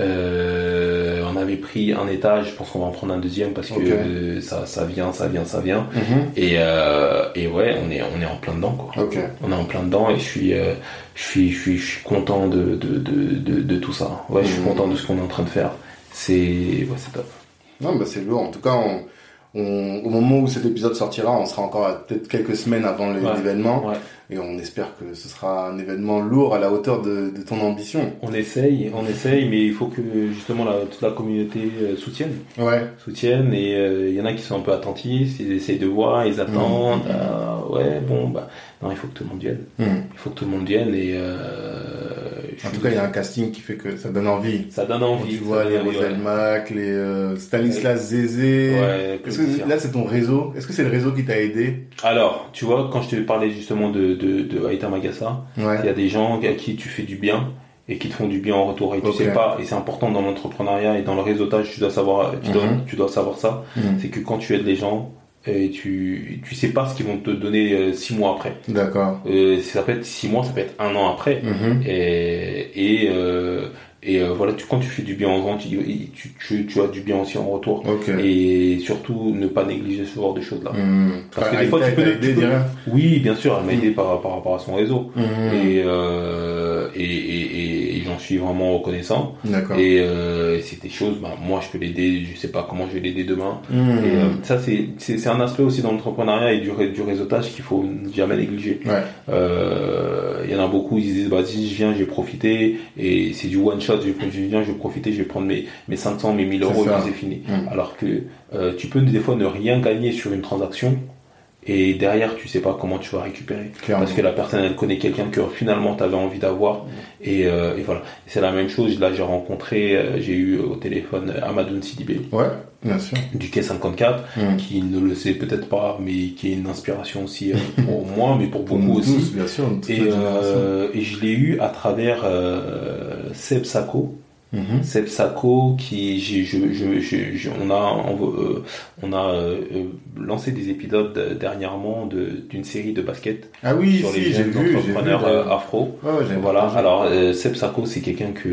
Euh, on avait pris un étage, je pense qu'on va en prendre un deuxième parce que euh, ça, ça vient, ça vient, ça vient. Mhm. Et, euh, et ouais, on est, on est en plein dedans quoi. On est en plein dedans et je suis, je suis, je suis, je suis content de, de, de, de, de tout ça. Ouais, je suis Mhm. content de ce qu'on est en train de faire. C'est, ouais, c'est top. Non, bah c'est lourd. En tout cas, on, on- au moment où cet épisode sortira, on sera encore peut-être quelques semaines avant Ouais. l'événement. Ouais. Et on espère que ce sera un événement lourd à la hauteur de, de ton ambition. On essaye, on essaye, mais il faut que justement la, toute la communauté euh, soutienne. Ouais. soutiennent et euh, il y en a qui sont un peu attentifs, ils essayent de voir, ils attendent. Mhm. ah, ouais, bon, bah, non, il faut que tout le monde vienne. Mhm. Il faut que tout le monde vienne et euh, En tout cas, il y a un casting qui fait que ça donne envie. ça donne envie. tu vois les envie, Rosel ouais. Mac, les euh, Stanislas Zézé. Que là c'est ton réseau? Est-ce que c'est le réseau qui t'a aidé? Alors, tu vois, quand je te parlais justement de, de, de Aïta Magassa, il y a des gens à qui tu fais du bien et qui te font du bien en retour. Et tu Ok. sais pas, et c'est important dans l'entrepreneuriat et dans le réseautage, tu dois savoir, tu dois, Mhm. tu dois savoir ça. Mhm. C'est que quand tu aides les gens, et tu, tu sais pas ce qu'ils vont te donner euh, six mois après. D'accord. Euh, ça peut être six mois, ça peut être un an après. Mhm. Et, et euh, Et euh, voilà, tu, quand tu fais du bien aux gens, tu, tu, tu, as du bien aussi en retour. Et surtout, ne pas négliger ce genre de choses-là. Mmh. Parce que des fois, tu peux... Peux oui, bien sûr, elle m'a aidé mmh. par, par, rapport à son réseau. Mmh. Et, et, et, et j'en suis vraiment reconnaissant. Et, euh, c'est des choses, bah, moi, je peux l'aider, je sais pas comment je vais l'aider demain. Et euh, ça, c'est un aspect aussi dans l'entrepreneuriat et du, du réseautage qu'il faut jamais négliger. Il euh, y en a beaucoup, ils disent, bah, si je viens, j'ai profité, et c'est du one shot je, viens, je vais profiter, je vais prendre mes, mes 500, mes 1000 euros et c'est fini. Mm. Alors que euh, tu peux des fois ne rien gagner sur une transaction et derrière tu sais pas comment tu vas récupérer. Parce que la personne elle connaît quelqu'un que finalement tu avais envie d'avoir. Et, euh, et, voilà. C'est la même chose. Là j'ai rencontré euh, j'ai eu au téléphone Amadou Sidibé ouais bien sûr. Du K54 mm. qui ne le sait peut-être pas mais qui est une inspiration aussi pour moi mais pour beaucoup aussi. bien sûr, et, et je l'ai eu à travers Seb Sako Mm Seb Sako qui je, je, je, on a euh, on a euh, lancé des épisodes dernièrement d'une série de basket ah oui sur les jeunes entrepreneurs vu, euh, afro. Voilà. alors Seb Sako c'est quelqu'un que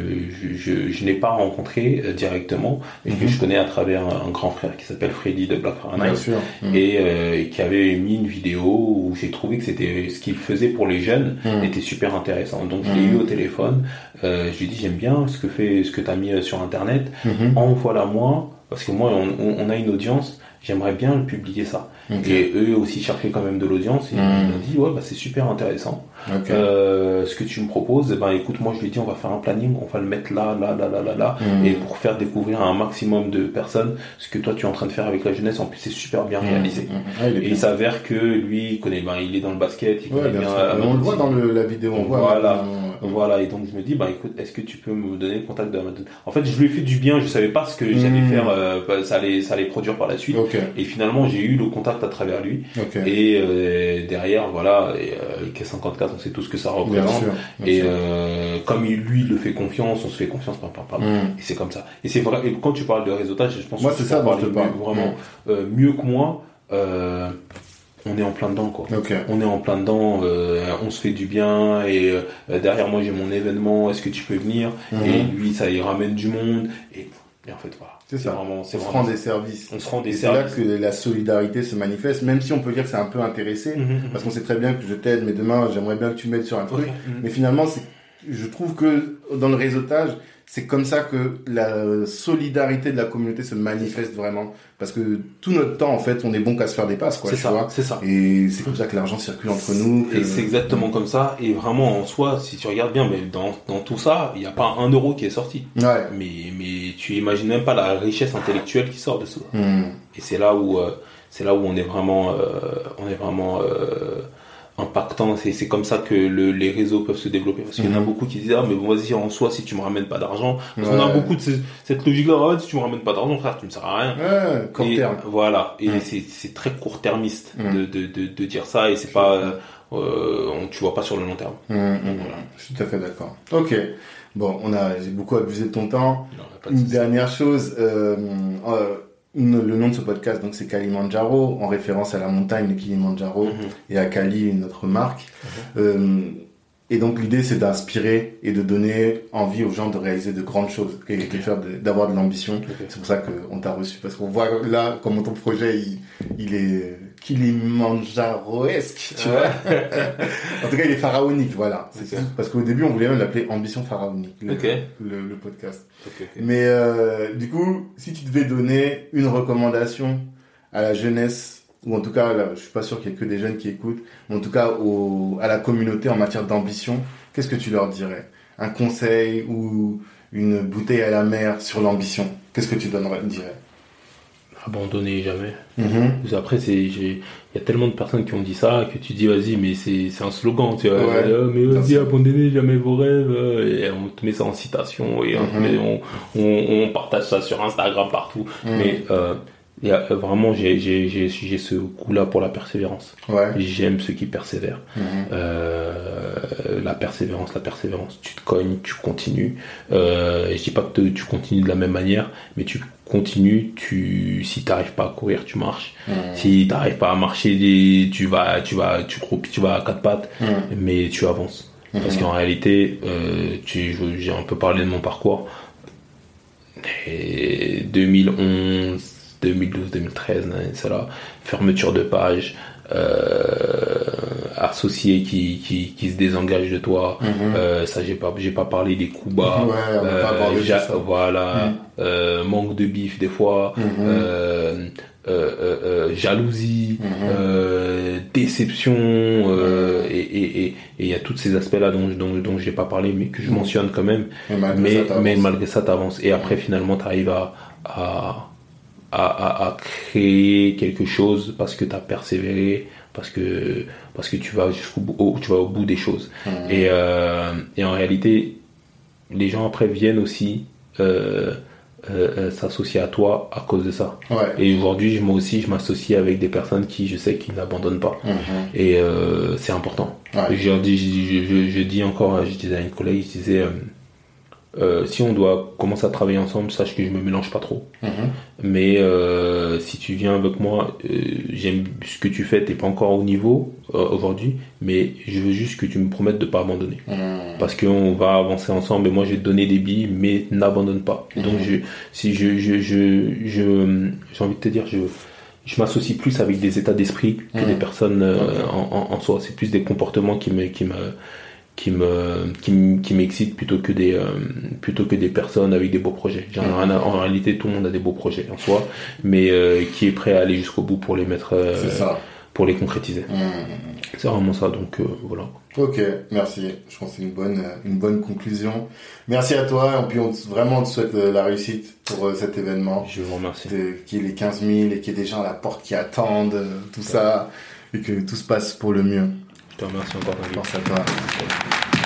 je, je, n'ai pas rencontré directement mais que mhm. je connais à travers un, grand frère qui s'appelle Freddy de Black Fahrenheit mhm. et qui avait mis une vidéo où j'ai trouvé que c'était ce qu'il faisait pour les jeunes mhm. était super intéressant. Donc je l'ai eu au téléphone. Je lui ai dit j'aime bien ce que fait ce que tu as mis euh, sur Internet, mhm. envoie-la moi, parce que moi, on, a une audience, j'aimerais bien le publier ça. Et eux aussi cherchaient quand même de l'audience, et ils mhm. m'ont dit, ouais, bah, c'est super intéressant. Euh, ce que tu me proposes, ben écoute, moi je lui ai dit, on va faire un planning, on va le mettre là, là, là, là, là, là, mhm. et pour faire découvrir à un maximum de personnes ce que toi tu es en train de faire avec la jeunesse, en plus c'est super bien réalisé. et il s'avère que lui, il connaît, ben, il est dans le basket, il connaît bien. on le voit dans la vidéo, on voit. Voilà. Voilà, et donc je me dis, bah écoute, est-ce que tu peux me donner le contact de Amadou En fait, je lui ai fait du bien, je savais pas ce que j'allais hmm. faire, euh, bah, ça, allait, ça allait produire par la suite. Et finalement, j'ai eu le contact à travers lui. Et euh, derrière, voilà, et, euh, K54, on sait tout ce que ça représente. et euh, comme il, lui, il le fait confiance, on se fait confiance, par par Et c'est comme ça. Et c'est vrai, et quand tu parles de réseautage, je pense moi, que c'est ça, parler vraiment hmm. euh, mieux que moi. On est en plein dedans quoi. On est en plein dedans, euh, on se fait du bien et euh, derrière moi j'ai mon événement, est-ce que tu peux venir mhm. Et lui ça y ramène du monde et, en fait voilà. C'est ça. Vraiment, on se rend des services. On se rend des services. C'est là que la solidarité se manifeste, même si on peut dire que c'est un peu intéressé, mhm, mhm. parce qu'on sait très bien que je t'aide, mais demain j'aimerais bien que tu m'aides sur un truc. Mais finalement, je trouve que dans le réseautage, c'est comme ça que la solidarité de la communauté se manifeste vraiment. Parce que tout notre temps, en fait, on est bon qu'à se faire des passes, quoi. C'est ça, c'est ça. Et c'est comme ça que l'argent circule entre nous. Et c'est exactement comme ça. Et vraiment, en soi, si tu regardes bien, mais dans, dans tout ça, il n'y a pas un euro qui est sorti. Ouais. Mais, mais tu imagines même pas la richesse intellectuelle qui sort de ça. Hmm. Et c'est là où, euh, c'est là où on est vraiment, euh, on est vraiment, euh, impactant. C'est comme ça que le, les réseaux peuvent se développer. Parce qu'il y en a mhm. beaucoup qui disent, ah, mais vas-y, en soi, si tu me ramènes pas d'argent. Parce qu'on a beaucoup de cette logique-là, ah, si tu me ramènes pas d'argent, frère, tu me sers à rien. Ouais, court terme. Voilà. Et c'est très court-termiste de, de, de, de, dire ça et c'est pas, euh, on, tu vois pas sur le long terme. voilà. Je suis tout à fait d'accord. Ok. Bon, on a, j'ai beaucoup abusé de ton temps. Une dernière chose, euh, euh, le nom de ce podcast, donc, c'est Kalimandjaro, en référence à la montagne de Kilimanjaro mhm. et à Kali, notre marque. Mhm. Euh, et donc, l'idée, c'est d'inspirer et de donner envie aux gens de réaliser de grandes choses et de faire d'avoir de, l'ambition. C'est pour ça qu'on t'a reçu, parce qu'on voit là comment ton projet, il, il est Kilimanjaroesque, tu vois. en tout cas, il est pharaonique, voilà. Parce qu'au début, on voulait même l'appeler Ambition pharaonique, le, le, podcast. Mais euh, du coup, si tu devais donner une recommandation à la jeunesse, ou en tout cas, là, je suis pas sûr qu'il y ait que des jeunes qui écoutent, mais en tout cas au, à la communauté en matière d'ambition, qu'est-ce que tu leur dirais? Un conseil ou une bouteille à la mer sur l'ambition? Qu'est-ce que tu donnerais, dirais? Abandonner jamais. Mm-hmm. Après, c'est, il y a tellement de personnes qui ont dit ça que tu dis vas-y, mais c'est, c'est un slogan, tu vois. Euh, mais vas-y, abandonnez jamais vos rêves. Euh, et on te met ça en citation et on, on, on, partage ça sur Instagram partout. Mm. Mais euh, y a, vraiment, j'ai, ce coup-là pour la persévérance. Ouais. J'aime ceux qui persévèrent. Mm-hmm. Euh, la persévérance, la persévérance. Tu te cognes, tu continues. Euh, je dis pas que tu continues de la même manière, mais tu continue, tu, si t'arrives pas à courir, tu marches. Mmh. Si t'arrives pas à marcher, tu vas, tu vas, tu croupis, tu vas à quatre pattes, mmh. mais tu avances. Parce qu'en réalité, euh, j'ai un peu parlé de mon parcours. Et 2011, 2012, 2013, c'est là, fermeture de page, euh, associé qui, qui, qui, se désengage de toi. Mhm. euh, ça, j'ai pas, j'ai pas parlé des coups bas. Ouais, euh, voilà, mhm. euh, manque de bif des fois. Mhm. jalousie, déception, et il y a tous ces aspects-là dont, dont, dont j'ai pas parlé, mais que je mentionne quand même. Mais, mais, malgré ça, t'avances. Et après, finalement, t'arrives à, à à, à, créer quelque chose parce que tu as persévéré, parce que, parce que tu vas jusqu'au bout, tu vas au bout des choses. Mmh. Et, euh, et en réalité, les gens après viennent aussi euh, euh, s'associer à toi à cause de ça. Ouais. Et aujourd'hui, moi aussi, je m'associe avec des personnes qui, je sais, qui n'abandonnent pas. Mmh. Et c'est important. Ouais. Je, je, je, je, dis encore, je disais à une collègue, je disais euh, si on doit commencer à travailler ensemble, sache que je me mélange pas trop. Mhm. Mais euh, si tu viens avec moi, euh, j'aime ce que tu fais, t'es pas encore au niveau aujourd'hui, mais je veux juste que tu me promettes de pas abandonner. Mhm. Parce qu'on va avancer ensemble et moi je vais te donner des billes, mais n'abandonne pas. Donc mhm. je, si je, je, je, je, j'ai envie de te dire, je, je m'associe plus avec des états d'esprit que des personnes en, en, en, soi. C'est plus des comportements qui me, qui me, qui me qui, m'excite plutôt que des euh, plutôt que des personnes avec des beaux projets. Mmh. en réalité, tout le monde a des beaux projets en soi, mais euh, qui est prêt à aller jusqu'au bout pour les mettre euh, pour les concrétiser. Mmh. C'est vraiment ça. Donc voilà. Ok, merci. Je pense que c'est une bonne une bonne conclusion. Merci à toi. Et puis on vraiment te souhaite la réussite pour cet événement. Je vous remercie. Qu'il y ait les 15 000 et qu'il y ait des gens à la porte qui attendent tout ça et que tout se passe pour le mieux. Je te remercie encore. Force à toi.